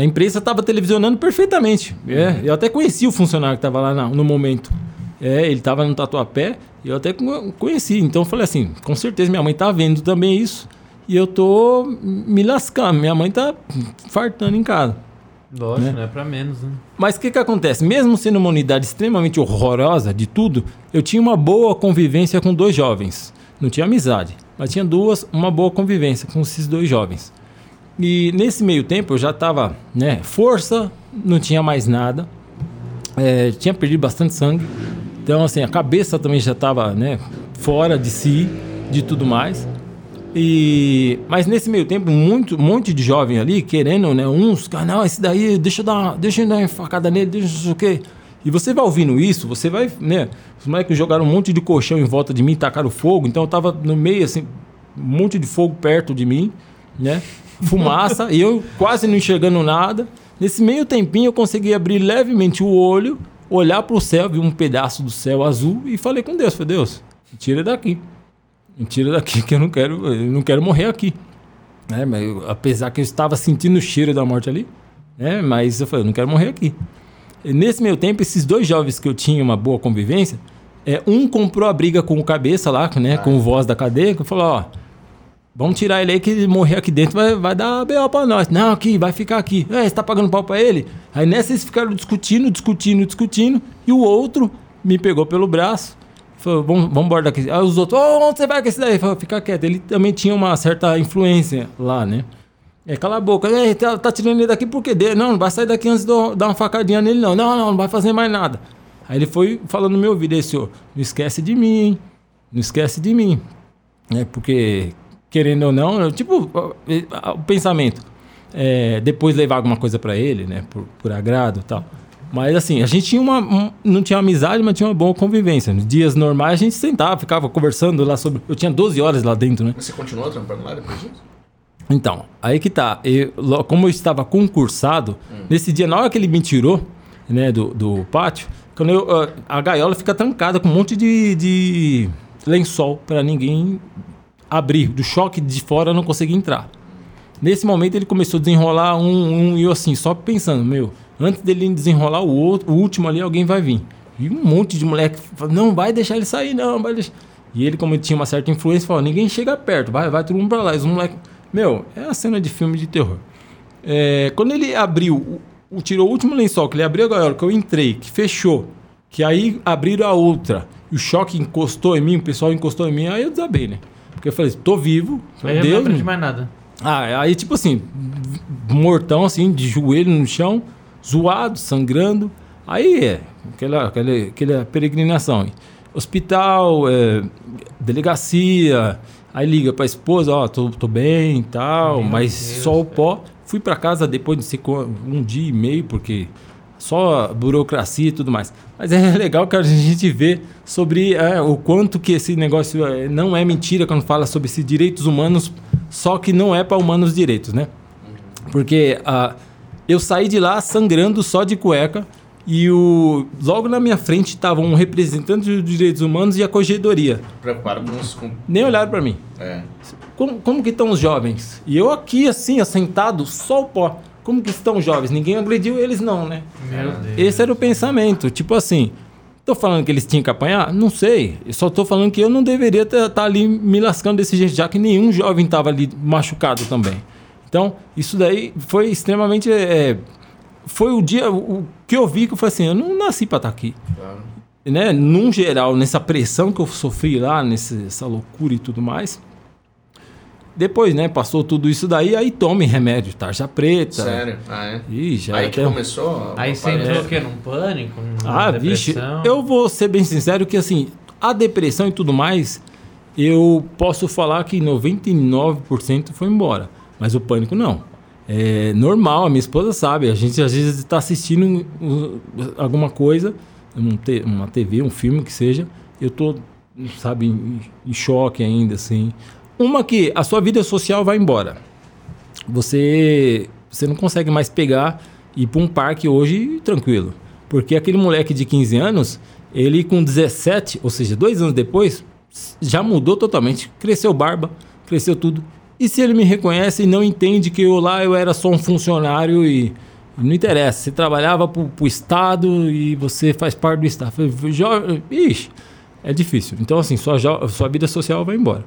a imprensa estava televisionando perfeitamente. É, eu até conheci o funcionário que estava lá na- no momento. É, ele estava no tatuapé e eu até co- conheci. Então falei assim, com certeza minha mãe está vendo também isso e eu tô me lascando. Minha mãe tá fartando em casa. Lógico, Né? não é pra menos, né? Mas o que, que acontece? Mesmo sendo uma unidade extremamente horrorosa de tudo, eu tinha uma boa convivência com dois jovens. Não tinha amizade, mas tinha duas, uma boa convivência com esses dois jovens. E nesse meio tempo eu já estava, né, força, não tinha mais nada, é, tinha perdido bastante sangue. Então, assim, a cabeça também já estava, né, fora de si, de tudo mais. E, mas nesse meio tempo, muito, um monte de jovem ali querendo, né? Uns, cara, não, esse daí, deixa eu dar, deixa eu dar uma facada nele, deixa não sei o quê. E você vai ouvindo isso, você vai, né? Os moleques jogaram um monte de colchão em volta de mim, tacaram fogo, então eu tava no meio, assim, um monte de fogo perto de mim, né? Fumaça, e eu quase não enxergando nada. Nesse meio tempinho eu consegui abrir levemente o olho, olhar para o céu, vi um pedaço do céu azul e falei com Deus, falei, Deus, me tira daqui. Me tira daqui que eu não quero, eu não quero morrer aqui. Né? Mas eu- apesar que eu estava sentindo o cheiro da morte ali, né? Mas eu falei, eu não quero morrer aqui. E nesse meio tempo, esses dois jovens que eu tinha uma boa convivência, é, um comprou a briga com o cabeça lá, né? Com o voz da cadeia, que falou, ó, vamos tirar ele aí que ele morrer aqui dentro vai, vai dar B.O. pra nós. Não, aqui, vai ficar aqui. É, você tá pagando pau pra ele? Aí nessa eles ficaram discutindo, discutindo, discutindo, e o outro me pegou pelo braço, falou, vamos, vamos embora daqui. Aí os outros, ô, onde você vai com esse daí? Falou, fica quieto. Ele também tinha uma certa influência lá, né? É, cala a boca. É, tá, tá tirando ele daqui por quê? Não, não vai sair daqui antes de dar uma facadinha nele, não. Não, não, não vai fazer mais nada. Aí ele foi falando no meu ouvido, esse, senhor, não esquece de mim, hein? Não esquece de mim. É, porque querendo ou não, tipo, o pensamento, é, depois levar alguma coisa para ele, né, por, por agrado e tal. Mas assim, a gente tinha uma. um- não tinha amizade, mas tinha uma boa convivência. Nos dias normais a gente sentava, ficava conversando lá sobre. Eu tinha 12 horas lá dentro, né? Mas você continuou trampando lá depois disso? Então, aí que tá. Eu, como eu estava concursado, nesse dia, na hora que ele me tirou né, do, do pátio, quando eu, a gaiola fica trancada com um monte de, de lençol para ninguém abrir. Do choque de fora não conseguia entrar. Nesse momento ele começou a desenrolar um, um e eu assim, só pensando, meu, antes dele desenrolar o outro, o último ali, alguém vai vir. E um monte de moleque não vai deixar ele sair, não, vai deixar. E ele, como ele tinha uma certa influência, falou, ninguém chega perto, vai, vai todo mundo pra lá. E os moleques, meu, é a cena de filme de terror. É, quando ele abriu, o- tirou o último lençol, que ele abriu a gaiola, que eu entrei, que fechou, que aí abriram a outra, e o choque encostou em mim, o pessoal encostou em mim, aí eu desabei, né? Porque eu falei, tô vivo, eu não Deus me- de mais nada. ah, aí tipo assim, mortão assim, de joelho no chão, zoado, sangrando. Aí é, aquela, aquela, aquela peregrinação. Hospital, é, delegacia, aí liga pra esposa, ó, tô, tô bem e tal, Meu mas Deus, só o cara. pó. Fui pra casa depois de um dia e meio, porque só burocracia e tudo mais. Mas é legal que a gente vê sobre é, o quanto que esse negócio é, não é mentira quando fala sobre esses direitos humanos, só que não é para humanos direitos, né? Porque ah, eu saí de lá sangrando só de cueca e o, logo na minha frente estava um representante dos direitos humanos e a corregedoria. Com os. Com... Nem olharam para mim. É. Como, como que estão os jovens? E eu aqui, assim, assentado, só o pó. Como que estão jovens? Ninguém agrediu eles, não, né? Meu Deus. Esse era o pensamento. Tipo assim, tô falando que eles tinham que apanhar? Não sei. Eu só tô falando que eu não deveria estar ali me lascando desse jeito, já que nenhum jovem tava ali machucado também. Então, isso daí foi extremamente. é, foi o dia o, que eu vi que eu falei assim: eu não nasci para estar aqui. Claro. Né? Num geral, nessa pressão que eu sofri lá, nessa loucura e tudo mais. Depois, né, passou tudo isso daí, aí tome remédio, tarja preta. Sério? Ah, é? Ih, já Aí que até- começou. Aí você entrou o quê? Num pânico? Numa Ah, vixe, depressão? eu vou ser bem sincero que assim, a depressão e tudo mais, eu posso falar que 99% foi embora, mas o pânico não. É normal, a minha esposa sabe, a gente às vezes está assistindo alguma coisa, um uma TV, um filme que seja, eu tô, sabe, em choque ainda, assim. Uma que a sua vida social vai embora você você não consegue mais pegar e ir para um parque hoje tranquilo. Porque aquele moleque de 15 anos, ele com 17, ou seja, dois anos depois, já mudou totalmente. Cresceu barba, cresceu tudo. E se ele me reconhece e não entende que eu lá eu era só um funcionário e não interessa, você trabalhava para o Estado e você faz parte do Estado. Jo- Ixi, é difícil. Então, assim, sua, sua vida social vai embora.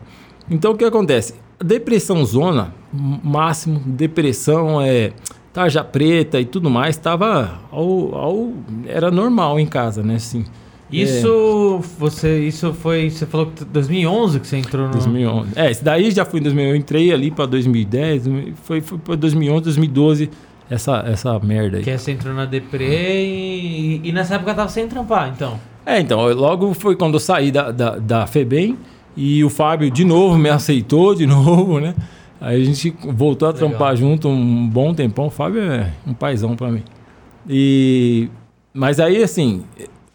Então, o que acontece? Depressão zona, máximo, depressão, é, tarja preta e tudo mais, estava ao, ao- era normal em casa, né? Assim, Isso, você, isso foi, você falou que 2011 que você entrou no... 2011. É, daí já fui em 2011. Eu entrei ali para 2010, foi, foi para 2011, 2012, essa, essa merda aí. Que é, você entrou na Depre e, e nessa época tava sem trampar, então. É, então, logo foi quando eu saí da, da, da FEBEM e o Fábio de novo me aceitou, de novo, né? Aí a gente voltou a Legal. trampar junto um bom tempão. O Fábio é um paizão pra mim. E, mas aí, assim,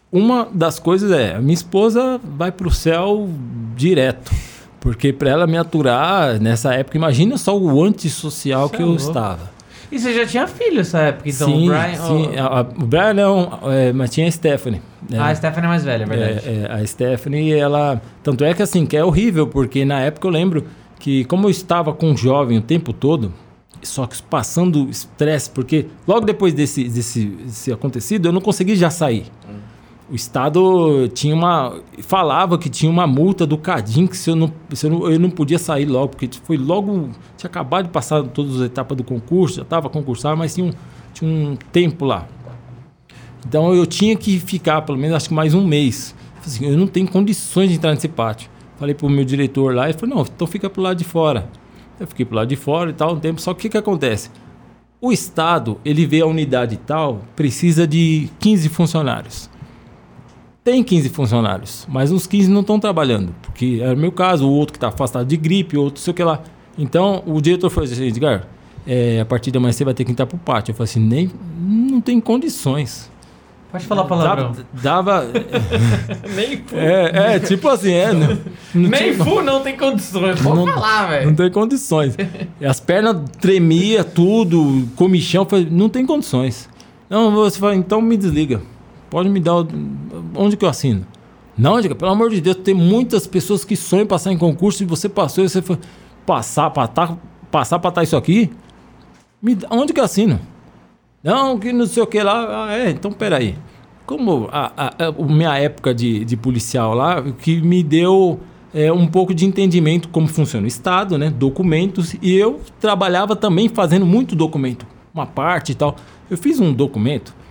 uma das coisas é, a minha esposa vai pro céu direto. Porque pra ela me aturar nessa época, imagina só o antissocial Cê que é eu estava. E você já tinha filho nessa época, então sim, o Brian... sim. oh, A- a- o Brian não, é, mas tinha a Stephanie. né? Ah, a Stephanie é mais velha, é verdade. É, é, a Stephanie, ela. Tanto é que assim, que é horrível, porque na época eu lembro que, como eu estava com um jovem o tempo todo, só que passando estresse, porque logo depois desse, desse, desse acontecido, eu não consegui já sair. O Estado tinha uma. falava que tinha uma multa do Cadim, que se eu não, se eu não, eu não podia sair logo, porque foi logo. Tinha acabado de passar todas as etapas do concurso, já estava concursado, mas tinha um, tinha um tempo lá. Então eu tinha que ficar pelo menos acho que mais um mês. Assim, eu não tenho condições de entrar nesse pátio. Falei pro meu diretor lá, ele falou, não, então fica pro lado de fora. Eu fiquei pro lado de fora e tal, um tempo. Só que o que, que acontece? O Estado, ele vê a unidade tal, precisa de 15 funcionários. Tem 15 funcionários, mas os 15 não estão trabalhando, porque era o meu caso, o outro que está afastado de gripe, outro sei o que lá. Então, o diretor falou assim, Edgar, é, a partir de amanhã você vai ter que entrar pro pátio. Eu falei assim, nem, não tem condições. Pode falar palavrão. Dava... dava Nem fu. é, é, tipo assim, é... Não, não Nem tinha- fu não tem condições. Pode Não- falar, velho. Não tem condições. As pernas tremia tudo, comichão, falei, não tem condições. Não, você fala, então me desliga. Pode me dar onde que eu assino? Não, diga, pelo amor de Deus, tem muitas pessoas que sonham em passar em concurso e você passou e você foi passar para tá, passar para tá isso aqui? Me onde que eu assino? Não, que não sei o que lá. Ah, é, então peraí. Como a, a, a- minha época de, de policial lá, que me deu é, um pouco de entendimento como funciona o Estado, né? Documentos. E eu trabalhava também fazendo muito documento. Uma parte e tal. Eu fiz um documento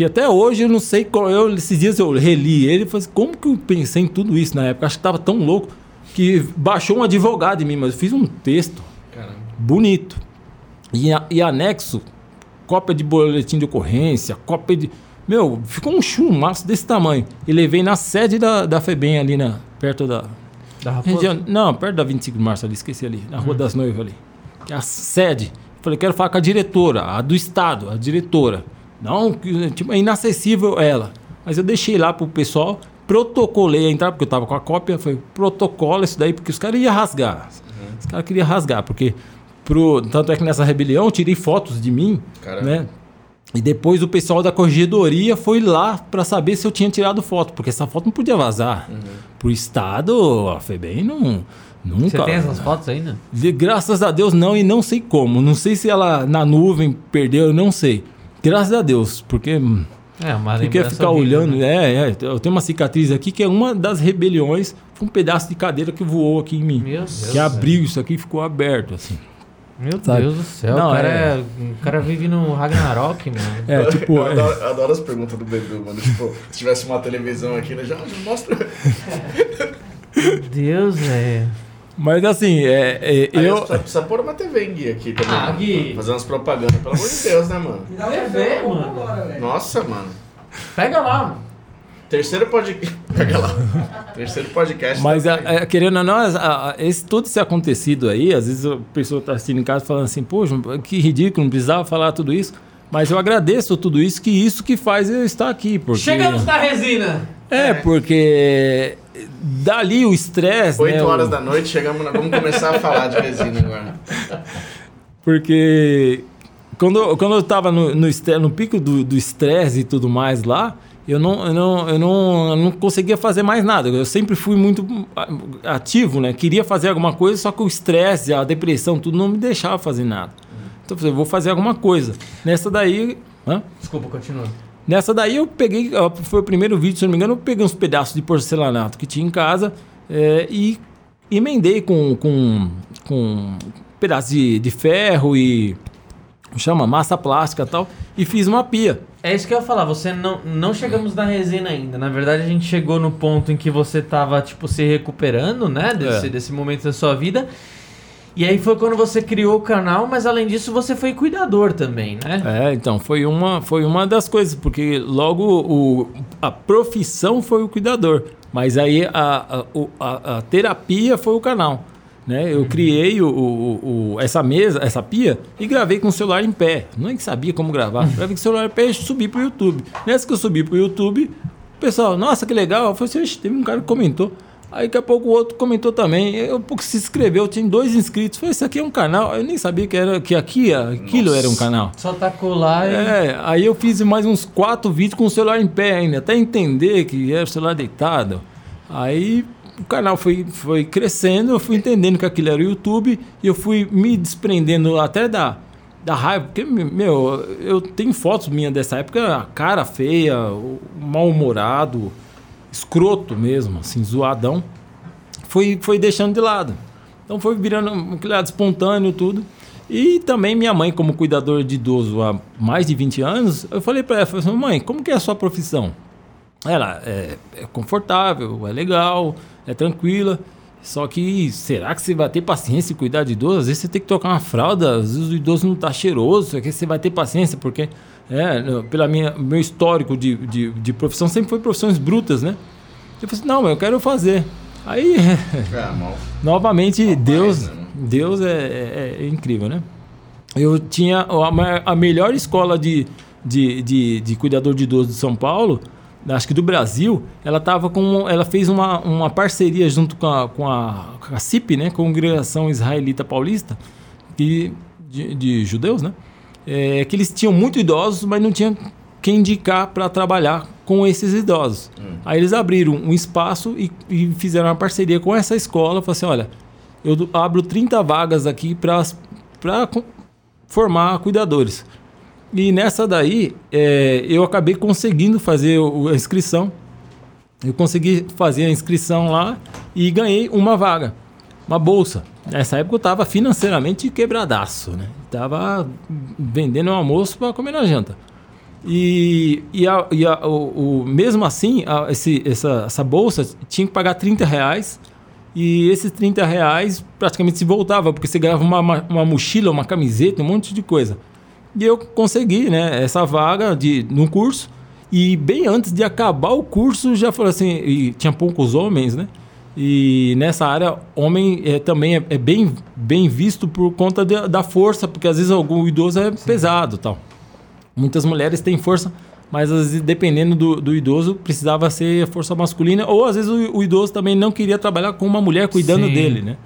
que até hoje eu não sei qual. Eu, esses dias eu reli ele e falei assim, como que eu pensei em tudo isso na época? Acho que estava tão louco que baixou um advogado em mim, mas eu fiz um texto Caramba. bonito. E, a- e anexo, cópia de boletim de ocorrência, cópia de. Meu, ficou um chumaço desse tamanho. E levei na sede da, da FEBEM ali na, perto da. Da Raposa? região- não, perto da 25 de março ali, esqueci ali, na Rua das Noivas ali. Que é a sede. Falei, quero falar com a diretora, a do Estado, a diretora. Não, tipo, é inacessível ela. Mas eu deixei lá pro pessoal, protocolei a entrada, porque eu tava com a cópia, foi protocolo isso daí, porque os caras iam rasgar. Os caras queriam rasgar, porque. Pro, tanto é que nessa rebelião eu tirei fotos de mim, Caramba. né? E depois o pessoal da corregedoria foi lá para saber se eu tinha tirado foto, porque essa foto não podia vazar. Pro Estado, a FEBEM não. Nunca. Você tem essas fotos ainda? De- Graças a Deus não, e não sei como. Não sei se ela na nuvem perdeu, eu não sei. Graças a Deus, porque É, uma lembrança ficar horrível, olhando. né? É, é, eu tenho uma cicatriz aqui que é uma das rebeliões. Foi um pedaço de cadeira que voou aqui em mim. Meu Deus. que abriu isso aqui e ficou aberto, assim. Meu Sabe? Deus do céu. Não, o, cara é- é... o cara vive no Ragnarok, mano. É, tipo. eu, é, adoro, eu adoro as perguntas do Bedu, mano. Tipo, se tivesse uma televisão aqui, né? Já, já mostra. Meu Deus, velho. Mas assim, é, é, Aí eu. Precisa, precisa pôr uma TV em Gui aqui também. Ah. Gui. Fazer umas propagandas, pelo amor de Deus, né, mano? Me dá TV, mano. agora. Nossa, mano. Pega lá, mano. Terceiro podcast. Pega lá. Terceiro podcast. Mas, tá a, a- querendo ou não, a- a- esse, todo esse acontecido aí, às vezes a pessoa está assistindo em casa falando assim, poxa, que ridículo, não precisava falar tudo isso. Mas eu agradeço tudo isso, que isso que faz eu estar aqui. Porque, Chegamos na resina. É, porque dali o estresse. 8 né, horas o- da noite, chegamos na... vamos começar a falar de resina agora. Porque quando, quando eu estava no, no, no pico do do estresse e tudo mais lá, eu não, eu, não, eu, não, eu não conseguia fazer mais nada. Eu sempre fui muito ativo, né? Queria fazer alguma coisa, só que o estresse, a depressão, tudo não me deixava fazer nada. Então eu falei, eu vou fazer alguma coisa. Nessa daí. Hã? Desculpa, continua. Nessa daí eu peguei, foi o primeiro vídeo, se não me engano, eu peguei uns pedaços de porcelanato que tinha em casa é, e emendei com, com, com pedaços de, de ferro e chama massa plástica e tal e fiz uma pia. É isso que eu ia falar, você não, não chegamos na resina ainda. Na verdade, a gente chegou no ponto em que você tava, tipo, se recuperando, né? Desse, É. desse momento da sua vida. E aí foi quando você criou o canal, mas além disso, você foi cuidador também, né? É, então foi uma, foi uma das coisas, porque logo o, a profissão foi o cuidador, mas aí a, a, a- a terapia foi o canal. Né? Eu criei o, o- o- essa mesa, essa pia e gravei com o celular em pé. Não é que sabia como gravar. Gravei com o celular em pé e subi pro YouTube. Nessa que eu subi pro YouTube, o pessoal, nossa, que legal. Eu falei assim, "Ixi, teve um cara que comentou. Aí daqui a pouco o outro comentou também. Eu pouco se inscreveu, tinha dois inscritos. Falei, isso aqui é um canal. Eu nem sabia que, era, que aqui, aquilo era um canal. Só tacou lá e. É, aí eu fiz mais uns quatro vídeos com o celular em pé ainda, até entender que era o celular deitado. Aí o canal foi, foi crescendo, eu fui entendendo que aquilo era o YouTube e eu fui me desprendendo até da, da raiva, porque, meu, eu tenho fotos minhas dessa época, a cara feia, o- mal-humorado, escroto mesmo, assim, zoadão. Foi, foi deixando de lado. Então foi virando um criado espontâneo tudo. E também minha mãe, como cuidadora de idoso há mais de 20 anos, eu falei para ela, falei assim, mãe, como que é a sua profissão? Ela é, é confortável, é legal, é tranquila. Só que será que você vai ter paciência em cuidar de idoso? Às vezes você tem que trocar uma fralda, às vezes o idoso não tá cheiroso, só que você vai ter paciência, porque É, pela minha meu histórico de, de, de profissão sempre foi profissões brutas, né? Eu falei assim, não, eu quero fazer. Aí, É, mal. novamente, Deus, né? Deus é, é- é incrível, né? Eu tinha a, a melhor escola de, de, de, de cuidador de idoso de São Paulo, acho que do Brasil, ela tava com, ela fez uma, uma parceria junto com a, com a, com a CIP, né, Congregação Israelita Paulista, que, de, de judeus, né? É, que eles tinham muito idosos, mas não tinham quem indicar para trabalhar com esses idosos. Aí eles abriram um espaço e, e fizeram uma parceria com essa escola. Falaram assim: olha, eu abro 30 vagas aqui para formar cuidadores. E nessa daí, é, eu acabei conseguindo fazer a inscrição. Eu consegui fazer a inscrição lá e ganhei uma vaga, uma bolsa. Nessa época eu estava financeiramente quebradaço, né? Tava vendendo um almoço para comer na janta. E, e, a- e a- o, o- mesmo assim, a- esse- essa, essa bolsa tinha que pagar 30 reais. E esses 30 reais praticamente se voltava, porque você ganhava uma, uma, uma mochila, uma camiseta, um monte de coisa. E eu consegui, né, essa vaga de, no curso. E bem antes de acabar o curso, já falou assim, e tinha poucos homens, né? E nessa área, homem é, também é, é bem, bem visto por conta de- da força, porque às vezes algum idoso é pesado tal. Muitas mulheres têm força, mas às vezes, dependendo do, do idoso, precisava ser força masculina, ou às vezes o, o idoso também não queria trabalhar com uma mulher cuidando Sim. dele, né?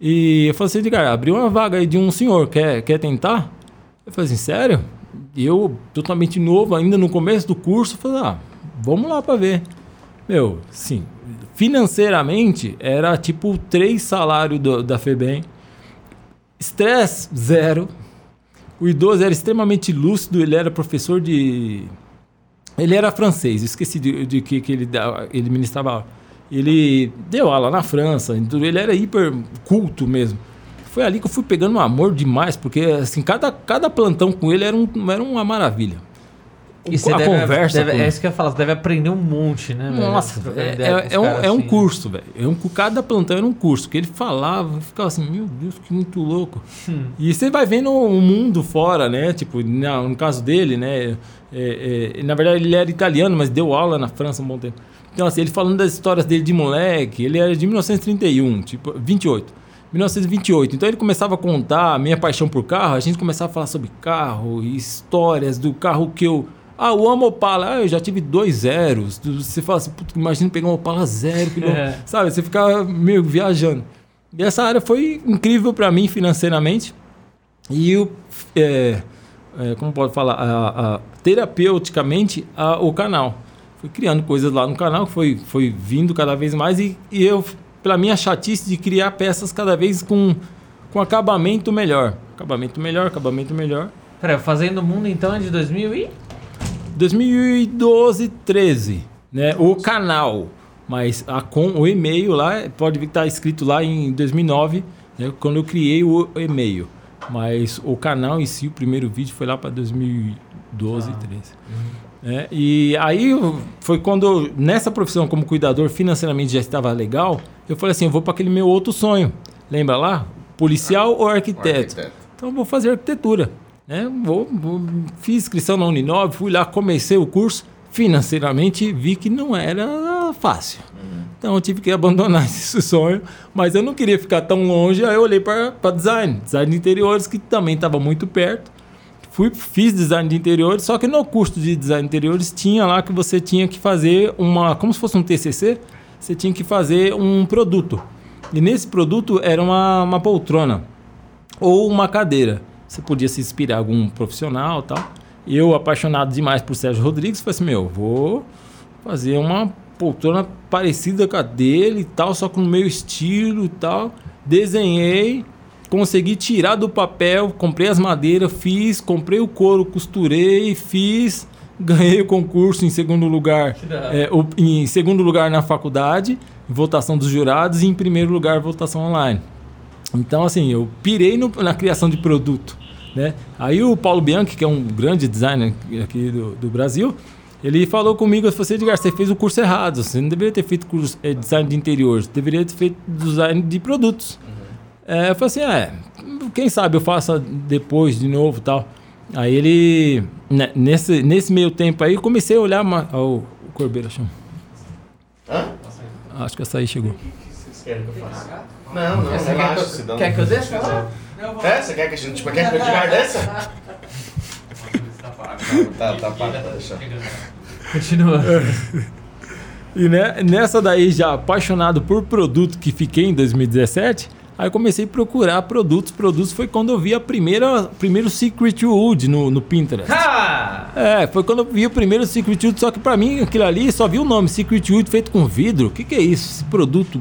E eu falei assim, cara, abriu uma vaga aí de um senhor, quer, quer tentar? Eu falei assim, sério? Eu, totalmente novo, ainda no começo do curso, falei, ah, vamos lá pra ver. Meu, sim, financeiramente era tipo três salários da FEBEM, estresse zero, o idoso era extremamente lúcido, ele era professor de. Ele era francês, esqueci de, de que, que ele, ele ministrava aula. Ele deu aula na França, então ele era hiper culto mesmo. Foi ali que eu fui pegando um amor demais, porque assim, cada, cada plantão com ele era, um, era uma maravilha. E você a deve, conversa. deve- com- é isso que eu ia falar, você deve aprender um monte, né? velho? nossa, Trocando é, é- é um, é um assim. curso, velho. É um, cada plantão era um curso. Que ele falava, eu ficava assim, meu Deus, que muito louco. Hum. E você vai vendo o mundo fora, né? Tipo, na- no caso dele, né? é, é, na verdade, ele era italiano, mas deu aula na França um bom tempo. Então, assim, ele falando das histórias dele de moleque, ele era de 1931, tipo, 28. 1928. Então ele começava a contar a minha paixão por carro, a gente começava a falar sobre carro e histórias do carro que eu. Ah, o amo Opala. Ah, eu já tive dois zeros. Você fala assim, "Puta, imagina pegar um Opala zero, que não-" É. sabe? Você ficava meio viajando. E essa área foi incrível para mim financeiramente. E o. é, é, como pode falar? A, a- terapeuticamente, a- o canal. Fui criando coisas lá no canal, que foi, foi vindo cada vez mais. E, e eu, pela minha chatice de criar peças cada vez com, com acabamento melhor. Acabamento melhor, acabamento melhor. Peraí, Fazendo o Mundo então é de 2000 e... 2012, 13, né? O canal, mas a com o e-mail lá pode ver que tá escrito lá em 2009, né? Quando eu criei o e-mail. Mas o canal em si, o primeiro vídeo foi lá para 2012, 13. né? E aí foi quando nessa profissão como cuidador financeiramente já estava legal, eu falei assim, eu vou para aquele meu outro sonho. Lembra lá? Policial ou O arquiteto? arquiteto. Então eu vou fazer arquitetura. Né? Vou, vou- fiz inscrição na Uninove, fui lá, comecei o curso. Financeiramente vi que não era fácil. Então eu tive que abandonar esse sonho, mas eu não queria ficar tão longe, aí eu olhei para design, design de interiores, que também estava muito perto. Fui, fiz design de interiores, só que no curso de design de interiores tinha lá que você tinha que fazer uma, como se fosse um TCC, você tinha que fazer um produto. E nesse produto era uma, uma poltrona ou uma cadeira. Você podia se inspirar em algum profissional tal. Eu, apaixonado demais por Sérgio Rodrigues, falei assim, meu, vou fazer uma poltrona parecida com a dele e tal, só com o meu estilo e tal. Desenhei, consegui tirar do papel, comprei as madeiras, fiz, comprei o couro, costurei, fiz, ganhei o concurso em segundo lugar, é, em segundo lugar na faculdade, votação dos jurados e em primeiro lugar votação online. Então, assim, eu pirei no- na criação de produto. Né? Aí o Paulo Bianchi, que é um grande designer aqui do, do Brasil, ele falou comigo, ele falou assim, Edgar, você fez o curso errado, você não deveria ter feito curso, eh, design de interiores, você deveria ter feito design de produtos. É, eu falei assim, é, quem sabe eu faça depois de novo e tal. Aí ele, né, nesse, nesse meio tempo aí, eu comecei a olhar. ma- Ó, o Corbeiro achou. Hã? Acho que essa aí chegou. O que vocês querem que eu faça? Não, não, Essa quer que eu- quer que eu desça? É, você quer que a gente tipo, quer que eu diga dessa? Tá, tá, para, deixa. Continua. E né, nessa daí, já apaixonado por produto que fiquei em 2017, aí eu comecei a procurar produtos. Produtos foi quando eu vi a primeira primeiro Secret Wood no, no Pinterest. Ah! É, foi quando eu vi o primeiro Secret Wood, só que pra mim aquilo ali só vi o nome Secret Wood feito com vidro. O que, que é isso? Esse produto,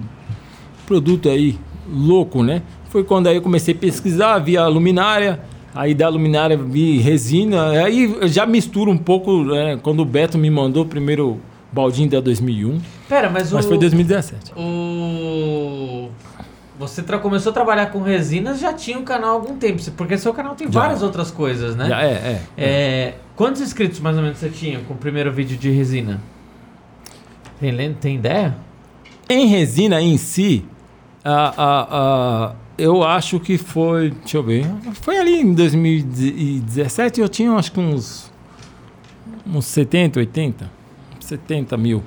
produto aí, louco, né? Foi quando aí eu comecei a pesquisar, vi a luminária, aí da luminária vi resina, aí eu já misturo um pouco, né, quando o Beto me mandou o primeiro baldinho da 2001, Pera, mas, mas o. foi 2017. O. Você começou a trabalhar com resinas, já tinha um canal há algum tempo, porque seu canal tem Já. várias outras coisas, né? Já é, é. É, quantos inscritos mais ou menos você tinha com o primeiro vídeo de resina? Tem, tem ideia? Em resina em si, a, a, a- eu acho que foi. Deixa eu ver. Foi ali em 2017, eu tinha acho que uns. Uns 70, 80. 70 mil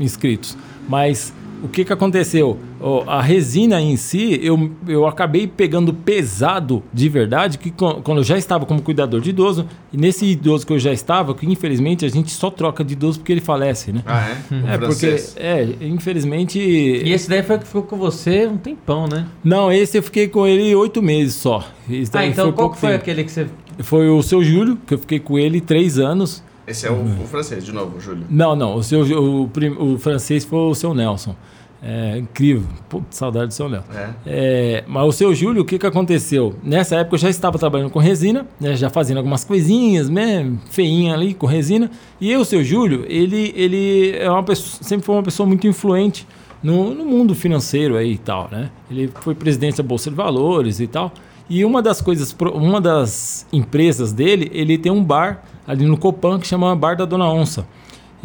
inscritos. Mas o que, que aconteceu? A resina em si, eu, eu acabei pegando pesado de verdade, que quando eu já estava como cuidador de idoso, e nesse idoso que eu já estava, que infelizmente a gente só troca de idoso porque ele falece, né? Ah, é? O É, porque, é, infelizmente. E esse daí foi que ficou com você um tempão, né? Não, esse eu fiquei com ele oito meses só. Esse Ah, então qual foi tempo. aquele que você. Foi o seu Júlio, que eu fiquei com ele três anos. Esse é o, o francês, de novo, Júlio. Não, não, o, seu, o, o francês foi o seu Nelson. É incrível. Pô, saudade do seu Nelson. É. É, mas o seu Júlio, o que, que aconteceu? Nessa época eu já estava trabalhando com resina, né, já fazendo algumas coisinhas, né, feinha ali com resina. E eu, o seu Júlio, ele, ele é uma pessoa, sempre foi uma pessoa muito influente no, no mundo financeiro aí e tal, né? Ele foi presidente da Bolsa de Valores e tal. E uma das coisas, uma das empresas dele, ele tem um bar ali no Copan que chama Bar da Dona Onça.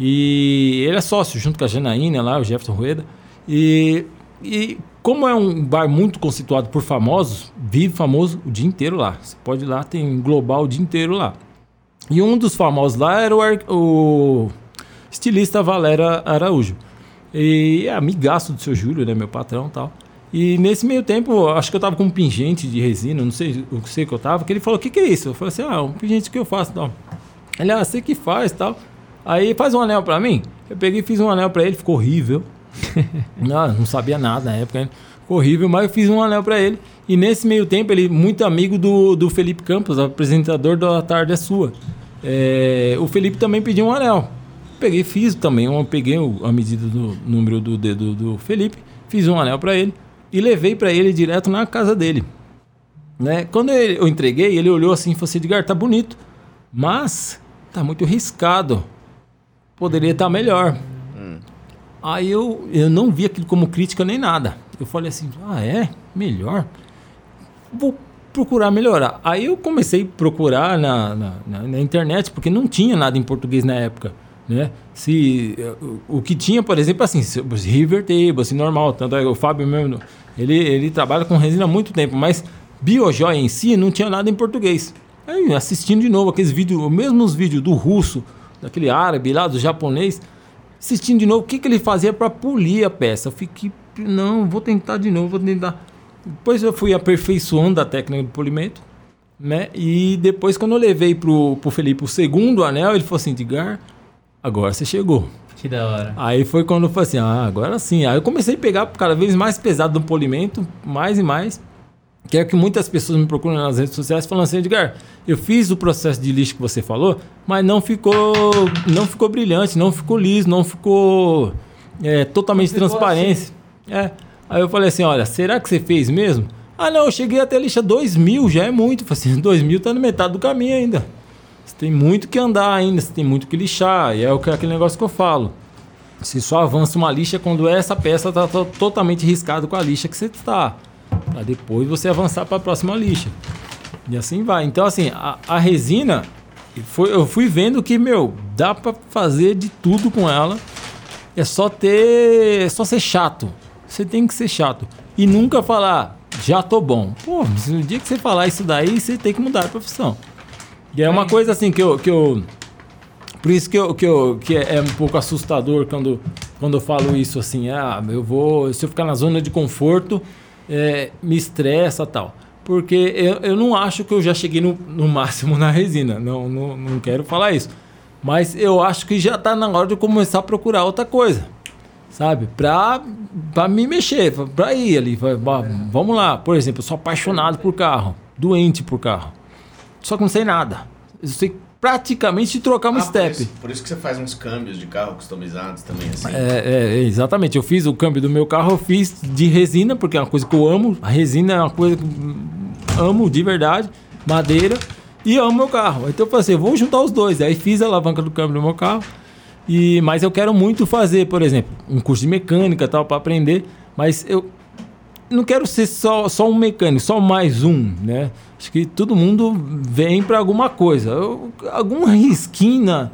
E ele é sócio junto com a Janaína lá, o Jefferson Rueda. E, e como é um bar muito constituído por famosos, vive famoso o dia inteiro lá. Você pode ir lá, tem global o dia inteiro lá. E um dos famosos lá era o, o estilista Valério Araújo. E é amigaço do seu Júlio, né, meu patrão e tal. E nesse meio tempo, acho que eu tava com um pingente de resina, não sei o que eu tava, que ele falou, o que, que é isso? Eu falei assim, ah, um pingente que eu faço tal. Ele, ah, você que faz tal. Aí faz um anel pra mim. Eu peguei e fiz um anel pra ele, ficou horrível. não, não sabia nada na época, né? ficou horrível, mas eu fiz um anel pra ele. E nesse meio tempo, ele muito amigo do, do Felipe Campos, apresentador da Tarde é Sua. É, o Felipe também pediu um anel. Peguei e fiz também, eu peguei a medida do número do dedo do Felipe, fiz um anel pra ele e levei pra ele direto na casa dele. Né? Quando eu entreguei, ele olhou assim e falou assim: Edgar, tá bonito, mas tá muito riscado. Poderia estar melhor. Aí eu, eu não vi aquilo como crítica nem nada. Eu falei assim: ah, é? Melhor? Vou procurar melhorar. Aí eu comecei a procurar na, na, na- na internet, porque não tinha nada em português na época. Né? Se, o, que tinha, por exemplo, assim, River Table, assim, normal. Tanto é o Fábio mesmo, ele, ele trabalha com resina há muito tempo, mas Biojoy em si não tinha nada em português. Aí assistindo de novo aqueles vídeos, os mesmos vídeos do russo, daquele árabe lá, do japonês, assistindo de novo o que, que ele fazia para polir a peça. Eu fiquei, não, vou tentar de novo, vou tentar. Depois eu fui aperfeiçoando a técnica do polimento, né? E depois, quando eu levei pro, pro Felipe o segundo anel, ele falou assim: Edgar, agora você chegou. Que da hora. Aí foi quando eu falei assim: ah, agora sim. Aí eu comecei a pegar cada vez mais pesado no polimento, mais e mais. Que é o que muitas pessoas me procuram nas redes sociais falando assim, Edgar, eu fiz o processo de lixo que você falou, mas não ficou, não ficou brilhante, não ficou liso, não ficou é, totalmente Ficou transparente. É. Aí eu falei assim, olha, será que você fez mesmo? Ah não, eu cheguei até a lixa 2 mil, já é muito. Eu falei assim, 2 mil tá na metade do caminho ainda. Você tem muito que andar ainda, você tem muito que lixar. E é o que- aquele negócio que eu falo. Você só avança uma lixa quando essa peça está totalmente riscada com a lixa que você está. Para depois você avançar para a próxima lixa. E assim vai. Então, assim, a, a resina, foi, eu fui vendo que, meu, dá para fazer de tudo com ela. É só ter. É só ser chato. Você tem que ser chato. E nunca falar, já tô bom. Pô, mas no dia que você falar isso daí, você tem que mudar a profissão. E é uma coisa assim que eu. Que eu por isso que, eu, que, eu, que é, é um pouco assustador quando, quando eu falo isso assim, ah, eu vou. Se eu ficar na zona de conforto, é, me estressa tal. Porque eu, eu não acho que eu já cheguei no, no máximo na resina. Não, não, não quero falar isso. Mas eu acho que já está na hora de começar a procurar outra coisa. Sabe? Pra, pra me mexer, pra ir ali. Pra, vamos lá. Por exemplo, eu sou apaixonado por carro. Doente por carro. Só que não sei nada. Eu sei praticamente trocar uma Ah, step. Por isso, por isso que você faz uns câmbios de carro customizados também, assim. É, é, exatamente. Eu fiz o câmbio do meu carro, eu fiz de resina, porque é uma coisa que eu amo. A resina é uma coisa que hum, amo de verdade. Madeira. E amo meu carro. Então eu falei assim, vamos juntar os dois. Aí fiz a alavanca do câmbio do meu carro. E, mas eu quero muito fazer, por exemplo, um curso de mecânica tal, para aprender. Mas eu não quero ser só, só um mecânico, só mais um, né? Acho que todo mundo vem para alguma coisa. Eu, alguma risquinha,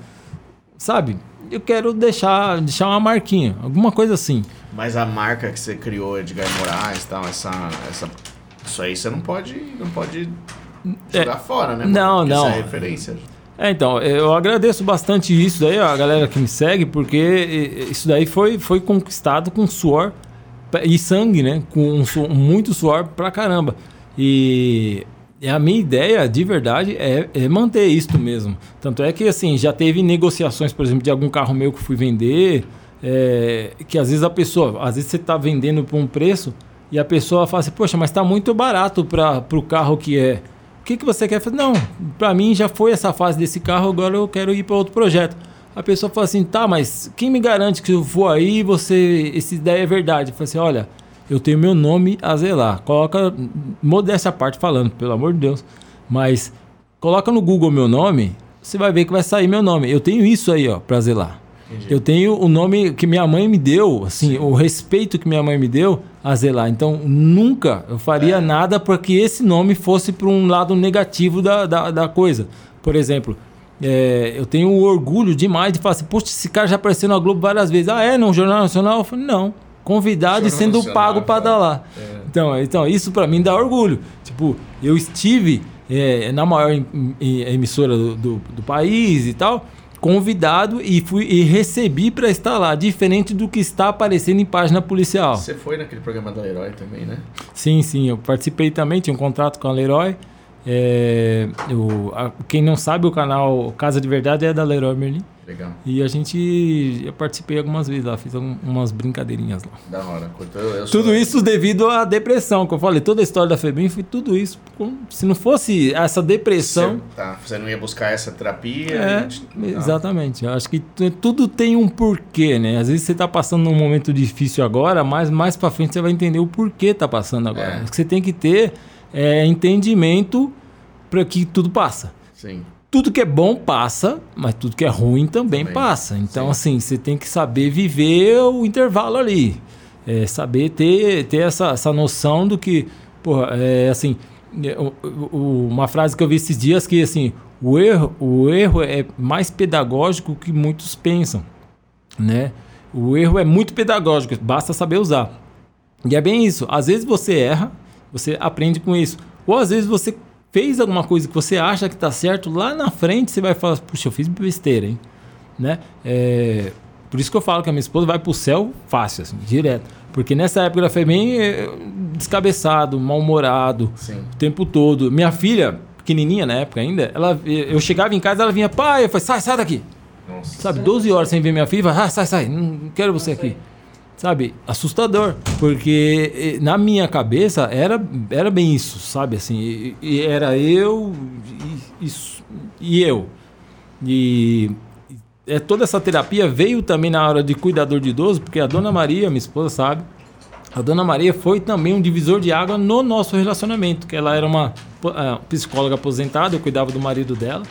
sabe? Eu quero deixar, deixar uma marquinha, alguma coisa assim. Mas a marca que você criou, Edgar Moraes e tal, essa, essa, isso aí você não pode, não pode jogar fora, né? Não, Porque não. Isso é referência. É, então, eu agradeço bastante isso daí, ó, a galera que me segue, porque isso daí foi, foi conquistado com suor e sangue, né? Com um su- muito suor pra caramba. E a minha ideia, de verdade, é, é manter isto mesmo. Tanto é que, assim, já teve negociações, por exemplo, de algum carro meu que fui vender, é, que às vezes a pessoa, às vezes você está vendendo por um preço e a pessoa fala assim, poxa, mas está muito barato para o carro que é. O que, que você quer fazer? Não, para mim já foi essa fase desse carro, agora eu quero ir para outro projeto. A pessoa fala assim, tá, mas quem me garante que eu for aí, você, essa ideia é verdade? Eu falo assim, olha, eu tenho meu nome a zelar. Coloca, modéstia à parte falando, pelo amor de Deus, mas coloca no Google meu nome, você vai ver que vai sair meu nome. Eu tenho isso aí, ó, pra zelar. Eu tenho o nome que minha mãe me deu, assim, o respeito que minha mãe me deu a zelar. Então, nunca eu faria nada para que esse nome fosse para um lado negativo da, da, da coisa. Por exemplo, é, eu tenho orgulho demais de falar assim, poxa, esse cara já apareceu na Globo várias vezes. Ah, é? No Jornal Nacional? Eu falei, não. Convidado e sendo pago para dar lá. Então, então, isso para mim dá orgulho. Tipo, eu estive é, na maior em- em- emissora do, do, do país e tal, convidado e fui e recebi para estar lá, diferente do que está aparecendo em página policial. Você foi naquele programa da Herói também, né? Sim, sim, eu participei também, tinha um contrato com a Leroy. É, eu- a- quem não sabe, o canal Casa de Verdade é da Leroy Merlin. Legal. E a gente. Eu participei algumas vezes lá, fiz algum- umas brincadeirinhas lá. Da hora. Eu, eu sou- Tudo isso devido à depressão, que eu falei, toda a história da Febem foi tudo isso. Se não fosse essa depressão. Você, tá, você não ia buscar essa terapia? É, exatamente. Eu acho que tu- tudo tem um porquê, né? Às vezes você tá passando num momento difícil agora, mas mais pra frente você vai entender o porquê tá passando agora. É. Você tem que ter é, entendimento para que tudo passa. Sim. Tudo que é bom passa, mas tudo que é ruim também, Também. passa. Então, Sim. assim, você tem que saber viver o intervalo ali. É, saber ter, ter essa, essa noção do que, porra, é assim, é, uma frase que eu vi esses dias que, assim, o erro, o erro é mais pedagógico que muitos pensam, né? O erro é muito pedagógico, basta saber usar. E é bem isso. Às vezes você erra, você aprende com isso. Ou às vezes você fez alguma coisa que você acha que está certo, lá na frente você vai falar, puxa, eu fiz besteira, hein? Né? É, Por isso que eu falo que a minha esposa vai pro céu fácil, assim, direto. Porque nessa época ela foi bem eh, descabeçado, mal-humorado, o tempo todo. Minha filha, pequenininha na época ainda, ela, eu chegava em casa, ela vinha, pai, eu falei, sai, sai daqui. Nossa. Sabe, 12 horas sem ver minha filha, ah, sai, sai, não quero você aqui. Sabe, assustador, porque na minha cabeça era, era bem isso, sabe, assim, e, e era eu e, isso- e eu. E é, toda essa terapia veio também na hora de cuidador de idoso, porque a dona Maria, minha esposa, sabe, a dona Maria foi também um divisor de água no nosso relacionamento, que ela era uma ah, psicóloga aposentada, eu cuidava do marido dela.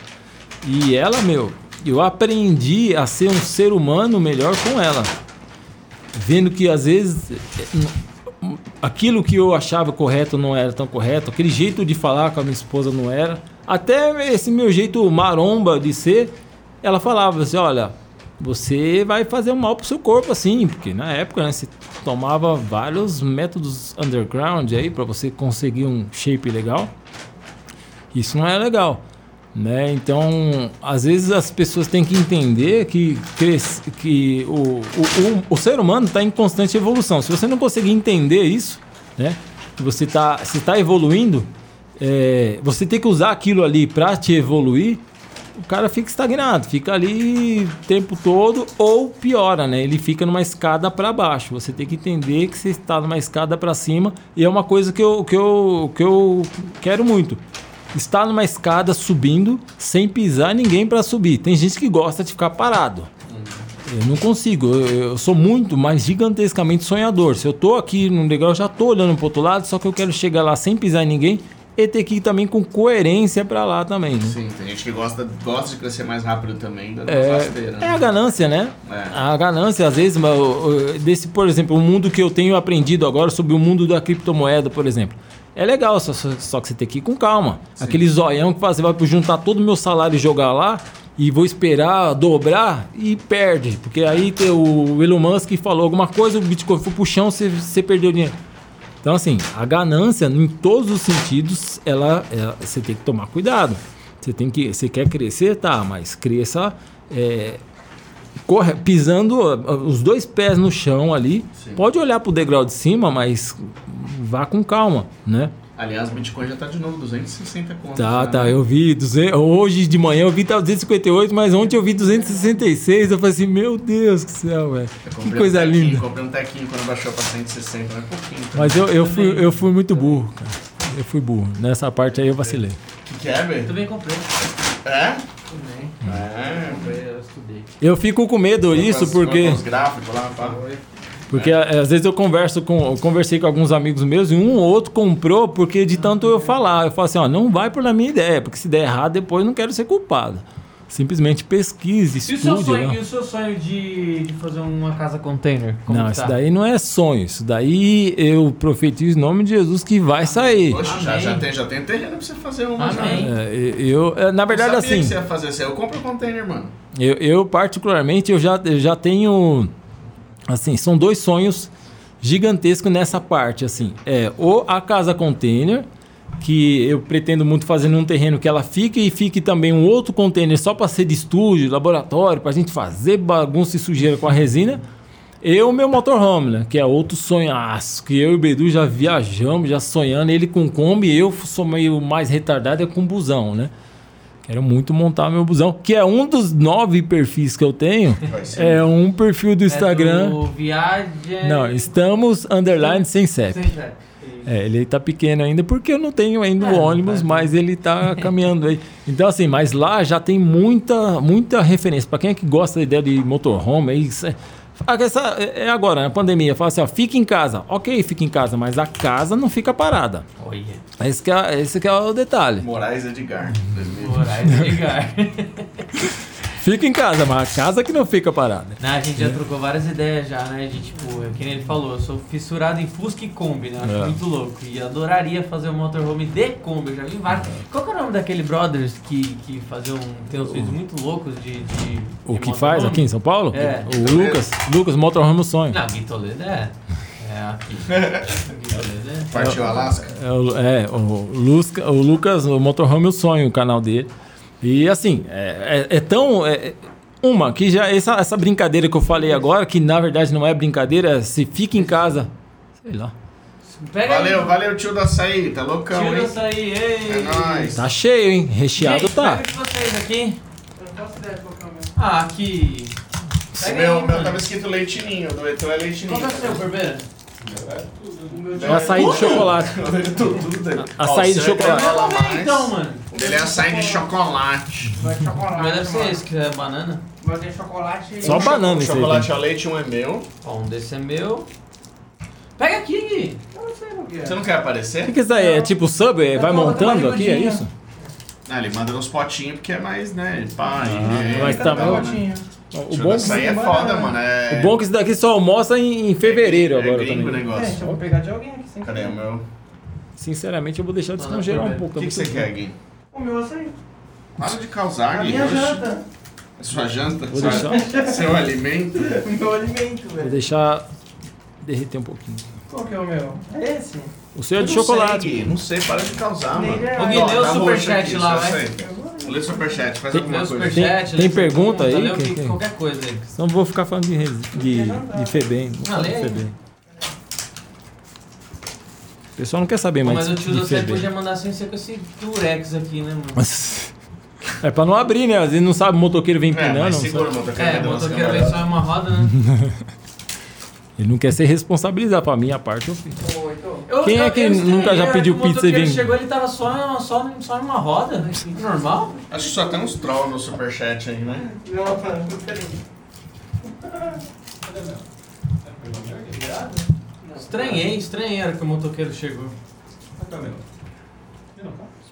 E ela, meu, eu aprendi a ser um ser humano melhor com ela. Vendo que às vezes aquilo que eu achava correto não era tão correto, aquele jeito de falar com a minha esposa não era. Até esse meu jeito maromba de ser, ela falava assim: olha, você vai fazer um mal pro seu corpo assim, porque na época né, você tomava vários métodos underground aí para você conseguir um shape legal. Isso não é legal. Né? Então, às vezes as pessoas têm que entender que, que o, o, o, o ser humano está em constante evolução. Se você não conseguir entender isso, né? que você está tá evoluindo, é, você tem que usar aquilo ali para te evoluir, o cara fica estagnado, fica ali o tempo todo ou piora, né? Ele fica numa escada para baixo. Você tem que entender que você está numa escada para cima e é uma coisa que eu, que eu, que eu quero muito. Estar numa escada subindo sem pisar ninguém para subir. Tem gente que gosta de ficar parado. Eu não consigo, eu, eu sou muito, mas gigantescamente sonhador. Se eu tô aqui num degrau, eu já tô olhando pro outro lado, só que eu quero chegar lá sem pisar em ninguém e ter que ir também com coerência pra lá também, né? Sim, tem gente que gosta, gosta de crescer mais rápido também, É, rasteiras, é né? a ganância, né? É. A ganância, às vezes, desse, por exemplo, o mundo que eu tenho aprendido agora sobre o mundo da criptomoeda, por exemplo. É legal, só, só- que você tem que ir com calma. Aquele zoião que faz, você vai juntar todo o meu salário e jogar lá e vou esperar dobrar e perde. Porque aí tem o Elon Musk falou alguma coisa, o Bitcoin foi pro chão, você, você perdeu dinheiro. Então, assim, a ganância, em todos os sentidos, ela, ela- você tem que tomar cuidado. Você tem que, você quer crescer, tá, mas cresça é, corre, pisando os dois pés no chão ali. Sim. Pode olhar pro degrau de cima, mas vá com calma, né? Aliás, o Bitcoin já tá de novo 260 contas. Tá, né? tá, eu vi, 200, hoje de manhã eu vi tá 258, mas ontem eu vi 266, eu falei assim, meu Deus do céu, velho, que comprei coisa um tequinho, linda. Comprei um tequinho quando baixou pra 160, mas pouquinho. Mas eu, eu, fui, eu fui muito burro, cara, eu fui burro, nessa parte aí eu vacilei. O que, que é, velho? Também comprei. É? Também. É. estudei. Eu fico com medo disso porque... Os gráficos lá, pá. Porque é, às vezes eu converso com, eu conversei com alguns amigos meus e um ou outro comprou porque de tanto eu falar, eu falo assim, ó, não vai por na minha ideia, porque se der errado depois eu não quero ser culpado. Simplesmente pesquise, E o seu estude. sonho, né? o seu sonho de, de fazer uma casa container? Como Não, isso tá? daí não é sonho, isso daí eu profetizo em nome de Jesus que vai sair. Poxa, já, Amém. já, tem, já tem terreno pra você fazer uma. Amém. É, eu, é, na verdade eu sabia assim, que você ia fazer isso aí. Eu compro o container, mano. Eu, eu, particularmente, eu já, eu já tenho. Assim, são dois sonhos gigantescos nessa parte. Assim, é ou a casa container, que eu pretendo muito fazer num terreno que ela fique e fique também um outro container só para ser de estúdio, laboratório, para a gente fazer bagunça e sujeira com a resina. E o meu motorhome, né? Que é outro sonhaço. Que eu e o Bedu já viajamos, já sonhando. Ele com Kombi, eu sou meio mais retardado é com busão, né? Quero muito montar meu busão, que é um dos nove perfis que eu tenho. É um perfil do Instagram. É do viagem... Não, estamos underline sem CEP. Sem CEP. É, ele tá pequeno ainda porque eu não tenho ainda É, o não ônibus, tá. mas ele tá caminhando aí. Então assim, mas lá já tem muita muita referência para quem é que gosta da ideia de motorhome, é isso. é- Ah, essa- é agora, na pandemia, fala assim, ó, fica em casa. OK, fica em casa, mas a casa não fica parada. Olha. Esse que é, esse que é o detalhe. Moraes Edgar. 2020. Moraes Edgar. Fica em casa, mas a casa que não fica parada. Não, a gente já trocou várias ideias já, né? De tipo, é que nem ele falou, eu sou fissurado em Fusca e Kombi, né? Eu Acho É. muito louco. E adoraria fazer um motorhome de Kombi. Eu já vi vários. Qual que é o nome daquele brothers que, que fazia um. Tem uns vídeos muito loucos de. de O de que faz aqui em São Paulo? É. O Lucas, Lucas Motorhome Sonho. Não, Gui Toledo é. É aqui. É. Partiu Alasca. É, o, é, o, Lusca- o Lucas, o Motorhome o Sonho, o canal dele. E assim, é, é- é tão. é- uma, que já. Essa, essa brincadeira que eu falei agora, que na verdade não é brincadeira, se fica em casa. Sei lá. Pega Valeu, aí. valeu, tio da açaí. Tá loucão, Tira hein? isso aí, ei. É nóis. Tá cheio, hein? Recheado Gente, tá. Pega de vocês aqui. Ah, aqui. Pega meu, aí, meu mano. tava escrito leitinho, do Heitor é leitinho. Qual que é o seu, Corbeira? É açaí de chocolate. Açaí de chocolate. Eu então, mano. Ele é açaí de chocolate. Vai ter chocolate. Mas deve ser esse que é banana. Vai ter chocolate. Só banana O chocolate ao leite um é meu. Ó, um desse é meu. Pega aqui, Gui. Eu não sei o que é. Você não quer O aparecer? que, que é isso aí? É tipo sub? É, Vai montando aqui, é isso? Ah, ele manda nos potinhos porque é mais, né? Pá, Ah, e- mas tá tal, bom. né? O bom, da açaí é foda, mano. É... o bom é que isso daqui só almoça em, em fevereiro é agora gringo o também. negócio. Gente, eu vou pegar de alguém aqui sem Cadê o meu? Sinceramente, eu vou deixar descongelar um pouco. O que, que é você quer, Gui? O meu açaí. Para de causar, Gui. minha janta. Sua janta? Vou Sua- deixar. Seu alimento? O meu alimento, Vou velho. deixar derreter um pouquinho. Qual que é o meu? É esse? O seu é Eu de chocolate. sei, Gui. Não sei, para de causar, Nem mano. ideia. Ô, Gui, lê o tá superchat lá, vai. Lê superchat, faz Lê alguma o coisa. superchat, Tem- lê tem pergunta aí? o que- quem- qualquer coisa aí. Senão vou ficar falando de, de, de Febem. Vou Ah, falar lê. Febem. O pessoal não quer saber Pô, mais mas o tio Febem. podia mandar sem ser com esse Durex aqui, né, mano? Mas- É pra não abrir, né? Às vezes não sabe, o motoqueiro vem É, empinando. mas não segura o motoqueiro. É, o motoqueiro vem só em uma roda, né? Ele não quer ser responsabilizado. Pra minha parte, eu fiz. Eu- Quem é eu- que eu estranhei, nunca já é, pediu pizza e vem- chegou, ele tava só, só, só em uma roda. Normal? Acho que só tem uns troll no superchat aí, né? Não, mano, peraí. Estranhei, estranhei a hora que o motoqueiro chegou.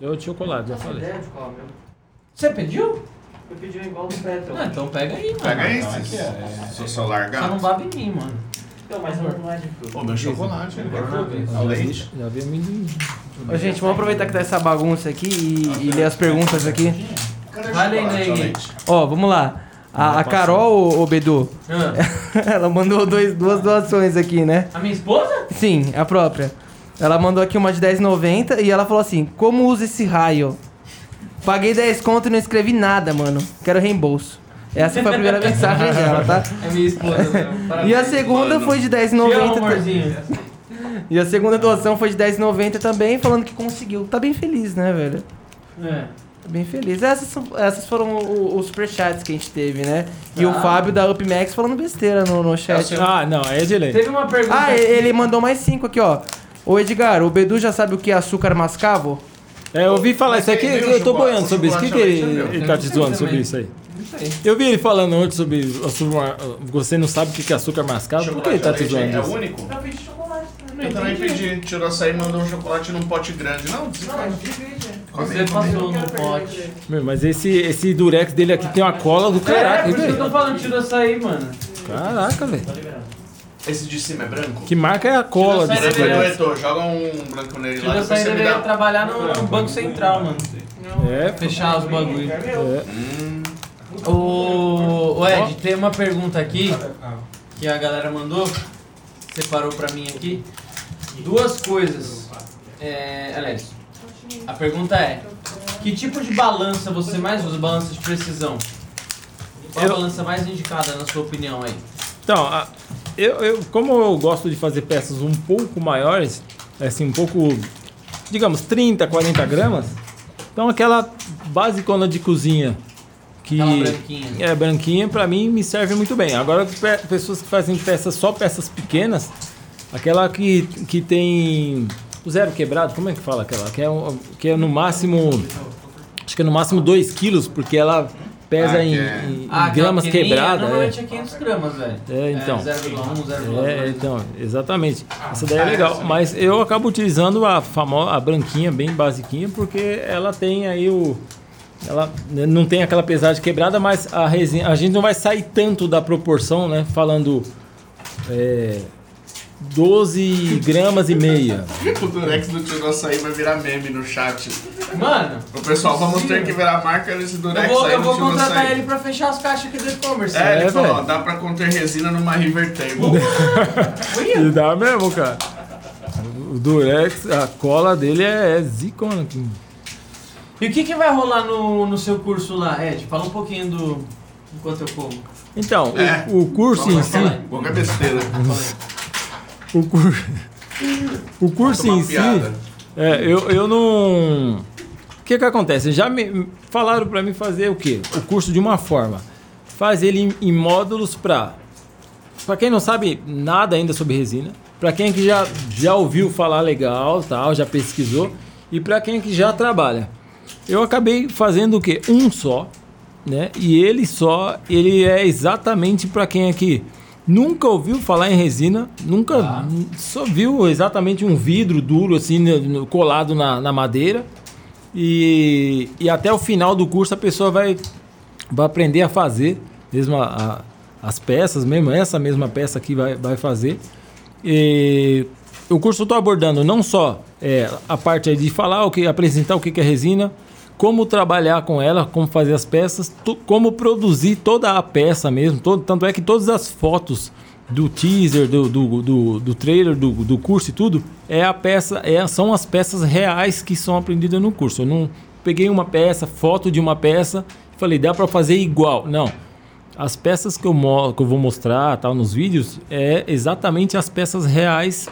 Eu de chocolate, já falei. Você pediu? Eu pedi um igual do Petro. Ah, então pega aí, mano. Pega Então, esse. aqui é- Sou celular Só não babe em mim, mano. Não, mas não, é de fruta. Pô, meu chocolate. Já Ao vi, leite. já vi amendoim. Ô, gente, vamos aproveitar que tá essa bagunça aqui e, e ler as perguntas aqui. Vai lendo leite? Ó, vamos lá. A, a Carol, ô, ô, Bedu, Ah, ela mandou dois, duas doações aqui, né? a minha esposa? Sim, a própria. Ela mandou aqui uma de 10,90 e ela falou assim: Como usa esse raio? Paguei 10 conto e não escrevi nada, mano. Quero reembolso. Essa foi a primeira mensagem dela, tá? É minha esposa. E a segunda mano. foi de Te amo, 10,90. ta- amorzinho. E a segunda doação foi de 10,90 também, falando que conseguiu. Tá bem feliz, né, velho? É. Tá bem feliz. Essas, essas foram o- os superchats que a gente teve, né? E o Ah. Fábio da UpMax falando besteira no, no chat. Ah, não, é de lei. Teve uma pergunta. Ah, aqui. ele mandou mais cinco aqui, ó. Ô Edgar, o Bedu já sabe o que é açúcar mascavo? É, eu ouvi falar Mas isso aqui, eu o tô boiando o sobre isso. O que, que ele, é ele tá te zoando sobre isso aí? Não sei. Eu vi ele falando ontem sobre açúcar. Você não sabe o que é açúcar mascavo? Por que ele tá te zoando É o único? Eu pedi chocolate. né? Eu também pedi. Tirou açaí e mandou um chocolate num pote grande. Não, desculpa. Você passou no pote. Meu, mas esse, esse durex dele aqui tem uma cola do É, caraca, por isso que eu tô falando, tira açaí, mano. Caraca, velho. Esse de cima é branco? Que marca é a cola desse é Eto, joga um branco nele lá. Tira trabalhar no, no Banco Central, mano. É, Fechar os bagulho. É meu. é. Hum, O, o Ed, tem uma pergunta aqui que a galera mandou, separou pra mim aqui. Duas coisas. É, aliás, a pergunta é: Que tipo de balança você mais usa? Balança de precisão? Qual a balança mais indicada, na sua opinião aí? Então, a- eu, eu, como eu gosto de fazer peças um pouco maiores, assim, um pouco, digamos, 30, 40 gramas, então aquela basicona de cozinha que branquinha. é branquinha, pra mim me serve muito bem. Agora, pe- pessoas que fazem peças só peças pequenas, aquela que, que tem o zero quebrado, como é que fala aquela? Que é, um- que é no máximo, acho que é no máximo 2 quilos, porque ela pesa Ah, em, que é- em- em aquela gramas pequenininha, quebradas. é. Normalmente é 500 gramas, velho. É, então. 0,1, 0,2. É, então, exatamente. Essa daí é legal. Mas eu acabo utilizando a famosa, a branquinha, bem basiquinha, porque ela tem aí o. Ela né, não tem aquela pesagem quebrada, mas a resina. A gente não vai sair tanto da proporção, né? Falando. É, 12 gramas e meia. O Durex do tio açaí vai virar meme no chat. Mano, O pessoal, vamos ter que virar marca nesse Durex eu vou, aí eu vou contratar açaí. ele pra fechar as caixas aqui do e-commerce. É, ele É, falou, ó, dá pra conter resina numa River Table. E dá mesmo, cara. O Durex, a cola dele é, é zicona. aqui. E o que, que vai rolar no, no seu curso lá, Ed? Fala um pouquinho do. Enquanto eu como. Então, o- É. o, curso em si. Qualquer besteira. O, cur... o curso em si. É, eu, eu não. O que que acontece? Já me falaram pra mim fazer o quê? O curso de uma forma. Faz ele em, em módulos pra. Pra quem não sabe nada ainda sobre resina, pra quem que já, já ouviu falar legal, tal, já pesquisou, e pra quem que já trabalha. Eu acabei fazendo o quê? Um só, né? E ele só, ele é exatamente pra quem aqui nunca ouviu falar em resina, nunca n- só viu exatamente um vidro duro assim colado na, na madeira. E, e até o final do curso a pessoa vai, vai aprender a fazer mesmo a- a- as peças, mesmo essa mesma peça aqui vai, vai fazer. E o curso eu estou abordando não só é, a parte de falar, o que, apresentar o que é resina, como trabalhar com ela, como fazer as peças, tu- como produzir toda a peça mesmo. todo- tanto é que todas as fotos do teaser, do, do, do, do trailer, do, do curso e tudo, é a peça, é, são as peças reais que são aprendidas no curso. Eu não, peguei uma peça, foto de uma peça, falei, dá para fazer igual. Não. As peças que eu, que eu vou mostrar tal nos vídeos é exatamente as peças reais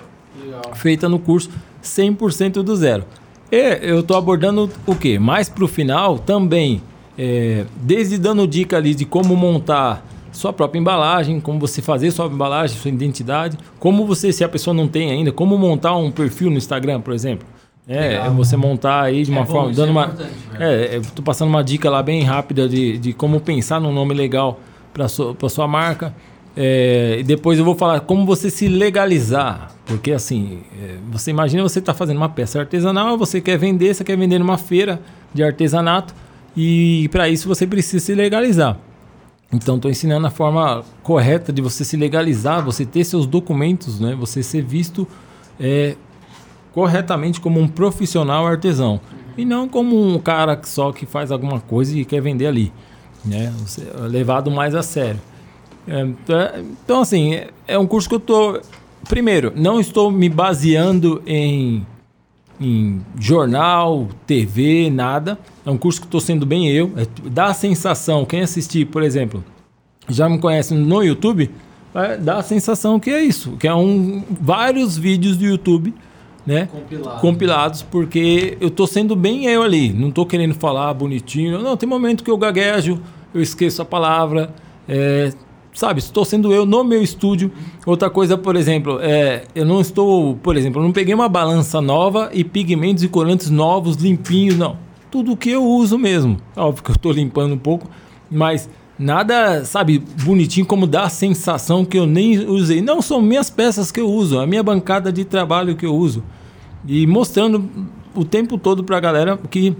feita no curso 100% do zero. E eu estou abordando o que? Mais para o final também, é, desde dando dica ali de como montar sua própria embalagem, como você fazer sua embalagem, sua identidade, como você, se a pessoa não tem ainda, como montar um perfil no Instagram, por exemplo. É, é você montar aí de uma É bom, forma, dando é uma, importante, é, eu tô passando uma dica lá bem rápida de, de como pensar num nome legal para sua, pra sua marca. É, depois eu vou falar como você se legalizar. Porque assim, é, você imagina você está fazendo uma peça artesanal, você quer vender, você quer vender numa feira de artesanato e para isso você precisa se legalizar. Então estou ensinando a forma correta de você se legalizar, você ter seus documentos, né? Você ser visto é, corretamente como um profissional artesão e não como um cara só que faz alguma coisa e quer vender ali, né? Você é levado mais a sério. É, tá- então assim é, é um curso que eu tô primeiro não estou me baseando em em jornal, TV, nada. É um curso que estou sendo bem eu. É, dá a sensação, quem assistir, por exemplo, já me conhece no YouTube, vai dar a sensação que é isso, que é um vários vídeos do YouTube, né? Compilado. Compilados, porque eu tô sendo bem eu ali, não tô querendo falar bonitinho. Não, tem momento que eu gaguejo, eu esqueço a palavra, é, sabe? Estou sendo eu no meu estúdio. Outra coisa, por exemplo, é, eu não estou, por exemplo, eu não peguei uma balança nova e pigmentos e corantes novos, limpinhos, não. Tudo que eu uso mesmo. Óbvio que eu estou limpando um pouco, mas nada, sabe, bonitinho como dá a sensação que eu nem usei. Não são minhas peças que eu uso, a minha bancada de trabalho que eu uso. E mostrando o tempo todo para a galera que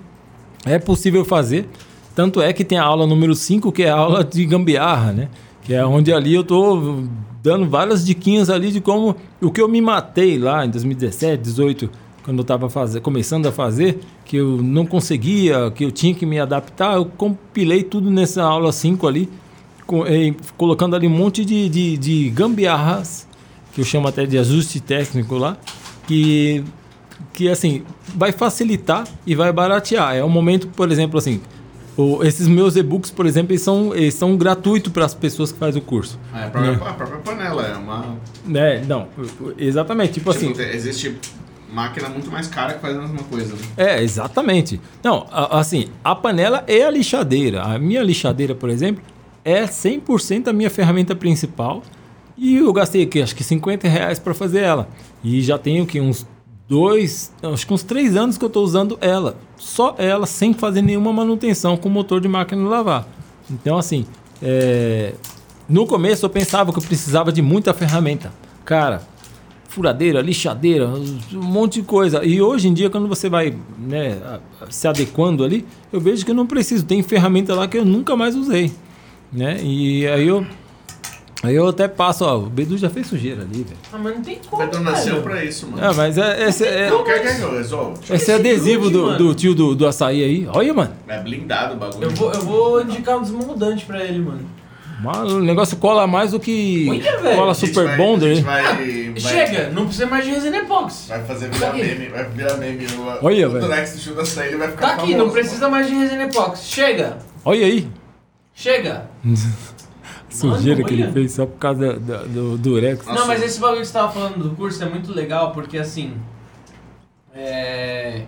é possível fazer. Tanto é que tem a aula número 5, que é a aula de gambiarra, né? Que é onde ali eu tô dando várias diquinhas ali de como o que eu me matei lá em 2017, 18, quando eu estava começando a fazer, que eu não conseguia, que eu tinha que me adaptar, eu compilei tudo nessa aula 5 ali, co- eh, colocando ali um monte de, de, de gambiarras, que eu chamo até de ajuste técnico lá, que que assim vai facilitar e vai baratear. É um momento, por exemplo, assim, o- esses meus e-books, por exemplo, eles são, eles são gratuitos para as pessoas que fazem o curso. É, a própria, a própria panela é uma. Né? Não, exatamente. Tipo assim, Tipo, te- existe máquina muito mais cara que faz a mesma coisa. Né? É, exatamente. Não, a- assim, a panela é a lixadeira. A minha lixadeira, por exemplo, é 100% a minha ferramenta principal. E eu gastei aqui, acho que 50 reais para fazer ela. E já tenho que uns dois, acho que uns três anos que eu estou usando ela. Só ela, sem fazer nenhuma manutenção com motor de máquina de lavar. Então, assim, é, no começo eu pensava que eu precisava de muita ferramenta. Cara, furadeira, lixadeira, um monte de coisa. E hoje em dia, quando você vai né, se adequando ali, eu vejo que eu não preciso. Tem ferramenta lá que eu nunca mais usei. Né? E aí eu. Aí eu até passo, ó, o Bedu já fez sujeira ali, velho. Ah, mas não tem O como, Beto nasceu velho. pra isso, mano. É, mas é, esse, é, Não quer que eu resolva? esse é adesivo do, mano. do tio do, do açaí aí. Olha, mano. É blindado o bagulho. Eu vou, eu vou indicar um desmoldante pra ele, mano. Mano, o negócio cola mais do que Olha, cola Super vai- Bonder, a gente hein? vai, vai, Chega, não precisa mais de resina epox. Vai fazer virar Tá aqui. meme, vai virar meme. O, Olha, o velho. Durex do Shield Açaí, ele vai ficar Tá aqui, famoso, não precisa mais de resina epox. Chega, Olha aí. chega. Sujeira que ele fez só por causa da- da- do Durex. Não, mas esse bagulho que você tava falando do curso é muito legal porque assim. É.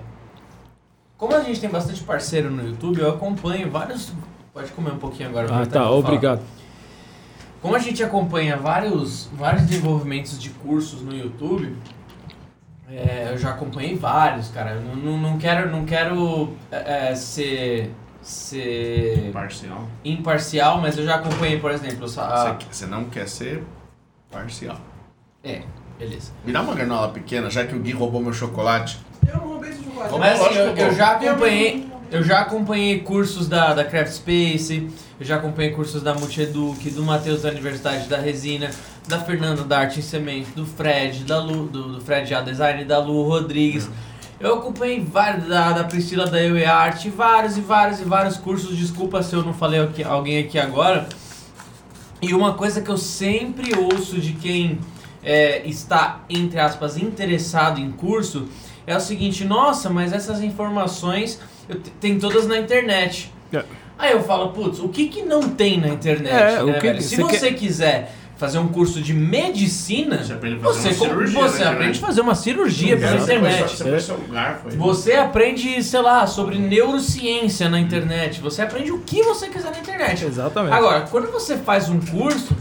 Como a gente tem bastante parceiro no YouTube, eu acompanho vários. Pode comer um pouquinho agora. Ah, tá, obrigado. Como a gente acompanha vários, vários desenvolvimentos de cursos no YouTube, é, eu já acompanhei vários, cara. Eu não, não, não quero, não quero é, é, ser, ser Parcial. imparcial, mas eu já acompanhei, por exemplo, a, Você, não quer ser parcial. é, beleza. Me dá uma granola pequena, já que o Gui roubou meu chocolate. Eu não roubei esse chocolate. Mas assim, eu, eu já acompanhei, eu já acompanhei cursos da, da Craft Space, eu já acompanhei cursos da Multieduc, do Matheus da Universidade da Resina, da Fernanda da Arte em Cimento, do Fred, da Lu, do, do Fred A Design, da Lu Rodrigues. Eu acompanhei vários da, da Priscila da Eu e Arte, vários e vários e vários cursos. Desculpa se eu não falei aqui, alguém aqui agora. E uma coisa que eu sempre ouço de quem é, está, entre aspas, interessado em curso é o seguinte: nossa, mas essas informações tem todas na internet. É. Aí eu falo, putz, o que que não tem na internet? É, né, que-? Se você você quiser fazer um curso de medicina, Você aprende a fazer você, uma cirurgia você na aprende a fazer uma cirurgia pela internet. Você garfo aprende, sei lá, sobre neurociência na internet. Você aprende o que você quiser na internet. Exatamente. Agora, quando você faz um curso,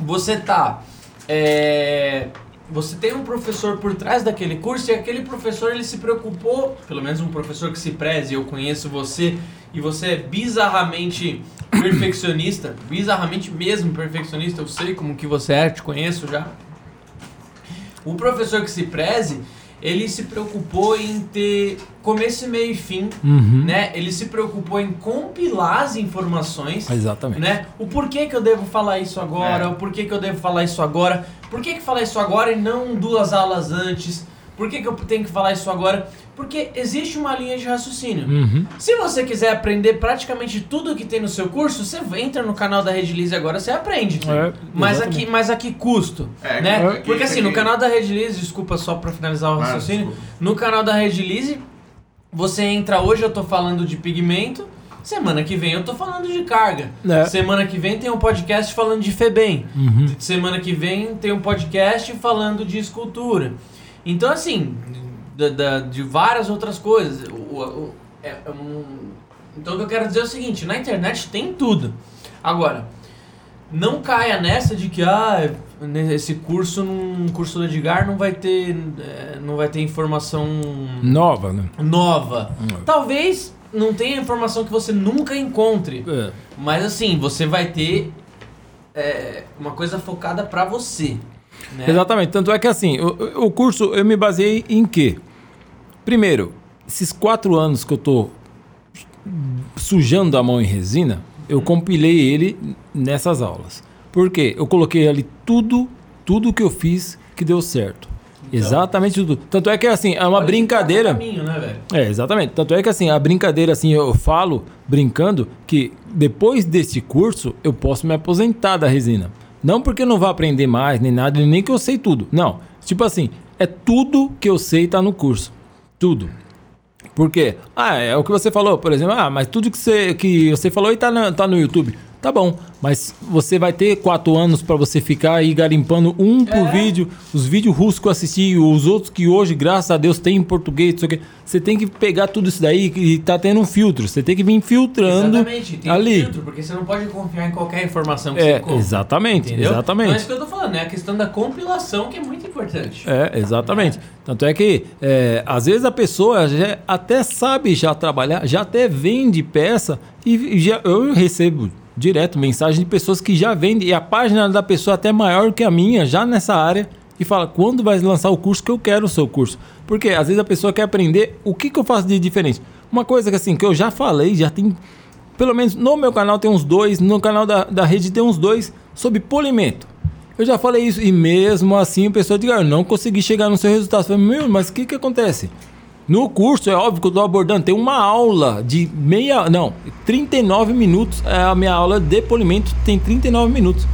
você tá. é, você tem um professor por trás daquele curso e aquele professor ele se preocupou, pelo menos um professor que se preze, eu conheço você e você é bizarramente perfeccionista, bizarramente mesmo perfeccionista, eu sei como que você é, te conheço já. O professor que se preze, ele se preocupou em ter começo, meio e fim, Uhum. né? Ele se preocupou em compilar as informações, Exatamente. né? O porquê que eu devo falar isso agora, É. o porquê que eu devo falar isso agora, por que que falar isso agora e não duas aulas antes, por que que eu tenho que falar isso agora? Porque existe uma linha de raciocínio. Uhum. Se você quiser aprender praticamente tudo que tem no seu curso, você entra no canal da Redilize agora, você aprende. É, mas, exatamente. aqui, mas a que custo? É, né? que- Porque assim, no canal da Redilize, desculpa só pra finalizar o raciocínio, no canal da Redilize, você entra hoje, eu tô falando de pigmento, semana que vem eu tô falando de carga. É. Semana que vem tem um podcast falando de FEBEM. Uhum. Semana que vem tem um podcast falando de escultura. Então, assim, da- da- de várias outras coisas. O- o- é- é um- então, o que eu quero dizer é o seguinte: na internet tem tudo. Agora, não caia nessa de que ah, esse curso, num curso do Edgar, não vai ter, é, não vai ter informação Nova, né? nova. Hum. Talvez não tenha informação que você nunca encontre. É. Mas assim, você vai ter é, uma coisa focada pra você. Né? Exatamente. Tanto é que assim, o, o curso eu me baseei em quê? Primeiro, esses quatro anos que eu tô sujando a mão em resina, eu compilei ele nessas aulas. Por quê? Eu coloquei ali tudo, tudo que eu fiz que deu certo. Exatamente tudo. Tanto é que assim, é uma Então. Brincadeira. tá no caminho, né? É, exatamente. Tanto é que assim, a brincadeira, assim, eu falo, brincando, que depois deste curso eu posso me aposentar da resina. Não porque eu não vou aprender mais, nem nada, nem que eu sei tudo. Não. Tipo assim, é tudo que eu sei tá no curso. Tudo. Por quê? Ah, é o que você falou, por exemplo. Ah, mas tudo que você, que você falou aí tá, na- tá no YouTube. Tá bom, mas você vai ter quatro anos para você ficar aí garimpando um por É. vídeo, os vídeos russos que eu assisti, os outros que hoje, graças a Deus, tem em português, não sei o quê. Você tem que pegar tudo isso daí e tá tendo um filtro. Você tem que vir filtrando Exatamente, tem ali. um filtro, porque você não pode confiar em qualquer informação que É, você compra. exatamente, Entendeu? exatamente. Então é isso que eu tô falando, é a questão da compilação que é muito importante. É, exatamente. Tanto é que, é, às vezes, a pessoa já até sabe já trabalhar, já até vende peça e já, eu recebo direto mensagem de pessoas que já vendem e a página da pessoa é até maior que a minha, já nessa área, e fala, quando vai lançar o curso que eu quero o seu curso? Porque às vezes a pessoa quer aprender o que, que eu faço de diferente. Uma coisa que assim, que eu já falei, já tem pelo menos no meu canal tem uns dois, no canal da, da rede tem uns dois sobre polimento. Eu já falei isso e mesmo assim a pessoa diz, ah, eu não consegui chegar no seu resultado. Eu falei, meu, mas o que que acontece? No curso, é óbvio que eu estou abordando, tem uma aula de meia, não, 39 minutos, é a minha aula de polimento tem 39 minutos.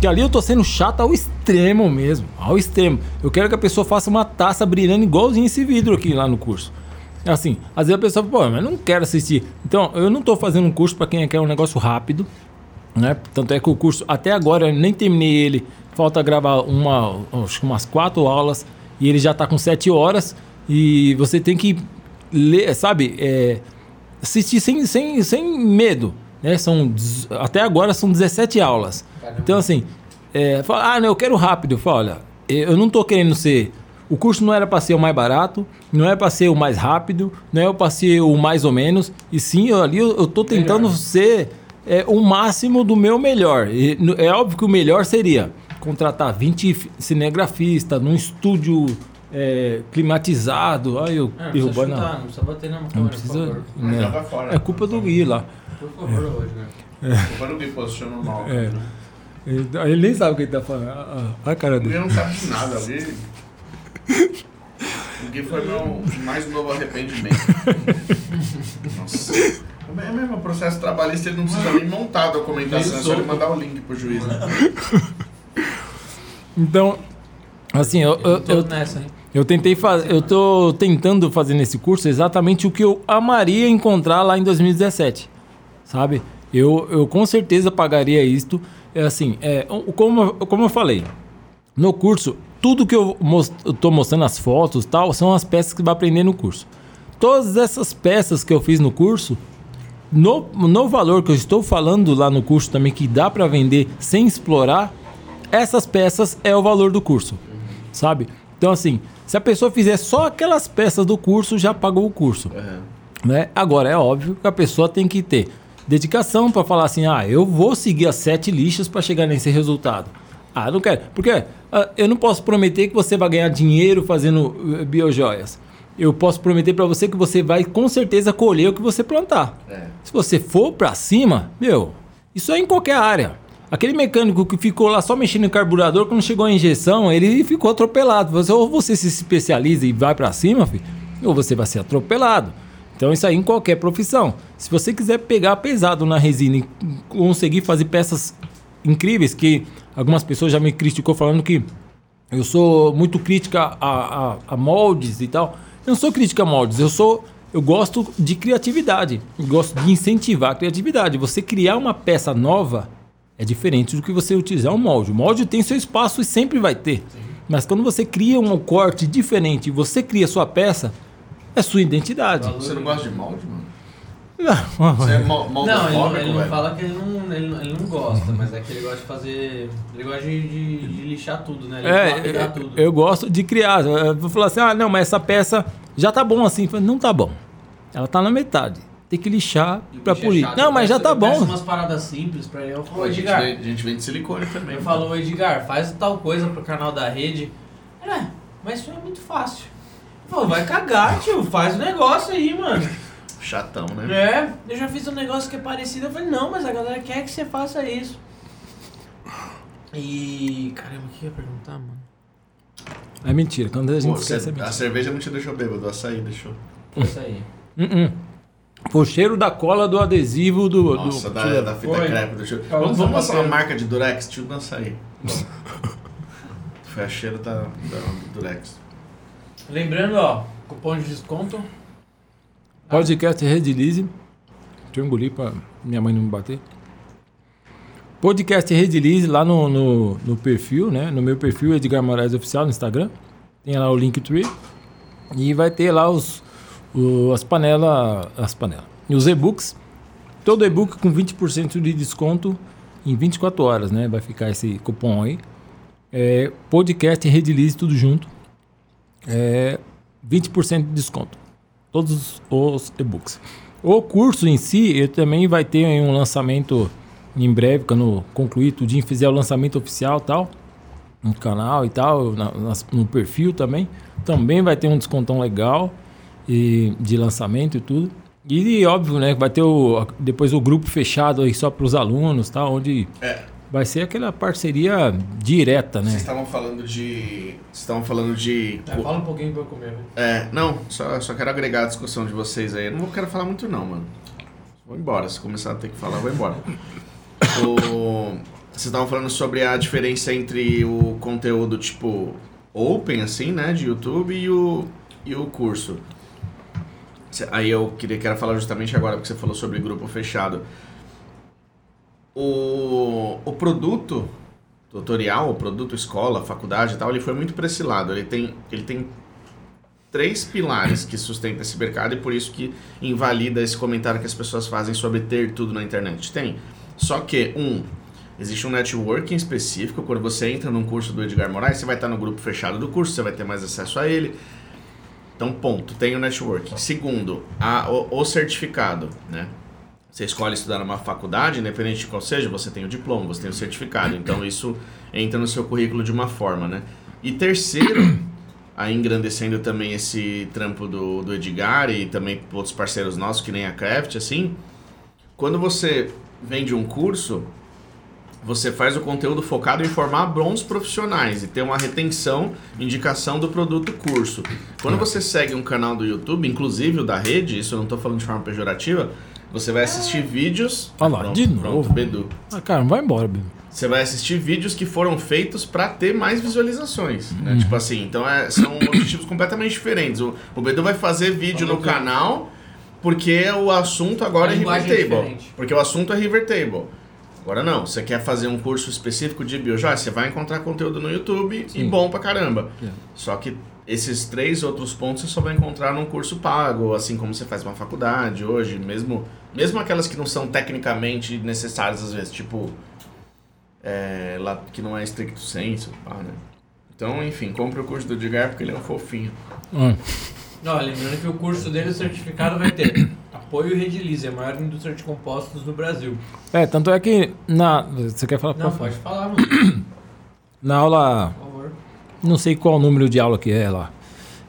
Que ali eu tô sendo chato ao extremo mesmo, ao extremo. Eu quero que a pessoa faça uma taça brilhando igualzinho esse vidro aqui lá no curso. Assim, às vezes a pessoa fala, pô, mas não quero assistir. Então, eu não tô fazendo um curso para quem quer um negócio rápido, né? Tanto é que o curso, até agora, eu nem terminei ele. Falta gravar uma, acho que umas quatro aulas e ele já tá com sete horas. E você tem que ler, sabe? É, assistir sem, sem, sem medo. Né? São, até agora são 17 aulas. Então, assim, é, fala, ah, não, eu quero rápido. Eu falo, olha, eu não tô querendo ser. O curso não era para ser o mais barato, não era para ser o mais rápido, não era para ser o mais ou menos. E sim, eu, ali eu, tô tentando ser é, o máximo do meu melhor. E é óbvio que o melhor seria contratar 20 fi- cinegrafistas num estúdio é, climatizado. Ai, eu É, não precisa derrubando. chutar, a- não precisa bater na Não câmera, por precisa. favor. né? Fora. É culpa do Gui lá. Por favor, hoje, né? Quando alguém posiciona mal. É. Ele, ele nem sabe o que ele tá falando. Ah, ah, a cara O Gui dele. não sabe de nada ali. O Gui foi meu mais novo arrependimento. Nossa. É mesmo, o processo trabalhista ele não precisa nem montar a documentação, é só ele mandar o link pro juiz, né? Então, assim, eu, eu, Eu tô eu, nessa, hein? Eu tentei fazer, eu tô tentando fazer nesse curso exatamente o que eu amaria encontrar lá em 2017, sabe? Eu, eu com certeza pagaria isto. É assim, é, como, como eu falei, no curso, tudo que eu, mos- eu tô mostrando as fotos tal, são as peças que vai aprender no curso. Todas essas peças que eu fiz no curso, no, no valor que eu estou falando lá no curso também, que dá para vender sem explorar, essas peças é o valor do curso, sabe? Então, assim, se a pessoa fizer só aquelas peças do curso, já pagou o curso. Né? Agora, é óbvio que a pessoa tem que ter dedicação para falar assim: ah, eu vou seguir as sete lixas para chegar nesse resultado. Ah, não quero. Porque ah, eu não posso prometer que você vai ganhar dinheiro fazendo eh, biojoias. Eu posso prometer para você que você vai com certeza colher o que você plantar. É. Se você for para cima, meu, isso é em qualquer área. Aquele mecânico que ficou lá só mexendo no carburador, quando chegou a injeção, ele ficou atropelado. Você, ou você se especializa e vai para cima, filho, ou você vai ser atropelado. Então isso aí em qualquer profissão. Se você quiser pegar pesado na resina e conseguir fazer peças incríveis, que algumas pessoas já me criticou falando que eu sou muito crítica a, a, a moldes e tal. Eu não sou crítica a moldes, eu sou. Eu gosto de criatividade. Eu gosto de incentivar a criatividade. Você criar uma peça nova é diferente do que você utilizar um molde. O molde tem seu espaço e sempre vai ter. Mas quando você cria um corte diferente e você cria sua peça, é sua identidade. Você não gosta de molde, mano? Você é Não, ele, não- moldofóbico, ele não fala que ele não, ele, não- ele não gosta, mas é que ele gosta de fazer. Ele gosta de, de- de lixar tudo, né? Ele É, eu, tudo. eu gosto de criar. Eu vou falar assim: ah, não, mas essa peça já tá bom assim. Não tá bom. Ela tá na metade. Tem que lixar é polir. não, mas já tá bom. umas paradas simples pra ele. Eu falo, Pô, a, gente Edgar. vende, a gente vende silicone também. Eu falo, Edgar, faz tal coisa pro canal da rede. É, mas isso é muito fácil. Falo, vai cagar, tio. Faz o negócio aí, mano. Chatão, né? É, eu já fiz um negócio que é parecido. Eu falei, não, mas a galera quer que você faça isso. E. Caramba, o que eu ia perguntar, mano? É mentira. Quando a gente Pô, esquece, é a mentira. cerveja não te deixou bêbado, o açaí deixou. Foi isso aí. Uh -uh. Foi o cheiro da cola do adesivo do. Nossa, do da, da fita Foi. crepe do cheiro. Calma, Vamos, vamos mostrar uma marca de Durex? Tio do açaí. Foi a cheiro da, da Durex. Lembrando, ó, cupom de desconto. Podcast Redilize. Deixa eu engolir pra minha mãe não me bater. Podcast Redilize lá no, no, no perfil, né? No meu perfil, Edgar Moraes Oficial no Instagram. Tem lá o Linktree. E vai ter lá os, o- as panelas. As panelas. E os e-books. Todo e-book com 20% de desconto em 24 horas, né? Vai ficar esse cupom aí. É, podcast Redilize, tudo junto. É, 20% de desconto todos os e-books. O curso em si, ele também vai ter um lançamento em breve, quando concluir tudinho, fizer o lançamento oficial e tal, no canal e tal, na- nas- no perfil também. Também vai ter um descontão legal e, de lançamento e tudo. E óbvio, né, vai ter o, depois o grupo fechado aí só para os alunos, tá? Onde É. vai ser aquela parceria direta, né? Vocês estavam falando de. Vocês estavam falando de. É, fala um pouquinho pra eu comer, velho. É, não, só, só quero agregar a discussão de vocês aí. Eu não quero falar muito não, mano. Vou embora. Se começar a ter que falar, eu vou embora. O- Vocês estavam falando sobre a diferença entre o conteúdo tipo open, assim, né, de YouTube e o, e o curso. Aí eu queria quero falar justamente agora, porque você falou sobre grupo fechado. O, o produto tutorial, o produto escola, faculdade e tal, ele foi muito para esse lado. Ele tem, ele tem três pilares que sustentam esse mercado e por isso que invalida esse comentário que as pessoas fazem sobre ter tudo na internet. Tem. Só que, um, existe um networking específico. Quando você entra num curso do Edgar Moraes, você vai estar no grupo fechado do curso, você vai ter mais acesso a ele. Então, ponto, tem o networking. Segundo, a, o, o certificado, né? Você escolhe estudar numa faculdade, independente de qual seja, você tem o diploma, você tem o certificado. Então, isso entra no seu currículo de uma forma, né? E terceiro, aí engrandecendo também esse trampo do, do Edgar e também outros parceiros nossos, que nem a Craft, assim, quando você vende um curso, você faz o conteúdo focado em formar bons profissionais e ter uma retenção, indicação do produto curso. Quando você segue um canal do YouTube, inclusive o da rede, isso eu não estou falando de forma pejorativa, Você vai assistir vídeos. Olha lá, pronto, de pronto, novo. Bedu. Ah, cara, vai embora, Bibi. Você vai assistir vídeos que foram feitos pra ter mais visualizações. né? Uhum. Tipo assim, então é- são objetivos completamente diferentes. O, o Bedu vai fazer vídeo no canal porque o assunto agora A é River é Table. diferente. porque o assunto é River Table. Agora não, você quer fazer um curso específico de biojoia, você vai encontrar conteúdo no YouTube e Sim. bom pra caramba. É. Só que esses três outros pontos você só vai encontrar num curso pago, assim como você faz uma faculdade hoje, mesmo, mesmo aquelas que não são tecnicamente necessárias às vezes, tipo é, lá que não é stricto senso, pá, né? Então, enfim, compre o curso do Edgar porque ele é um fofinho. Ah, Ó, lembrando que o curso dele, o certificado vai ter apoio e Redilize, a maior indústria de compostos do Brasil. É, tanto é que na. Você quer falar? Não, Pode falar. mano, Na aula. por favor. Não sei qual número de aula que é lá.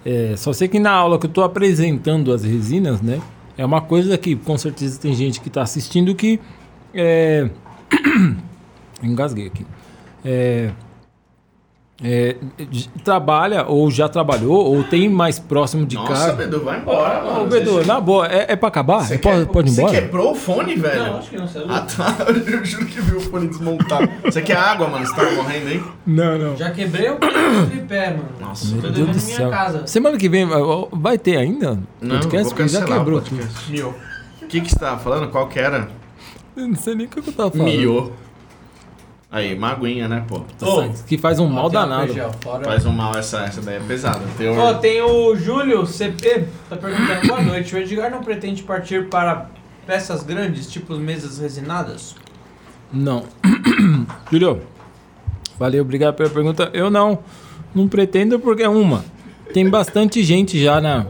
É, só sei que na aula que eu estou apresentando as resinas, né? É uma coisa que com certeza tem gente que está assistindo que. É... Engasguei aqui. É, é, trabalha ou já trabalhou ou tem mais próximo de Nossa, casa. Bedu, vai embora, mano. Ô, Bedu, Deixa- na boa, é, é pra acabar? Você pode, quer- pode ir Você embora? quebrou o fone, velho? Não, acho que não, você é louco. Ah, tá. Eu juro que vi o fone desmontar. Você quer água, mano? Você tá morrendo aí? Não, não. Já quebrei o tripé, mano. Nossa, Meu Deus do céu. casa. Semana que vem vai ter ainda? Não, podcast? vou já o quebrou. podcast. O que que você tava falando? Qual que era? Eu não sei nem o que eu tava falando. Miô. Aí, maguinha, né, pô? Nossa, que faz um mal Tem danado. fora- Faz um mal essa, essa daí é pesada. Teor... Ó, tem o Júlio CP, tá perguntando, boa noite, o Edgar não pretende partir para peças grandes, tipo mesas resinadas? Não. Júlio, valeu, obrigado pela pergunta. Eu não, não pretendo porque uma, tem bastante gente já na,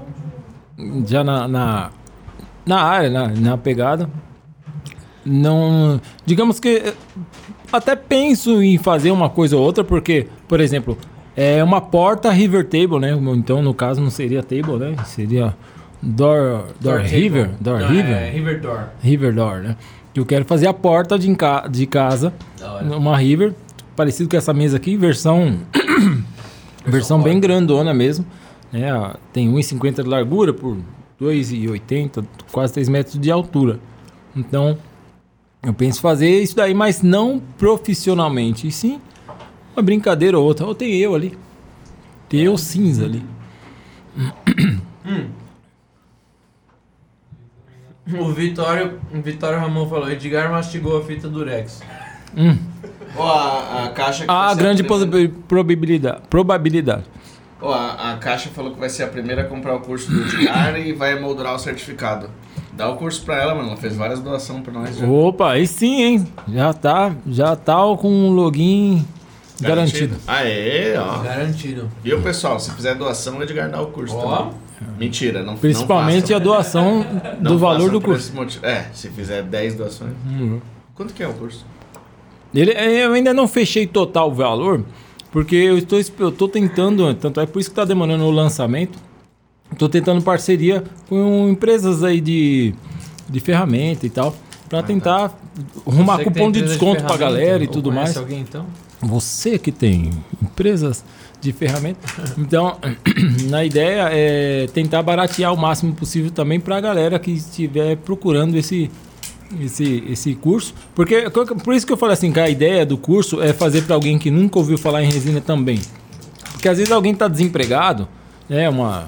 já na, na, na área, na, na pegada. Não, digamos que até penso em fazer uma coisa ou outra porque, por exemplo, é uma porta river table, né? Então no caso não seria table, né? Seria door, door, table. river, door Não, river. É, River Door. River Door, né? Que eu quero fazer a porta de, de casa, uma River, parecido com essa mesa aqui, versão versão bem grandona mesmo, né? Tem 1,50 de largura por 2,80, quase 3 metros de altura. Então, eu penso fazer isso daí, mas não profissionalmente, e sim uma brincadeira ou outra. Ou tem eu ali. Tem eu cinza ali. O Vitório, o Vitório Ramon falou, Edgar mastigou a fita Durex. Hum. Ó, a, a caixa que vai A ser grande primeira- possi- probabilidade. probabilidade. Ó, a, a caixa falou que vai ser a primeira a comprar o curso do Edgar e vai moldurar o certificado. Dá o curso pra ela, mano. Ela fez várias doações pra nós já. Opa, aí sim, hein? Já tá, já tá com um login garantido. Aê, ó. Garantido. Viu, pessoal? Se fizer doação, o Edgar dá o curso Ó. também. Mentira, não Principalmente não a doação do Não valor do curso. É, se fizer 10 doações. Uhum. Quanto que é o curso? Ele, eu ainda não fechei total o valor, porque eu estou, eu tô tentando, tanto é por isso que está demorando o lançamento. Estou tentando parceria com empresas aí de, de ferramenta e tal, para tentar arrumar Você cupom de desconto para ferramenta, galera e tudo mais. alguém então? Você que tem empresas de ferramenta. Então, na ideia é tentar baratear o máximo possível também para a galera que estiver procurando esse, esse, esse curso. Porque por isso que eu falei assim, que a ideia do curso é fazer para alguém que nunca ouviu falar em resina também. Porque às vezes alguém está desempregado, né, uma,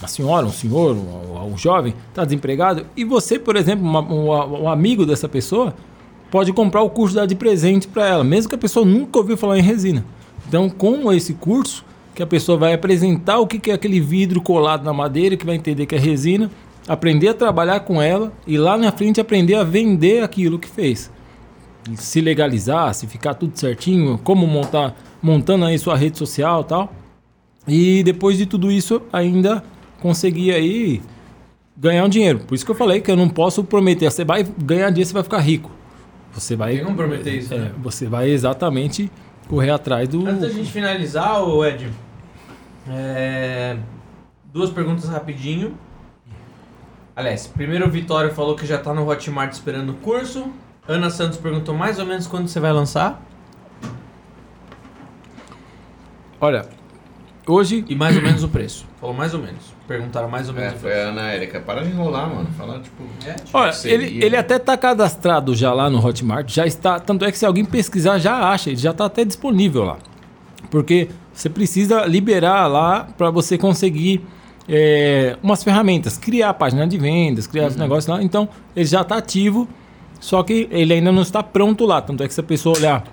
uma senhora, um senhor, um, um jovem está desempregado e você, por exemplo, uma- um, um amigo dessa pessoa pode comprar o curso dar de presente para ela, mesmo que a pessoa nunca ouviu falar em resina. Então, com esse curso, que a pessoa vai apresentar o que é aquele vidro colado na madeira, que vai entender que é resina, aprender a trabalhar com ela e lá na frente aprender a vender aquilo que fez. Se legalizar, se ficar tudo certinho, como montar, montando aí sua rede social tal. E depois de tudo isso, ainda conseguir aí ganhar um dinheiro. Por isso que eu falei que eu não posso prometer, você vai ganhar dinheiro, você vai ficar rico. Você vai Tem como prometer isso, é, né? você vai exatamente correr atrás do Antes da gente finalizar, o Ed, é, duas perguntas rapidinho. Aliás, primeiro o Vitório falou que já tá no Hotmart esperando o curso. Ana Santos perguntou mais ou menos quando você vai lançar. Olha, hoje E mais ou menos o preço. Falou mais ou menos. Perguntaram mais ou É, menos o foi a Ana Érica. Para de enrolar, mano. Fala, tipo... É, tipo, Olha, seria- ele, ele até está cadastrado já lá no Hotmart, já está. Tanto é que se alguém pesquisar, já acha, ele já está até disponível lá. Porque você precisa liberar lá para você conseguir é, umas ferramentas, criar a página de vendas, criar os negócios lá. Então, ele já está ativo, só que ele ainda não está pronto lá. Tanto é que se a pessoa olhar,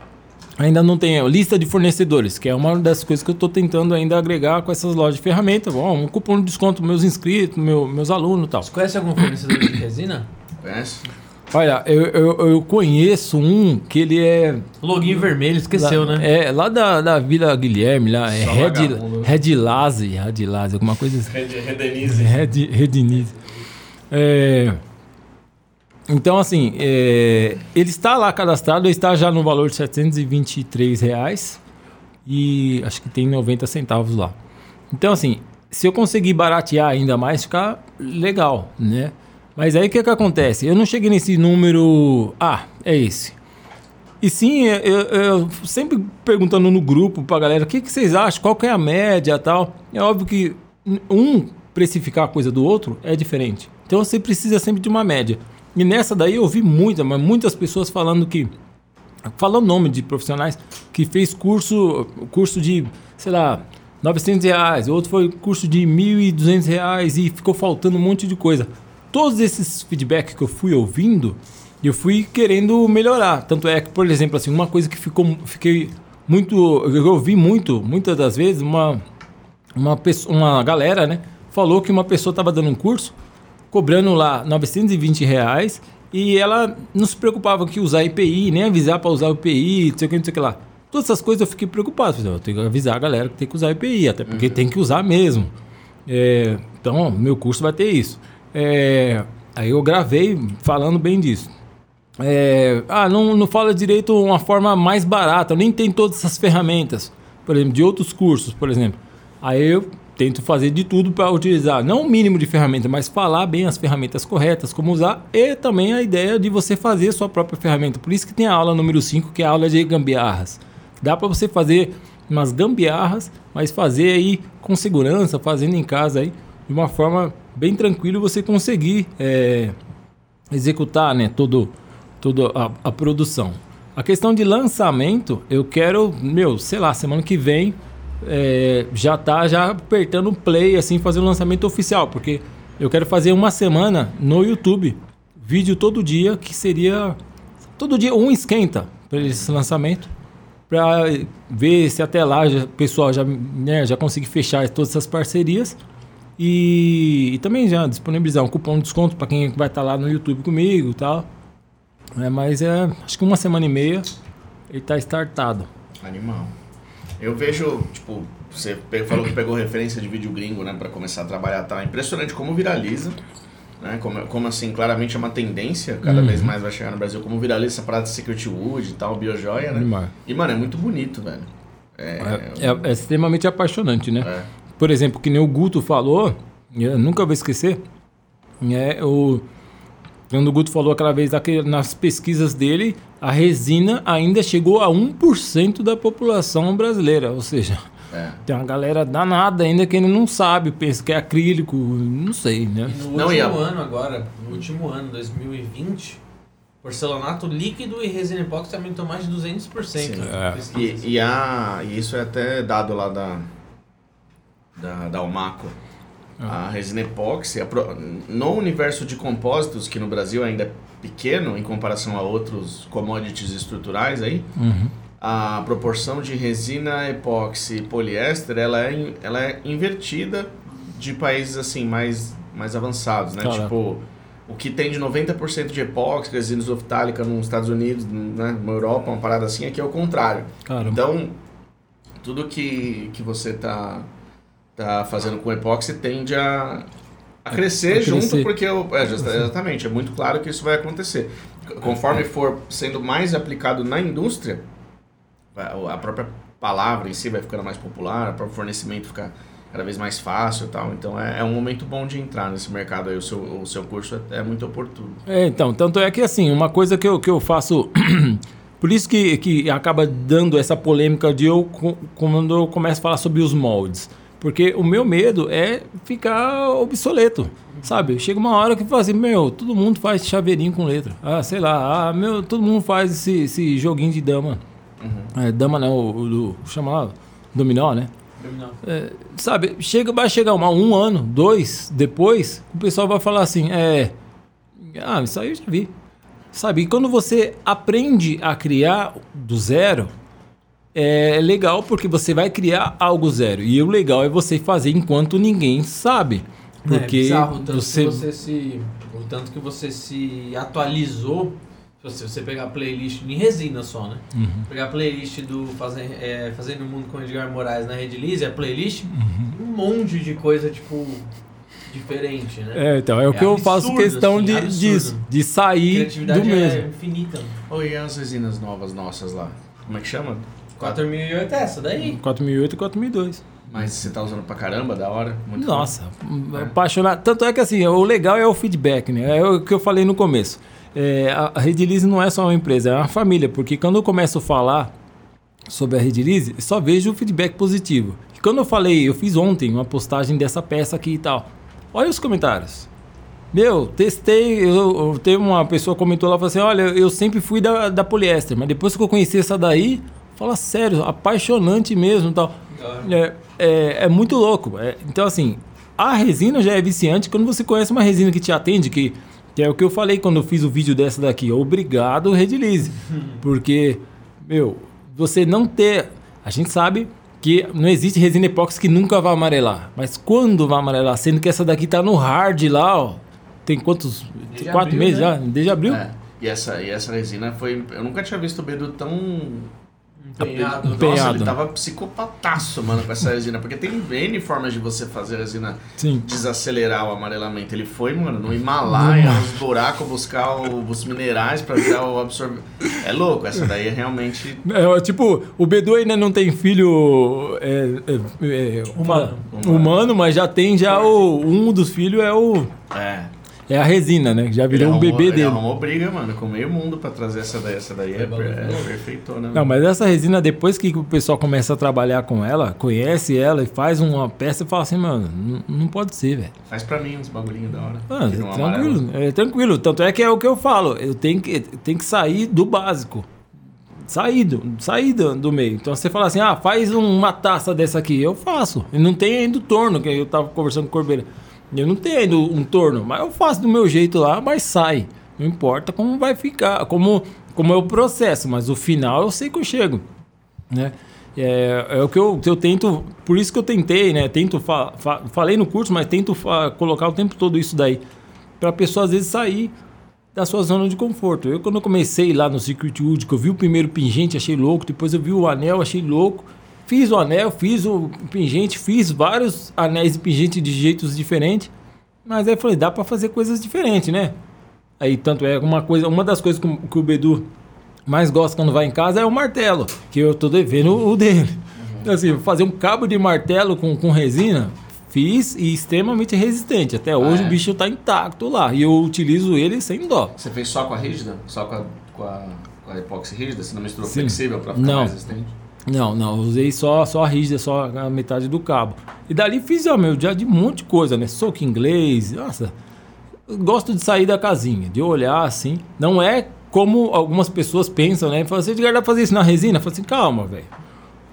ainda não tem lista de fornecedores, que é uma das coisas que eu estou tentando ainda agregar com essas lojas de ferramentas. Bom, um cupom de desconto para meus inscritos, meu- meus alunos e tal. Você conhece algum fornecedor de resina? Conhece? Olha, eu, eu, eu conheço um que ele é. Login vermelho, esqueceu, lá, né? É, lá da, da Vila Guilherme, lá. É Red. Red Laze, Red Laze, alguma coisa assim. Red- Redenize. Red, Redinize. É, então, assim, é, ele está lá cadastrado, ele está já no valor de 723 reais e acho que tem 90 centavos lá. Então, assim, se eu conseguir baratear ainda mais, fica legal, né? Mas aí o que, que acontece? Eu não cheguei nesse número. Ah, é esse. E sim, eu, eu- sempre perguntando no grupo pra galera o que, que vocês acham, qual que é a média tal. É óbvio que um precificar a coisa do outro é diferente. Então você precisa sempre de uma média. E nessa daí eu ouvi muita, mas muitas pessoas falando que. Falando nome de profissionais que fez curso, curso de, sei lá, 900 reais, outro foi curso de 1.200 reais e ficou faltando um monte de coisa. Todos esses feedbacks que eu fui ouvindo, eu fui querendo melhorar. Tanto é que, por exemplo, assim, uma coisa que ficou, fiquei muito, eu ouvi muito, muitas das vezes, uma, uma, pessoa, uma galera, né, falou que uma pessoa estava dando um curso, cobrando lá 920 reais, e ela não se preocupava que usar IPI, nem avisar para usar o IPI, não sei o que, não sei o que lá. Todas essas coisas eu fiquei preocupado. Eu tenho que avisar a galera que tem que usar IPI, até porque tem que usar mesmo. É, então, meu curso vai ter isso. É, aí eu gravei falando bem disso. É, ah, não, não fala direito uma forma mais barata, nem tem todas essas ferramentas, por exemplo, de outros cursos, por exemplo. Aí eu tento fazer de tudo para utilizar, não o mínimo de ferramenta, mas falar bem as ferramentas corretas, como usar, e também a ideia de você fazer sua própria ferramenta. Por isso que tem a aula número 5, que é a aula de gambiarras. Dá para você fazer umas gambiarras, mas fazer aí com segurança, fazendo em casa aí, de uma forma bem tranquila, você conseguir é, executar né, todo, toda a, a produção. A questão de lançamento, eu quero, meu, sei lá, semana que vem é, já tá já apertando play, assim, fazer o lançamento oficial, porque eu quero fazer uma semana no YouTube, vídeo todo dia, que seria todo dia um esquenta para esse lançamento, para ver se até lá o pessoal já, né, já conseguir fechar todas essas parcerias e, e também já disponibilizar um cupom de desconto para quem vai estar lá no YouTube comigo e tal. É, mas é, acho que uma semana e meia ele tá startado. Animal. Eu vejo, tipo, você falou que pegou referência de vídeo gringo, né, pra começar a trabalhar, tá? Impressionante como viraliza, né? Como, como assim, claramente é uma tendência, cada Uhum. vez mais vai chegar no Brasil, como viraliza essa parada de Secret Wood e tal, biojoia, né? E, mano, é muito bonito, velho. É, É, é- é extremamente apaixonante, né? é. Por exemplo, que nem o Guto falou, eu nunca vou esquecer, é o quando o Guto falou aquela vez nas pesquisas dele, a resina ainda chegou a 1% da população brasileira, ou seja, é. tem uma galera danada ainda que ainda não sabe, pensa que é acrílico, não sei, né? E no Não, e último a- ano agora, no último ano, 2020, porcelanato líquido e resina epóxi aumentou mais de 200%. Sim. É. E, e, a, e isso é até dado lá da, da, da Almaco. A resina epóxi, a pro- no universo de compósitos, que no Brasil ainda é pequeno em comparação a outros commodities estruturais aí, Uhum. a proporção de resina epóxi e poliéster, ela é, in- ela é invertida de países assim mais, mais avançados, né? Caraca. Tipo, o que tem de 90% de epóxi, resina isoftálica nos Estados Unidos, né? na Europa, uma parada assim, aqui é o contrário. Caramba. Então, tudo que, que você tá, tá fazendo com epóxi tende a, a crescer a junto, crescer. porque o, é, exatamente, é muito claro que isso vai acontecer. Conforme for sendo mais aplicado na indústria, a própria palavra em si vai ficando mais popular, o próprio fornecimento fica cada vez mais fácil e tal. Então é, é um momento bom de entrar nesse mercado aí. O seu, o seu curso é, é muito oportuno. É, então, tanto é que assim, uma coisa que eu, que eu faço. Por isso que, que acaba dando essa polêmica de eu quando eu começo a falar sobre os moldes. Porque o meu medo é ficar obsoleto. Sabe? Chega uma hora que fala assim, meu, todo mundo faz chaveirinho com letra. Ah, sei lá, ah, meu, todo mundo faz esse, esse joguinho de dama. É, dama não, o, o, chama lá, dominó, né? É, sabe, chega, vai chegar uma, um ano, dois, depois, o pessoal vai falar assim, é. Ah, isso aí eu já vi. Sabe, e quando você aprende a criar do zero, é legal porque você vai criar algo zero. E o legal é você fazer enquanto ninguém sabe. Porque é bizarro, o tanto você, que você se. O tanto que você se atualizou. Se você pegar a playlist em resina só, né? Uhum. Pegar a playlist do Fazen- é, Fazendo o Mundo com Edgar Moraes na Rede Lise, a playlist, Uhum. um monte de coisa, tipo, diferente, né? É, então, é o É que eu faço absurdo, questão assim, de, absurdo. disso, de A sair criatividade do mesmo. é infinita. Oi, e as resinas novas nossas lá? Como é que chama? 4008 é essa daí. 4008 e 4002. Mas você tá usando pra caramba, da hora? Muito Nossa, apaixonado. Tanto é que assim, o legal é o feedback, né? É o que eu falei no começo. É, a Redilize não é só uma empresa, é uma família, porque quando eu começo a falar sobre a Redilize, só vejo o feedback positivo. E quando eu falei, eu fiz ontem uma postagem dessa peça aqui e tal. Olha os comentários. Meu, testei, eu, eu teve uma pessoa que comentou lá, falou assim, olha, eu sempre fui da, da poliéster, mas depois que eu conheci essa daí, fala sério, apaixonante mesmo tal. É, é, é muito louco. É, então, assim, a resina já é viciante quando você conhece uma resina que te atende, que, que é o que eu falei quando eu fiz o vídeo dessa daqui. Obrigado, Redilize. Porque, meu, você não ter. A gente sabe que não existe resina epóxi que nunca vai amarelar. Mas quando vai amarelar? Sendo que essa daqui tá no hard lá, ó. Tem quantos? Desde quatro abril, meses né? já? Desde abril? É. E essa, e essa resina foi. Eu nunca tinha visto o Bedu tão. Empenhado. Nossa, ele tava psicopataço, mano, com essa resina. Porque tem N formas de você fazer a resina Sim. desacelerar o amarelamento. Ele foi, mano, no Himalaia, nos buracos, buscar o- os minerais pra virar o absorver. É louco, essa daí é realmente. É, tipo, o Bedu ainda não tem filho é, é, é, Humano. humano, mas já tem já o um dos filhos é o É. é a resina, né? que Já Ele virou um arrumou- bebê ele dele. arrumou briga, mano, com meio mundo pra trazer essa daí. Essa daí é, per- é perfeitona. Não, mas essa resina, depois que o pessoal começa a trabalhar com ela, conhece ela e faz uma peça, fala assim, mano, não, não pode ser, velho. Faz pra mim uns bagulhinhos da hora. Ah, não amarela. tranquilo, é tranquilo. Tanto é que é o que eu falo. Eu tenho que, tenho que sair do básico. Sair do, sair do, do meio. Então você fala assim, ah, faz um- uma taça dessa aqui. Eu faço. E não tem ainda o torno, que eu tava conversando com o Corbeira. Eu não tenho ainda um torno, mas eu faço do meu jeito lá, mas sai. Não importa como vai ficar, como, como é o processo, mas o final eu sei que eu chego. Né? É, é o que eu, eu tento, por isso que eu tentei, né? Tento fa- fa- falei no curso, mas tento fa- colocar o tempo todo isso daí para a pessoa às vezes sair da sua zona de conforto. Eu quando eu comecei lá no Secret Wood, que eu vi o primeiro pingente, achei louco, depois eu vi o anel, achei louco. Fiz o anel, fiz o pingente, fiz vários anéis e pingente de jeitos diferentes. Mas aí eu falei, dá para fazer coisas diferentes, né? Aí tanto é uma coisa, uma das coisas que, o- que o Bedu mais gosta quando vai em casa é o martelo, que eu tô devendo o dele. Então, assim, fazer um cabo de martelo com, com resina, fiz e extremamente resistente. Até hoje é? o bicho tá intacto lá. E eu utilizo ele sem dó. Você fez só com a rígida? Só com a, com a, com a epóxi rígida? Você não misturou Sim. flexível pra ficar Não. mais resistente? Não, não, usei só, só a rígida, só a metade do cabo. E dali fiz, ó, meu, já de um monte de coisa, né? Soco inglês, nossa. Gosto de sair da casinha, de olhar assim. Não é como algumas pessoas pensam, né? Falam assim, Edgar, dá pra fazer isso na resina? Fala assim, calma, velho.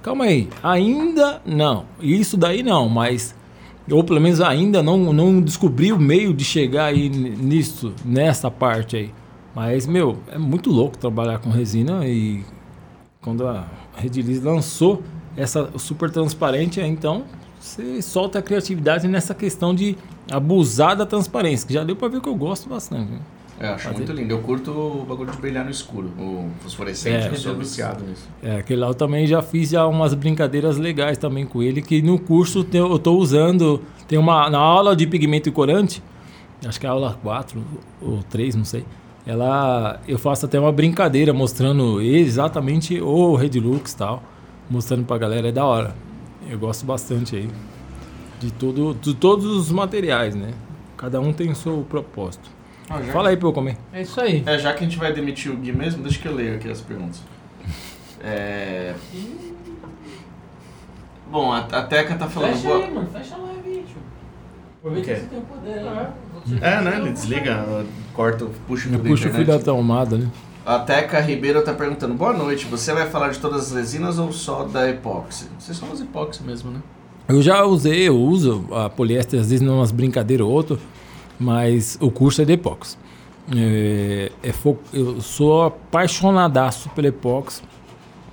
Calma aí. Ainda não. Isso daí não, mas. Ou pelo menos ainda não, não descobri o meio de chegar aí nisso, nessa parte aí. Mas, meu, é muito louco trabalhar com resina e quando a Redilize lançou essa super transparente, aí, então você solta a criatividade nessa questão de abusar da transparência, que já deu pra ver que eu gosto bastante. né? É, acho Fazer. muito lindo. Eu curto o bagulho de brilhar no escuro, o fosforescente, É. eu sou viciado nisso. É, aquele lá eu também já fiz já umas brincadeiras legais também com ele, que no curso eu tô usando, tem uma, na aula de pigmento e corante, acho que é a aula 4 ou 3, não sei, ela, eu faço até uma brincadeira mostrando exatamente o Redlux e tal, mostrando pra galera, é da hora. Eu gosto bastante aí de, tudo, de todos os materiais, né? Cada um tem o seu propósito. Ah, já- Fala aí pra eu comer. É isso aí. É, já que a gente vai demitir o Gui mesmo, deixa que eu leio aqui as perguntas. É... Bom, a, a Teca tá falando. Fecha boa- aí, mano. Fecha a live aí, tio. Aproveita O quê? que você tem o poder aí. É, né? Ele desliga, corta, puxa o fio da puxo o fio da tomada, né? A Teca Ribeiro tá perguntando, boa noite, você vai falar de todas as resinas ou só da epóxi? Vocês são as epóxi mesmo, né? Eu já usei, eu uso a poliéster às vezes numas brincadeiras ou outra, mas o curso é de epóxi. É, é fo- eu sou apaixonadaço pela epóxi.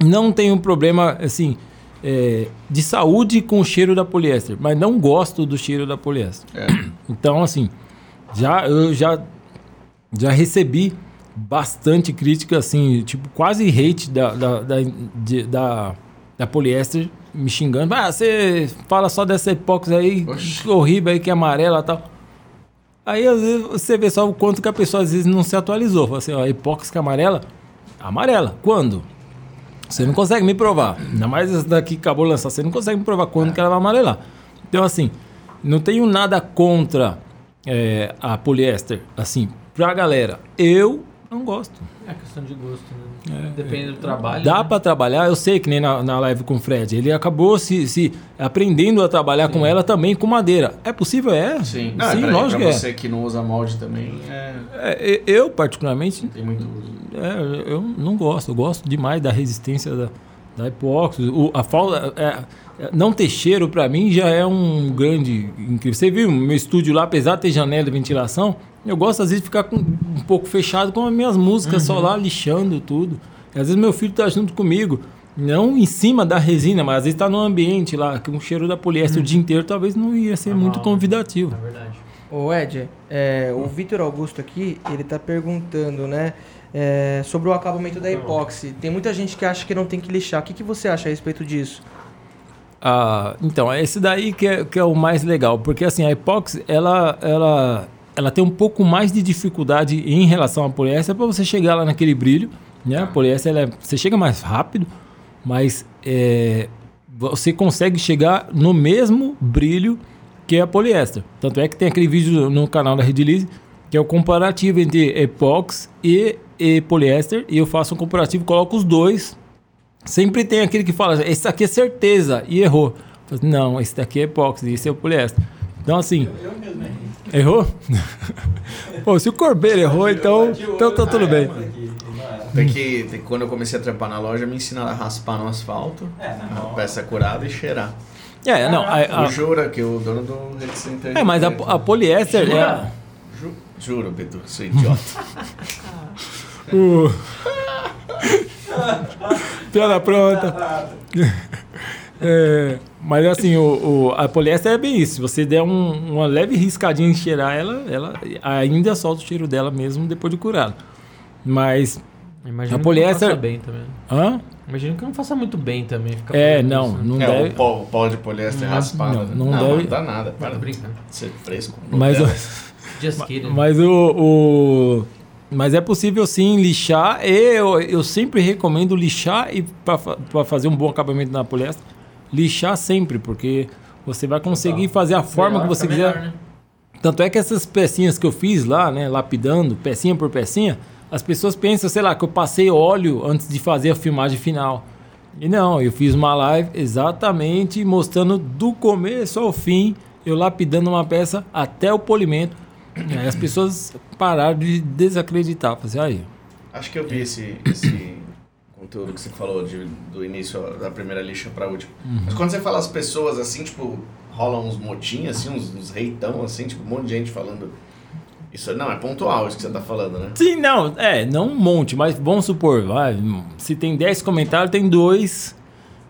Não tenho problema, assim, é, de saúde com o cheiro da poliéster, mas não gosto do cheiro da poliéster. É. Então, assim, já, eu já, já recebi bastante crítica, assim, tipo, quase hate da, da, da, de- da, da poliéster me xingando. Ah, você fala só dessa epóxi aí, Oxi. horrível aí, que é amarela e tal. Aí, às vezes, você vê só o quanto que a pessoa, às vezes, não se atualizou. Fala assim, ó, é amarela? Amarela. Quando? Você não consegue me provar. Ainda mais essa daqui que acabou de lançar. Você não consegue me provar quando que ela vai amarelar. Então, assim, não tenho nada contra é, a poliéster, assim, pra galera. Eu não gosto. É questão de gosto, né? Depende do trabalho. Dá né? pra trabalhar, eu sei que nem na, na live com o Fred. Ele acabou se, se aprendendo a trabalhar com ela também com madeira. É possível? É. Sim, não, Sim é pra, lógico pra que é. você que não usa molde também, é, É, Eu, particularmente, tem muito uso. É, eu não gosto. Eu gosto demais da resistência da, da epóxi. O, a falta, é, é, não ter cheiro para mim já é um grande incrível. Você viu meu estúdio lá, apesar de ter janela de ventilação, eu gosto às vezes de ficar com, um pouco fechado com as minhas músicas só lá lixando tudo. E, às vezes meu filho tá junto comigo, não em cima da resina, mas às vezes tá no ambiente lá, com o cheiro da poliéster o dia inteiro, talvez não ia ser muito mal, né? convidativo. É verdade. Ô Ed, é, o Vitor Augusto aqui, ele tá perguntando, né, é, sobre o acabamento da epóxi. Tem muita gente que acha que não tem que lixar. O que, que você acha a respeito disso? Ah, então, é esse daí que é, que é o mais legal, porque assim, a epóxi, ela, ela, ela tem um pouco mais de dificuldade em relação à poliéster para você chegar lá naquele brilho, né? A poliéster, ela é- você chega mais rápido, mas é, você consegue chegar no mesmo brilho que a poliéster. Tanto é que tem aquele vídeo no canal da Redilize, que é o comparativo entre epóxi e, e poliéster, e eu faço um comparativo, coloco os dois Sempre tem aquele que fala, esse aqui é certeza, e errou. Eu falo, Não, esse daqui é epóxi, esse é o poliéster. Então, assim, Eu mesmo errei. errou? Pô, se o Corbeiro errou, então, então tá tudo bem. não era. Tem que, tem que- quando eu comecei a trampar na loja, me ensinaram a raspar no asfalto, É, a peça curada e cheirar. É, não, a, Eu a- juro que o dono do Red Center... é, mas a, a poliéster é... Ju- Juro, Beto, sou idiota. O... Piada pronta. É, mas assim, o, o- a poliéster é bem isso. Se você der um- uma leve riscadinha em cheirar ela, ela ainda solta o cheiro dela mesmo depois de curada. Mas, Imagino A que poliéster- não faça bem também. hã? Imagino que não faça muito bem também. É, não, isso, né? não é, deve. o pó, o pó de poliéster Não, raspado. não, né? não não deve- não dá nada. Para brincando. ser fresco. Mas, kidding. mas o, o- Mas é possível sim lixar. E eu, eu sempre recomendo lixar e para fazer um bom acabamento na poliéster, lixar sempre, porque você vai conseguir fazer a forma Melhor, que você quiser. melhor, né? Tanto é que essas pecinhas que eu fiz lá, né, lapidando, pecinha por pecinha, as pessoas pensam, sei lá, que eu passei óleo antes de fazer a filmagem final. E não, eu fiz uma live exatamente mostrando do começo ao fim, eu lapidando uma peça até o polimento. Aí as pessoas pararam de desacreditar. Fazer aí. Acho que eu vi esse, esse conteúdo que você falou de, do início da primeira lixa pra última. Mas quando você fala as pessoas assim, tipo, rolam uns motinhos, assim, uns, uns reitão, assim, tipo, um monte de gente falando. Isso não, é pontual isso que você tá falando, né? Sim, não, é, não um monte, mas vamos supor, vai, se tem 10 comentários, tem dois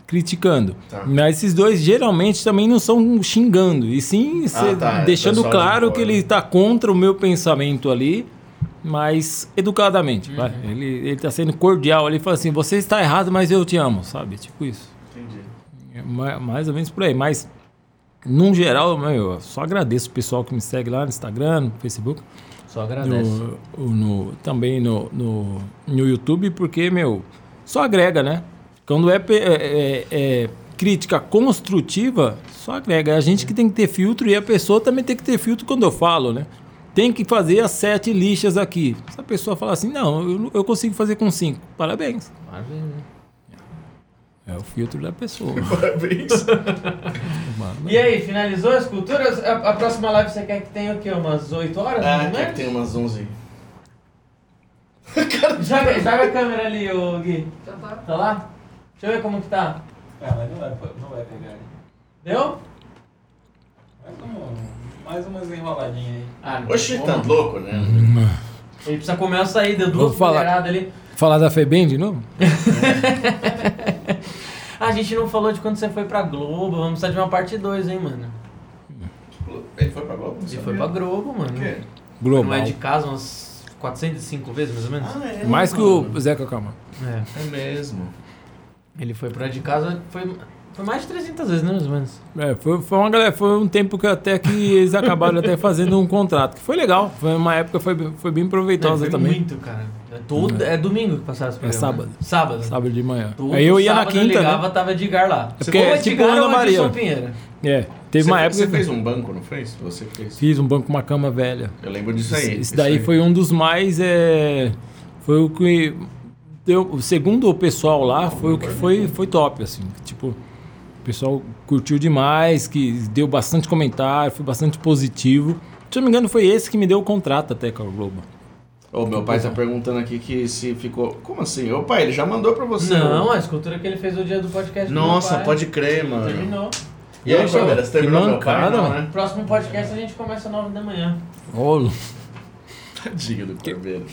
criticando. Tá. Mas esses dois geralmente também não são xingando, e sim cê- tá, é deixando de claro fora. que ele está contra o meu pensamento ali, mas educadamente. vai. Ele, ele tá sendo cordial, ele fala assim: você está errado, mas eu te amo, sabe? Tipo isso. Entendi. É ma- mais ou menos por aí. Mas, num geral, meu, eu só agradeço o pessoal que me segue lá no Instagram, no Facebook. Só agradece. No, no- também no, no, no YouTube, porque, meu, só agrega, né? Quando é, é- é- é crítica construtiva, só agrega. É a gente que tem que ter filtro e a pessoa também tem que ter filtro quando eu falo, né? Tem que fazer as sete lixas aqui. Se a pessoa falar assim, não, eu, eu consigo fazer com cinco. Parabéns. Maravilha, né? É o filtro da pessoa. Parabéns. E aí, finalizou as culturas? A, a próxima live você quer que tenha o quê? Umas 8 horas? Ah, ou que tem umas 11. Joga, joga a câmera ali, ô Gui. Já tá. Tá lá? Deixa eu ver como que tá. Ah, mas não vai, não vai pegar. Deu? Mais, um, mais umas enroladinhas aí. Ah, não tem Oxi, como. tá louco, né? Ele precisa comer uma saída, duas Vou falar. colheradas ali. Falar da FEBEM de novo? A gente não falou de quando você foi pra Globo. Vamos precisar de uma parte 2, hein, mano. Ele foi pra Globo? Ele foi pra Globo, mano. Por quê? Global. Não é de casa umas 405 vezes, mais ou menos? Ah, é, Mais que mano. o Zeca Calma. É. É mesmo. Ele foi pra de casa, foi, foi mais de 300 vezes, né, mais ou menos? É, foi, foi uma galera, foi um tempo que até que eles acabaram até fazendo um contrato, que foi legal. Foi uma época foi, foi bem proveitosa foi também. muito, cara. É, todo, é domingo que passaram esse programa. sábado. né? Sábado. Sábado de manhã. Todo Aí eu ia na quinta, eu ligava, né? tava Edgar lá. É porque ou é tipo Edgar ou Maria. Adilson Pinheira. É, teve você, uma época Você fez um banco, não fez? Você fez. fiz um banco com uma cama velha. Eu lembro disso aí. Esse isso daí aí. foi um dos mais. É, foi o que. Deu, segundo o pessoal lá, foi o que foi, foi top, assim. Tipo, o pessoal curtiu demais, que deu bastante comentário, foi bastante positivo. Se eu não me engano, foi esse que me deu o contrato até com a Globo. Ô, meu pai tá perguntando aqui que se ficou. Como assim? Ô, pai, ele já mandou pra você. Não, a escultura que ele fez no dia do podcast. Nossa, meu pai. pode crer, mano. Terminou. E aí, Cordeira, você terminou meu pai? Não, né? Próximo podcast a gente começa às 9 da manhã. Ô, Tadinho do Cordeiro.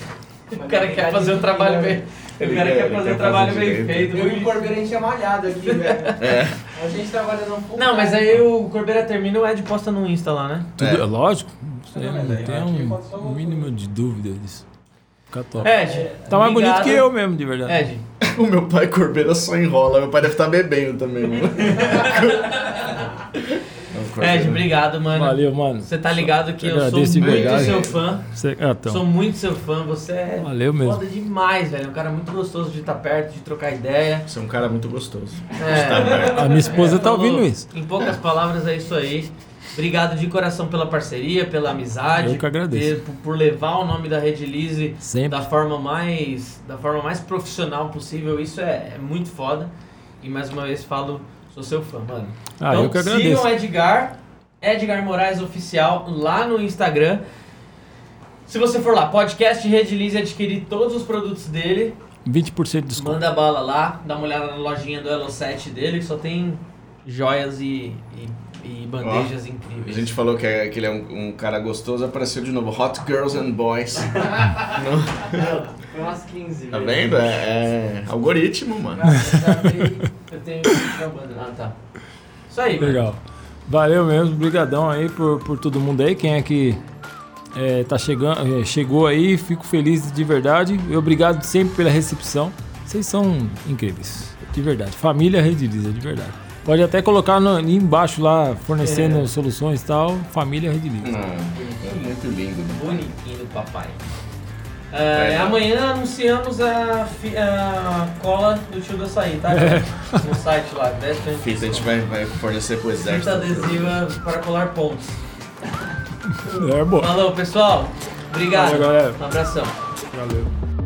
O cara quer fazer o trabalho bem. O cara quer- fazer quer o trabalho fazer bem feito. Eu e o. Corbeira a gente é malhado aqui, velho. É. A gente trabalha no full Não, mas time. aí o Corbeira termina e o Ed posta no Insta lá, né? tudo, É. é. lógico. Não, não, tem um o- mínimo de dúvida disso. Fica top. Ed. tá mais bonito que eu mesmo, de verdade. Ed, O meu pai Corbeira só enrola. Meu pai deve estar bebendo também, mano. Ed, obrigado, mano. Valeu, mano. Você tá ligado que eu sou Agradeço de muito verdade. seu fã. Você, ah, então. Sou muito seu fã. Você é Valeu mesmo. foda demais, velho. É um cara muito gostoso de estar perto, de trocar ideia. Você é um cara muito gostoso. É, A minha esposa tá falou. ouvindo isso. Em poucas palavras, é isso aí. Obrigado de coração pela parceria, pela amizade. Eu que agradeço. de- por, por levar o nome da Rede Lise Sempre. da forma mais da forma mais profissional possível. Isso é, é muito foda. E mais uma vez falo, sou seu fã, mano. Ah, então eu que sigam agradeço. o Edgar, Edgar Moraes Oficial, lá no Instagram. Se você for lá, podcast Rede Lise, adquirir todos os produtos dele, 20% de desconto. manda bala lá, dá uma olhada na lojinha do Elo7 dele, que só tem joias e, e, e bandejas A incríveis. gente falou que, é- que ele é um, um cara gostoso, apareceu de novo. Hot Girls and Boys. Foi umas 15 Tá vezes. vendo? É, é algoritmo, mano. Eu tenho-. Ah, tá. Isso aí, mano. Legal. Valeu mesmo, brigadão aí por, por todo mundo aí. Quem é que é, tá chegando, é, chegou aí, fico feliz de verdade. E obrigado sempre pela recepção. Vocês são incríveis, de verdade. Família Rede Lisa, de verdade. Pode até colocar no, embaixo lá, fornecendo É. soluções e tal. Família Rede. Ah, é muito lindo, né? Bonitinho do papai. É, É. amanhã anunciamos a, fi- a cola do tio do açaí, tá? No site lá, 10 Fita a gente vai, vai fornecer pro Fita exército. adesiva para colar pontos. É bom. Falou, pessoal. Obrigado. Valeu, galera. Um abração. Valeu.